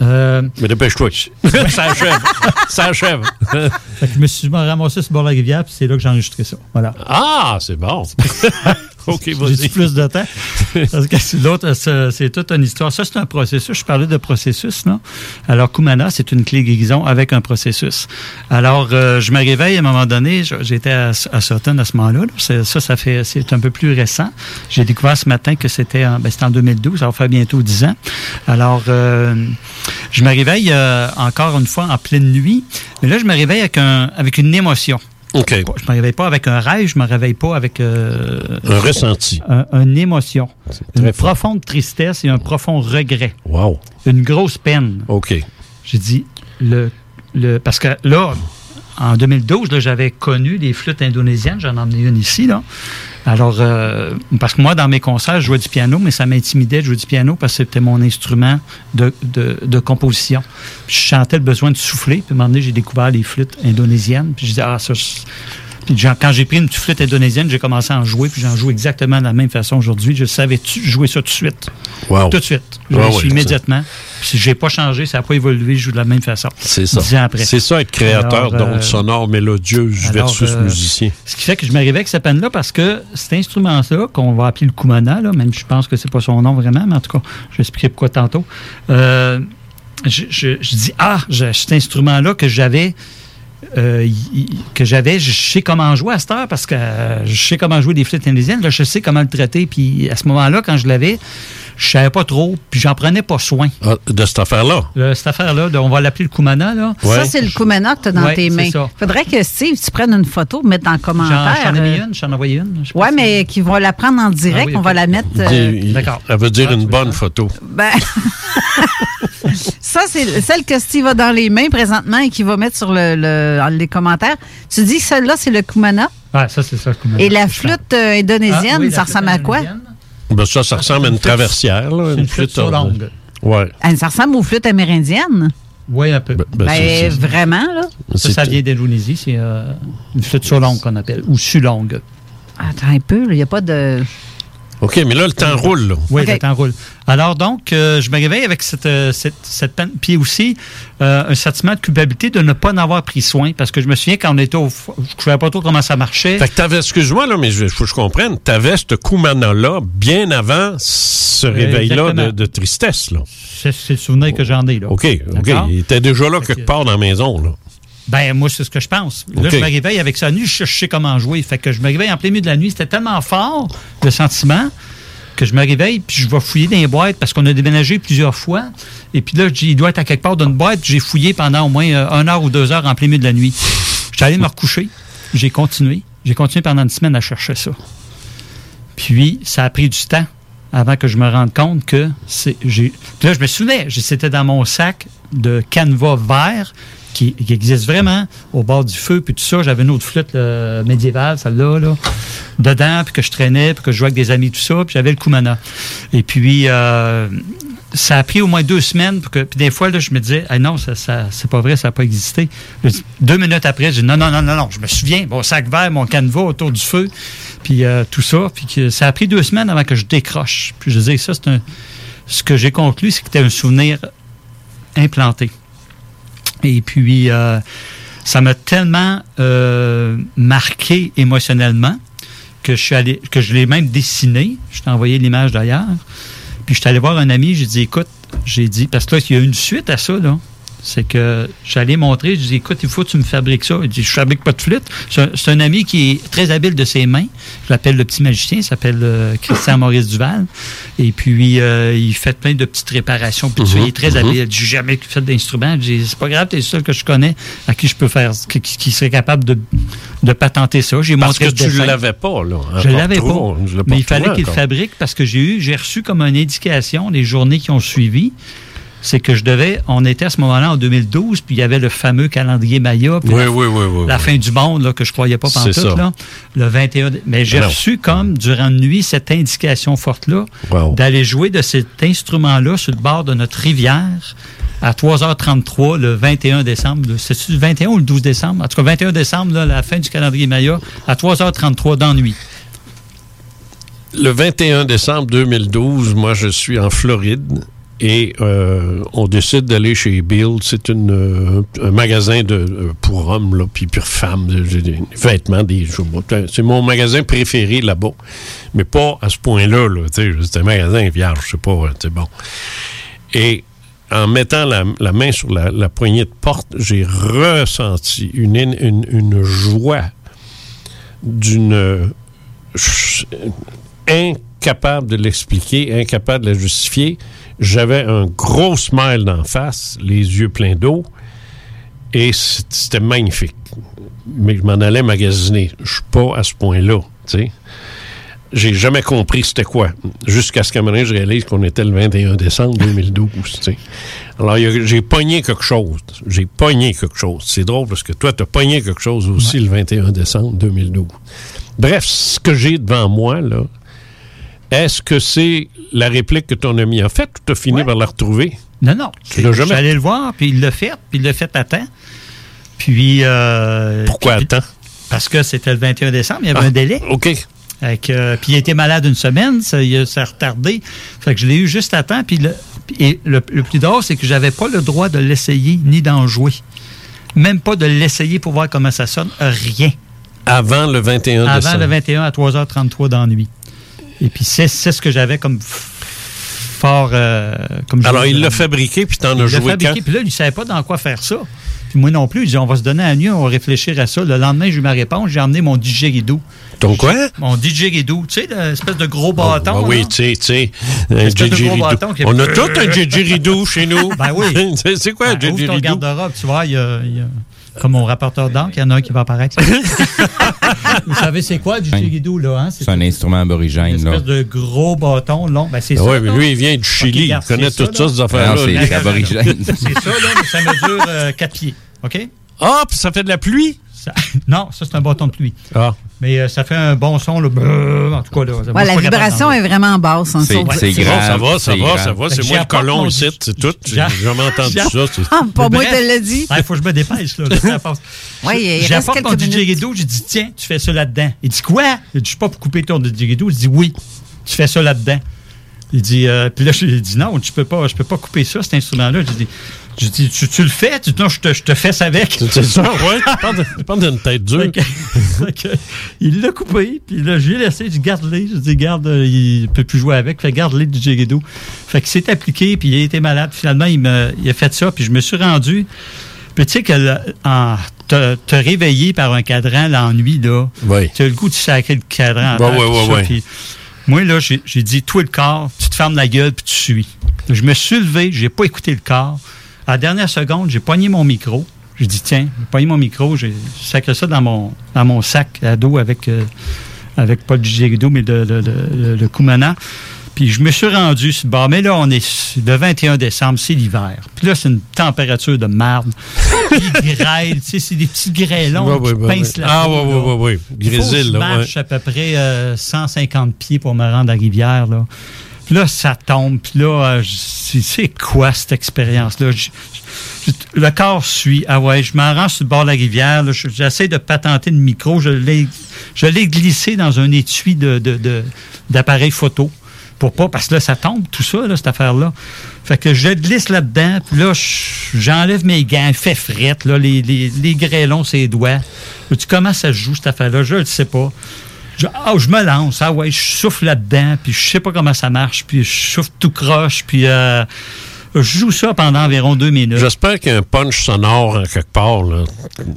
Euh, Mais dépêche-toi. ça achève. Ça achève. fait que je me suis ramassé sur le bord de la rivière, puis c'est là que j'ai enregistré ça. Voilà. ah, c'est bon. OK, J'ai vas-y. plus de temps. Parce que l'autre, c'est toute une histoire. Ça, c'est un processus. Je parlais de processus, là. Alors, Kumana, c'est une clé guérison avec un processus. Alors, euh, je me réveille à un moment donné. J'étais à, à Sutton à ce moment-là. Ça, ça fait, c'est un peu plus récent. J'ai découvert ce matin que c'était en, ben, en 2012. Ça va faire bientôt 10 ans. Alors, euh, je me réveille euh, encore une fois en pleine nuit. Mais là, je me réveille avec, un, avec une émotion. OK. Je me réveille pas avec un rêve, je me réveille pas avec euh, Un ressenti. un- une émotion, une fort. profonde tristesse et un profond regret, Wow. une grosse peine. OK. J'ai dit le le parce que là en 2012 là, j'avais connu des flûtes indonésiennes, j'en ai emmené une ici là. Alors euh, parce que moi dans mes concerts je jouais du piano, mais ça m'intimidait de jouer du piano parce que c'était mon instrument de, de, composition. Je chantais le besoin de souffler. Puis à un moment donné j'ai découvert les flûtes indonésiennes. Puis je disais ah ça quand j'ai pris une flûte indonésienne, j'ai commencé à en jouer, puis j'en joue exactement de la même façon aujourd'hui. Je savais jouer ça tout de suite? Wow. Tout de suite. Je ouais, suis ça- immédiatement. Puis j'ai pas changé, ça n'a pas évolué, je joue de la même façon. C'est ça. Dix ans après. C'est ça, être créateur Alors, euh, d'ondes sonores mélodieuses alors, versus euh, musicien. Ce qui fait que je m'arrivais avec cette peine-là parce que cet instrument-là, qu'on va appeler le Kumana, là, même je pense que c'est pas son nom vraiment, mais en tout cas, je vais expliquer pourquoi tantôt. Euh, je, je- je dis, ah, cet instrument-là que j'avais, euh, que j'avais, je sais comment jouer à cette heure parce que euh, je sais comment jouer des flûtes indonésiennes, là, je sais comment le traiter. Puis à ce moment-là, quand je l'avais, je savais pas trop, puis j'en prenais pas soin. Ah, de cette affaire-là? Là, cette affaire-là, de- on va l'appeler le Kumana, là. Ça, c'est le Kumana que tu as dans Ouais, tes mains. ça. faudrait que Steve, tu prennes une photo, mettre dans le commentaire. j'en ai mis euh, une, j'en ai envoyé une. si- mais qui vont la prendre en direct, Ah oui, on va la mettre. Il- euh, il- D'accord. Elle veut dire Ah, une bonne photo. ben, ça, c'est celle que Steve a dans les mains présentement et qui va mettre sur le, les commentaires. Tu dis que celle-là, c'est le Kumana? Ah, ça, c'est ça, le Kumana. Et la flûte euh, indonésienne, Ah, oui, la ça flûte ressemble à quoi? indonésienne. Ben, ça, ça ressemble à une traversière. Là, C'est une flûte sur ordinaire. longue. Ouais. Ah, Ça ressemble aux flûtes amérindiennes? Oui, un peu. Ben, Ben, c'est- vraiment, là? ça, ça vient d'Indonésie. C'est euh, une flûte sur longue qu'on appelle, ou su-longue. Attends un peu, il n'y a pas de. OK, mais là, le temps roule. Là. Oui, le temps roule. Alors donc, euh, je me réveille avec cette, euh, cette, cette peine. Puis aussi, euh, un sentiment de culpabilité de ne pas en avoir pris soin. Parce que je me souviens quand on était au... Je ne savais pas trop comment ça marchait. Fait que t'avais, excuse-moi, là, mais il faut que je comprenne, t'avais ce Kumana-là bien avant ce réveil-là de, tristesse, là. C'est c'est le souvenir que j'en ai. Là. OK, OK. D'accord? Il était déjà là quelque part dans la maison, là. Ben, moi, c'est ce que je pense. Là, je me réveille avec ça nu, je, sais comment jouer. Fait que je me réveille en plein milieu de la nuit. C'était tellement fort, le sentiment, que je me réveille, puis je vais fouiller dans les boîtes parce qu'on a déménagé plusieurs fois. Et puis là, je dis, il doit être à quelque part dans une boîte. J'ai fouillé pendant au moins euh, une heure ou deux heures en plein milieu de la nuit. Je suis allé me recoucher. J'ai continué. J'ai continué pendant une semaine à chercher ça. Puis, ça a pris du temps avant que je me rende compte que c'est. Puis là, je me souvenais, c'était dans mon sac de canevas vert qui, existe vraiment au bord du feu, puis tout ça. J'avais une autre flûte médiévale, celle-là, là, dedans, puis que je traînais, puis que je jouais avec des amis, tout ça, puis j'avais le Kumana. Et puis, euh, ça a pris au moins deux semaines. Pour que, puis des fois, là, je me disais, ah non, ça, c'est pas vrai, ça n'a pas existé. Je dis- deux minutes après, j'ai dit, non, non, non, non, non, je me souviens, mon sac vert, mon canevas autour du feu, puis euh, tout ça. Puis que ça a pris deux semaines avant que je décroche. Puis je disais, ça, c'est un. Ce que j'ai conclu, c'est que c'était un souvenir implanté. Et puis, euh, ça m'a tellement euh, marqué émotionnellement que je suis allé, que je l'ai même dessiné. Je t'ai envoyé l'image d'ailleurs. Puis je suis allé voir un ami, j'ai dit, écoute, j'ai dit, parce que là, il y a une suite à ça, là. C'est que j'allais montrer, je dis, écoute, il faut que tu me fabriques ça. Il dit, je fabrique pas de flûte. C'est un, ami qui est très habile de ses mains. Je l'appelle le petit magicien, il s'appelle euh, Christian Maurice Duval. Et puis, euh, il fait plein de petites réparations. Puis tout ça, il est très Mhm. habile. Il dit, J'ai jamais fait d'instrument. Je dis, c'est pas grave, t'es le seul que je connais à qui je peux faire, qui, qui serait capable de, de patenter ça. J'ai Parce montré que tu l'avais pas, là. Je Encore l'avais pas. je Mais il fallait retrouvé qu'il fabrique parce que j'ai eu, j'ai reçu comme une indication les journées qui ont suivi. C'est que je devais, on était à ce moment-là en 2012, puis il y avait le fameux calendrier Maya, puis Oui, la, oui, oui, oui, la oui. fin du monde là, que je croyais pas pantoute, ça. là, le 21. dé- Mais j'ai reçu comme durant la nuit cette indication forte-là Wow. d'aller jouer de cet instrument-là sur le bord de notre rivière à 3h33 le 21 décembre. C'est-tu le 21 ou le 12 décembre? En tout cas, 21 décembre, là, la fin du calendrier Maya, à 3h33 dans la nuit. Le 21 décembre 2012, moi, je suis en Floride et euh, on décide d'aller chez Bill. C'est euh, un magasin de, euh, pour hommes, là, puis pour femmes. Des vêtements, des. C'est mon magasin préféré là-bas. Mais pas à ce point-là. Là, c'est un magasin vierge, je sais pas. hein, C'est bon. Et en mettant la, main sur la, la poignée de porte, j'ai ressenti une, une, une joie d'une incapable de l'expliquer, incapable de la justifier. J'avais un gros smile d'en face, les yeux pleins d'eau, et c'était magnifique. Mais je m'en allais magasiner. Je suis pas à ce point-là, tu sais. J'ai jamais compris c'était quoi. Jusqu'à ce qu'à un moment donné, je réalise qu'on était le 21 décembre 2012, tu sais. Alors, j'ai pogné quelque chose. J'ai pogné quelque chose. C'est drôle parce que toi, tu as pogné quelque chose aussi le 21 décembre 2012. Bref, ce que j'ai devant moi, là, est-ce que c'est la réplique que ton ami a faite ou tu as fini par la retrouver? Non, non. Tu l'as jamais? J'allais le voir, puis il l'a fait, puis il l'a fait à temps. Puis. euh, Pourquoi puis- à temps? Parce que c'était le 21 décembre, il y avait Ah, un délai. OK. Euh, puis il était malade une semaine, ça, il ça a retardé. Fait que je l'ai eu juste à temps. Puis le, et le, le plus drôle, c'est que j'avais pas le droit de l'essayer ni d'en jouer. Même pas de l'essayer pour voir comment ça sonne. Rien. Avant le 21 Avant décembre. le 21 à 3h33 dans la nuit. Et puis c'est c'est ce que j'avais comme fort. euh, comme Alors, il l'a fabriqué, puis t'en il as l'a joué fabriqué, quand? Puis là, il ne savait pas dans quoi faire ça. Puis moi non plus, il dit on va se donner à la nuit, on va réfléchir à ça. Le lendemain, j'ai eu ma réponse, j'ai emmené mon didgeridoo. Ton quoi? Mon didgeridoo, tu sais, l'espèce de gros bâton. Ah oui, tu sais, tu sais, un On a tout un didgeridoo chez nous. Ben oui. C'est- quoi un Ben, ton didgeridoo? garde-robe, tu vois, il y a, il y a- comme mon rapporteur d'encre, il y en a un qui va apparaître. Vous savez, c'est quoi du didgeridoo, là? Hein? C'est un instrument une aborigène, là. espèce de gros bâton long. Ben, c'est ça. ouais, mais lui, il vient du Chili. regarde, il connaît toutes ça, là. ces affaires-là. Non, c'est aborigène. C'est ça, là, mais ça mesure 4 pieds. OK? Ah, puis ça fait de la pluie? Ça- non, ça, c'est un bâton de pluie. Ah. Mais euh, ça fait un bon son, là. brrr, En tout cas, là. Ouais, la vibration est vraiment basse. hein, C'est- ça. c'est grave. ça va, ça va, ça va. C'est moi le colon ici, c'est tout. J'ai j'a- jamais entendu ça. Ah, pas moi, te l'ai dit. Il faut que je me dépêche, là. Il reste J'apporte mon minutes. didgeridoo, j'ai dit, tiens, tu fais ça là-dedans. Il dit, quoi? Il dit, je suis pas pour couper ton didgeridoo. Je dis, oui, tu fais ça là-dedans. Il dit, euh, puis là, j'ai dit, non, tu peux pas, je peux pas couper ça, cet instrument-là. J'ai dit, j'ai dit tu, tu le fais? Tu dis, non, je te, je te fesse avec. C'est ça, ouais. Tu parles d'une tête dure. Il l'a coupé, puis là, j'ai laissé, j'ai dit, garde-les. J'ai dit, garde, euh, il peut plus jouer avec, fait garde-les du didgeridoo. Fait que c'est appliqué, puis il a été malade. Finalement, il, me, il a fait ça, puis je me suis rendu. Puis tu sais que en te, te réveiller par un cadran l'ennui, là, Oui. tu as le goût de sacrer le cadran. Ouais, terre, moi, là, j'ai dit, toi, le corps, tu te fermes la gueule, puis tu suis. Je me suis levé, j'ai pas écouté le corps. À la dernière seconde, j'ai pogné mon micro. J'ai dit, tiens, j'ai pogné mon micro, j'ai sacré ça dans mon, sac à dos avec, euh, avec pas le didgeridoo, mais le, le, Kumana. Puis je me suis rendu sur le bord. Mais là, on est le 21 décembre, c'est l'hiver. Puis là, c'est une température de marde. Puis il grêle, tu sais, c'est des petits grêlons qui pincent ouais. la Ah, peau, ouais, là. ouais, ouais, ouais. Il faut que Grésil, je marche à peu près euh, 150 pieds pour me rendre à la rivière, là. Puis là, ça tombe. Puis là, euh, c'est c'est quoi cette expérience-là? Le corps suit. Ah ouais, je m'en rends sur le bord de la rivière. J'essaie de patenter le micro. Je l'ai glissé dans un étui de- de- de- d'appareil photo. Pour pas, parce que là, ça tombe, tout ça, là, cette affaire-là. Fait que je glisse là-dedans, puis là, je- j'enlève mes gants, fait frette, là, les, les, les grêlons, ses doigts. Dis, comment ça se joue, cette affaire-là? Je ne sais pas. Je, ah, je me lance, ah ouais, je souffle là-dedans, puis je sais pas comment ça marche, puis je souffle tout croche, puis euh, je joue ça pendant environ deux minutes. J'espère qu'il y a un punch sonore en quelque part. Là.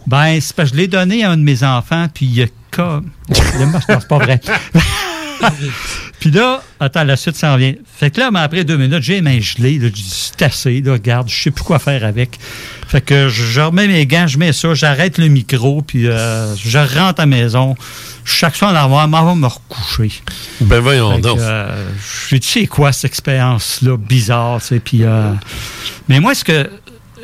Ben, c'est parce que je l'ai donné à un de mes enfants, puis il a comme. Il a- non, c'est pas vrai. puis là, attends, la suite s'en vient. Fait que là, mais après deux minutes, j'ai les mains gelées. Là, j'ai dit, c'est assez, là, regarde, je sais plus quoi faire avec. Fait que je, je remets mes gants, je mets ça, j'arrête le micro, puis euh, je rentre à la maison. Chaque soir en avoir, m'en va me recoucher. Ben voyons donc. euh, je dis, c'est quoi cette expérience-là bizarre, tu sais, puis... euh, mais moi, ce que...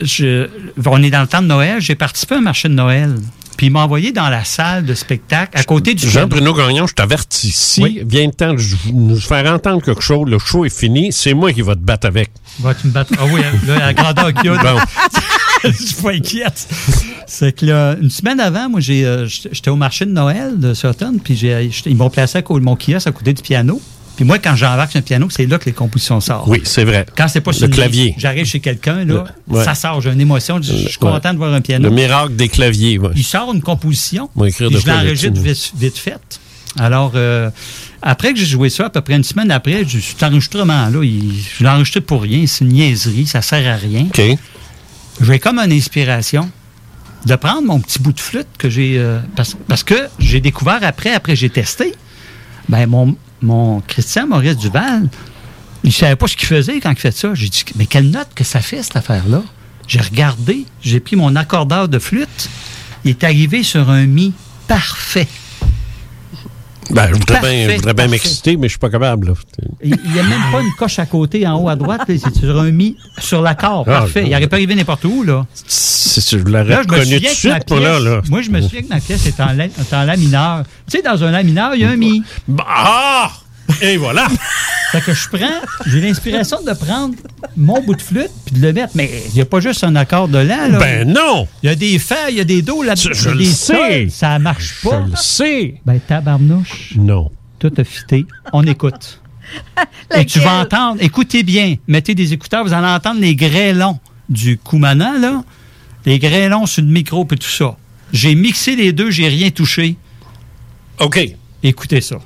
Je, on est dans le temps de Noël, j'ai participé à un marché de Noël. Puis il m'a envoyé dans la salle de spectacle, à côté du... Jean-Bruno Gagnon, je t'avertis, si vient le temps de nous faire entendre quelque chose, le show est fini, c'est moi qui va te battre avec. Vas-tu me battre? Ah oui, là, à la grandeur qu'il y a. Bon. je suis pas inquiète. C'est que là, une semaine avant, moi, j'ai, euh, j'étais au marché de Noël de Sutton, puis j'ai, ils m'ont placé à mon kiosque à côté du piano. Puis moi, quand j'embarque sur un piano, c'est là que les compositions sortent. Oui, c'est vrai. Quand c'est pas sur Le clavier. J'arrive chez quelqu'un, là, Ouais. ça sort, j'ai une émotion, je je suis Ouais. content de voir un piano. Le miracle des claviers. ouais. Il sort une composition. Puis je l'enregistre vite, vite fait. Alors, euh, après que j'ai joué ça, à peu près une semaine après, je- cet enregistrement-là, je l'ai enregistré pour rien. C'est une niaiserie, ça sert à rien. OK. J'ai comme une inspiration de prendre mon petit bout de flûte que j'ai. euh, parce, parce que j'ai découvert après, après j'ai testé. Ben, mon, mon Christian Maurice Duval, il savait pas ce qu'il faisait quand il fait ça. J'ai dit, mais quelle note que ça fait, cette affaire-là? J'ai regardé, j'ai pris mon accordeur de flûte, il est arrivé sur un mi parfait. Ben, je voudrais Parfait, bien, je voudrais bien parfait. m'exciter, mais je suis pas capable. là. Il n'y a même pas une coche à côté, en haut à droite, là, c'est sur un mi, sur l'accord, Ah, parfait. Il n'aurait pas arrivé n'importe où, là. Je l'aurais Là, je me reconnu tout de suite, moi, là. Moi, je me souviens que ma pièce est en la, est en la mineur. Tu sais, dans un la mineur, il y a un mi. Ah! Et voilà! fait que je prends, j'ai l'inspiration de prendre mon bout de flûte puis de le mettre. Mais il n'y a pas juste un accord de la, là. Ben non! Il y a des fa, il y a des dos là-dedans. Je- le sais. Ça marche pas. Je le sais. Ben, tabarnouche. Non. Tout a fité. On écoute. Et tu vas entendre, écoutez bien, mettez des écouteurs, vous allez entendre les grêlons du Koumana, là. Les grêlons sur le micro et tout ça. J'ai mixé les deux, j'ai rien touché. OK. Écoutez ça.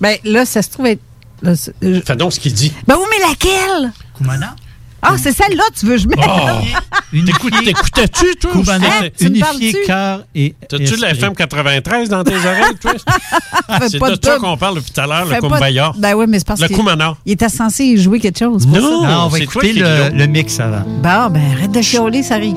Ben là, ça se trouve être. là, euh, Fais donc ce qu'il dit. Ben oui, mais laquelle? Koumana. Ah, c'est celle-là, tu veux que je mette? Unifié. T'écoutais-tu, toi? Koumana, Hein? Unifié cœur et. T'as-tu de la. FM 93 dans tes oreilles, toi? C'est pas de ça qu'on parle depuis tout à l'heure, le pas de- Kumbaya. Ben oui, mais c'est parce Le qu'il- Koumana. Il était censé jouer quelque chose. Non. Non, on va écouter le, le mix avant. Bon, ben arrête de chialer, ça arrive.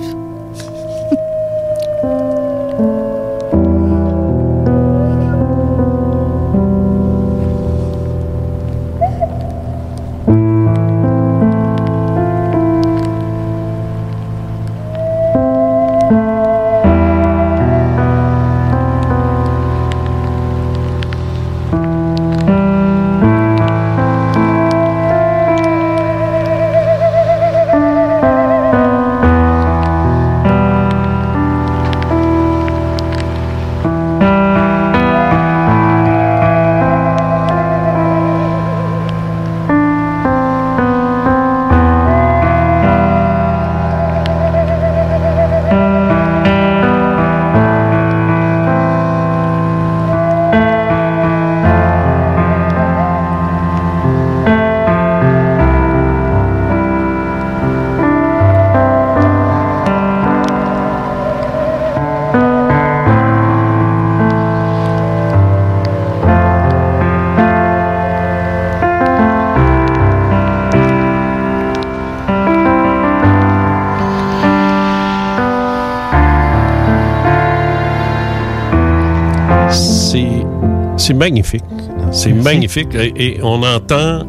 C'est magnifique. C'est magnifique. Et, et on entend.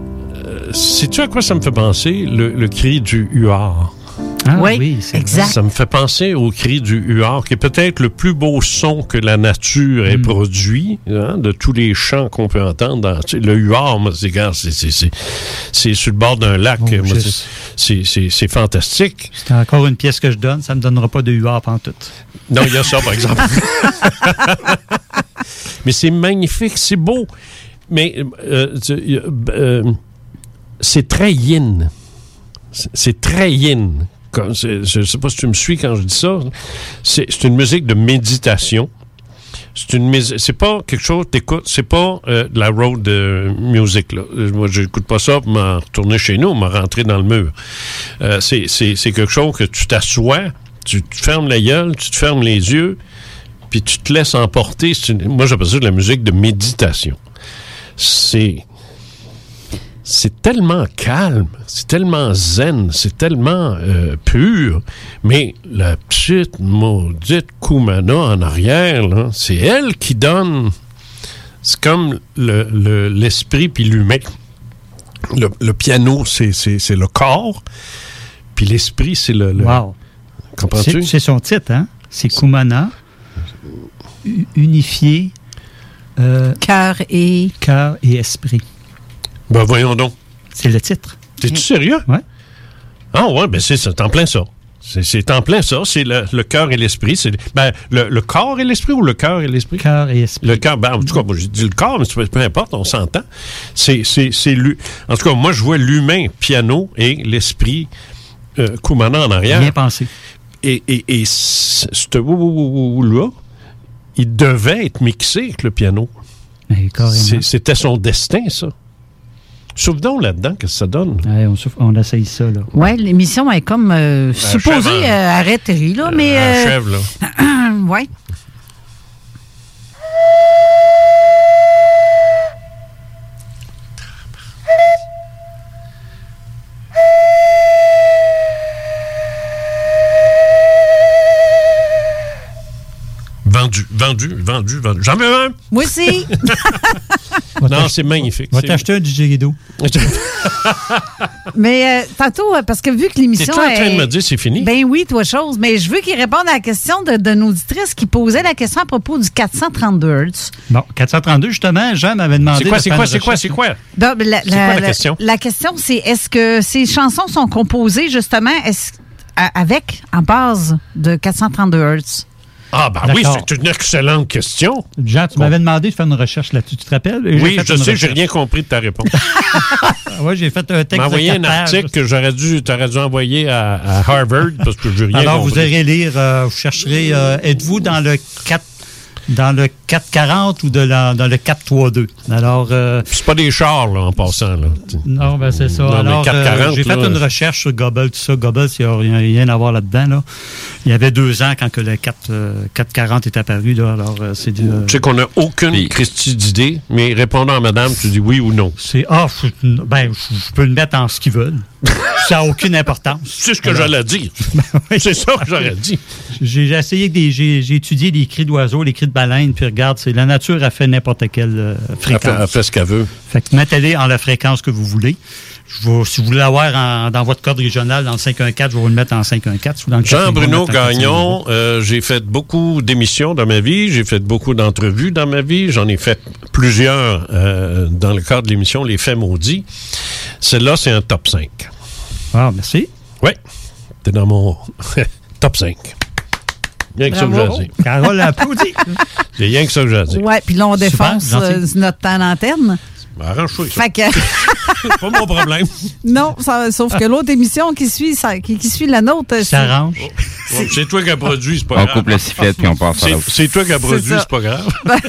euh, Sais-tu à quoi ça me fait penser? Le, le cri du huard. Ah oui, oui, c'est exact. Ça me fait penser au cri du huard, qui est peut-être le plus beau son que la nature Mm. ait produit, hein, de tous les chants qu'on peut entendre. Dans, le huard, moi, c'est, gars, c'est, c'est, c'est, c'est sur le bord d'un lac. Oh, c'est, c'est, c'est, c'est fantastique. C'est encore une pièce que je donne, ça me donnera pas de huard pantoute. Non, il y a ça, par exemple. Mais c'est magnifique, c'est beau. Mais euh, a- euh, c'est très yin. C'est- très yin. Je ne sais pas si tu me suis quand je dis ça. C'est une musique de méditation. C'est une c'est pas quelque chose t'écoutes, c'est pas euh, de la road euh, music là. Euh, Moi j'écoute pas ça pour m'en retourner chez nous, m'en rentrer dans le mur. Euh, c'est quelque chose que tu t'assois, tu te fermes la gueule, tu te fermes les yeux, puis tu te laisses emporter. Une- moi j'appelle ça de la musique de méditation. C'est c'est tellement calme, c'est tellement zen, c'est tellement euh, pur, mais la petite maudite Kumana en arrière, c'est elle qui donne. C'est comme le- le- l'esprit puis l'humain. Le, le piano, c'est le corps, puis l'esprit, c'est le. le- Wow. Comprends-tu? C'est son titre, hein? C'est Kumana, u- unifié. cœur et. Cœur et esprit. Ben voyons donc. C'est le titre. T'es-tu sérieux? Ouais. Ah ouais, ben c'est c'est en plein ça. C'est- C'est en plein ça. C'est le, le cœur et l'esprit. C'est ben, le, le corps et l'esprit ou le cœur et l'esprit? Cœur et esprit. Le cœur, ben, en tout cas, moi, j'ai dit le corps, mais peu, peu importe, on s'entend. C'est, c'est, c'est l'hu- En tout cas, moi, je vois l'humain piano et l'esprit euh, Kumana en arrière. Bien pensé. Et, et, et ce là il devait être mixé avec le piano. C'était son destin, ça. Souvenons là-dedans, qu'est-ce que ça donne? Ouais, on, essaye ça, là. Ouais, l'émission est comme euh, supposée euh, arrêter, là, mais. Euh, achève, là. ouais. Vendu, vendu, vendu, vendu. J'en veux un! Moi aussi! non, c'est magnifique. Va t'acheter un didgeridoo. Mais euh, tantôt, euh, parce que vu que l'émission. T'es-tu en train de est- me dire c'est fini? Ben oui, toi, chose. Mais je veux qu'il réponde à la question de, de nos auditrices qui posait la question à propos du 432 Hz. Bon, 432, justement, Jean m'avait demandé. C'est quoi, de c'est quoi, c'est quoi, c'est quoi? Donc, la, C'est quoi la question? La question, c'est est-ce que ces chansons sont composées justement avec, en base de 432 Hz? Ah, ben oui, c'est une excellente question. Jean, tu m'avais demandé de faire une recherche là-dessus, tu te rappelles? J'ai Oui, je sais, j'ai rien compris de ta réponse. Oui, j'ai fait un texte. m'as envoyé un article que j'aurais dû, t'aurais dû envoyer à, à Harvard parce que j'ai rien Alors, compris. vous irez lire, euh, vous chercherez, euh, êtes-vous dans le 4, dans le 440 ou de la, dans le 432? Alors, euh, C'est pas des chars, là, en passant, là. non, ben c'est ça. Non, Alors, 440, euh, j'ai fait là, une recherche sur Gobble, tout ça. Gobble, il n'y a rien, rien à voir là-dedans, là. Il y avait deux ans quand que le 4, euh, 440 est apparu, là. Alors, euh, c'est du. euh, Tu sais qu'on n'a aucune Christie d'idée, mais répondant à madame, tu dis oui ou non. c'est, ah, ben, je je peux le mettre en ce qu'ils veulent. ça n'a aucune importance. C'est ce que Alors- j'allais dire. c'est ça que j'aurais dit. J'ai j'ai essayé des, j'ai j'ai étudié les cris d'oiseaux, les cris de baleines, puis regarde, c'est la nature a fait n'importe quelle euh, Elle fait, fréquence. elle fait ce qu'elle veut. Fait que mettez-les en la fréquence que vous voulez. Je vais- si vous voulez l'avoir en- dans votre code régional, dans le 514, je vais vous le mettre en 514. ou dans le 450, Jean-Bruno je vais le mettre en 450. Gagnon, euh, j'ai fait beaucoup d'émissions dans ma vie, j'ai fait beaucoup d'entrevues dans ma vie, j'en ai fait plusieurs euh, dans le cadre de l'émission Les Faits Maudits. Celle-là, c'est un top 5. Ah, merci. Oui, t'es dans mon top 5. Rien que ça que j'ai. Carole applaudit. C'est rien que ça que j'ai à dire. Ouais, puis là, on défonce euh, notre temps d'antenne. Ben, Arrange-toi. ça. Fait que. C'est pas mon problème. non, ça- sauf que l'autre émission qui suit, ça- qui, qui suit la nôtre. c'est- S'arrange. C'est toi qui as produit, c'est pas On grave. coupe la sifflette puis on passe à C'est- l'autre. C'est toi qui as produit, c'est pas grave.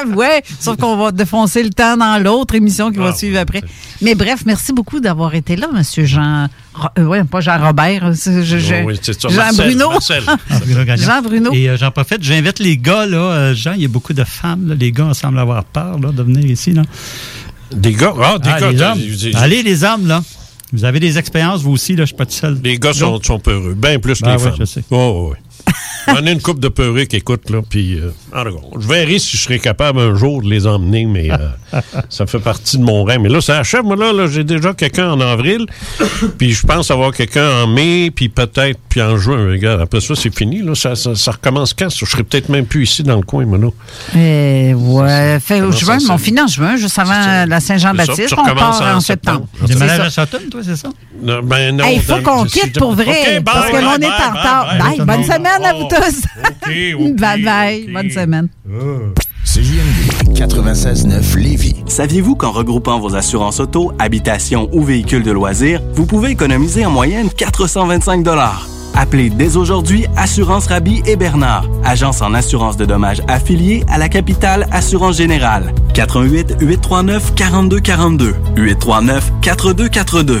ouais, sauf qu'on va défoncer le temps dans l'autre émission qui va Ah, suivre après. Mais bref, merci beaucoup d'avoir été là, Monsieur Jean. Euh, ouais, pas Jean Robert. je- je- Oh, oui, c'est ça, Jean Marcel, Bruno. Marcel. Jean Bruno. Et euh, j'en profite, j'invite les gars, là. euh, Jean, il y a beaucoup de femmes, là. Les gars semblent avoir peur, là, de venir ici, là. Des gars, ah, des Ah, gars. les hommes. Allez, les hommes, là. Vous avez des expériences, vous aussi, là? Je suis pas tout seul. Les gars sont, sont peureux, bien plus que Ben les ouais, femmes. je sais. Oh, oh, oui. J'en ai une coupe de perruques, écoute, là, puis euh, je verrai si je serai capable un jour de les emmener, mais euh, ça fait partie de mon rêve. Mais là, ça achève, moi, là, là, j'ai déjà quelqu'un en avril, puis je pense avoir quelqu'un en mai, puis peut-être, puis en juin. Regarde, après ça, c'est fini, là, ça, ça, ça recommence quand? Je serai peut-être même plus ici dans le coin, moi, là. Eh, ouais, fait au ça, juin, ça- on finit en juin, juste avant la Saint-Jean-Baptiste. Tu On part en en septembre. Ça. à Sutton, toi, c'est ça? Non, ben non. Hey, Il faut dans- qu'on quitte pour vrai, bye, parce que bye, là, on est en retard. bye. bonne semaine à vous tous. OK, Bye bye, bonne semaine. CJMD 96.9 Lévis. Saviez-vous qu'en regroupant vos assurances auto, habitation ou véhicules de loisirs, vous pouvez économiser en moyenne 425 Appelez dès aujourd'hui Assurance Rabi et Bernard, agence en assurance de dommages affiliée à la capitale Assurance Générale. 88 839 4242 839 4242.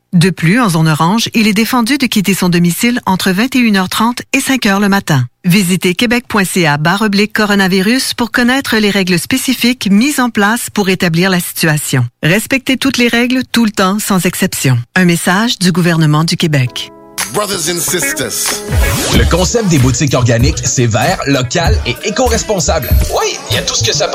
De plus, en zone orange, il est défendu de quitter son domicile entre 21h30 et 5h le matin. Visitez québec.ca oblique coronavirus pour connaître les règles spécifiques mises en place pour établir la situation. Respectez toutes les règles tout le temps sans exception. Un message du gouvernement du Québec. Brothers and sisters. Le concept des boutiques organiques, c'est vert, local et éco-responsable. Oui, il y a tout ce que ça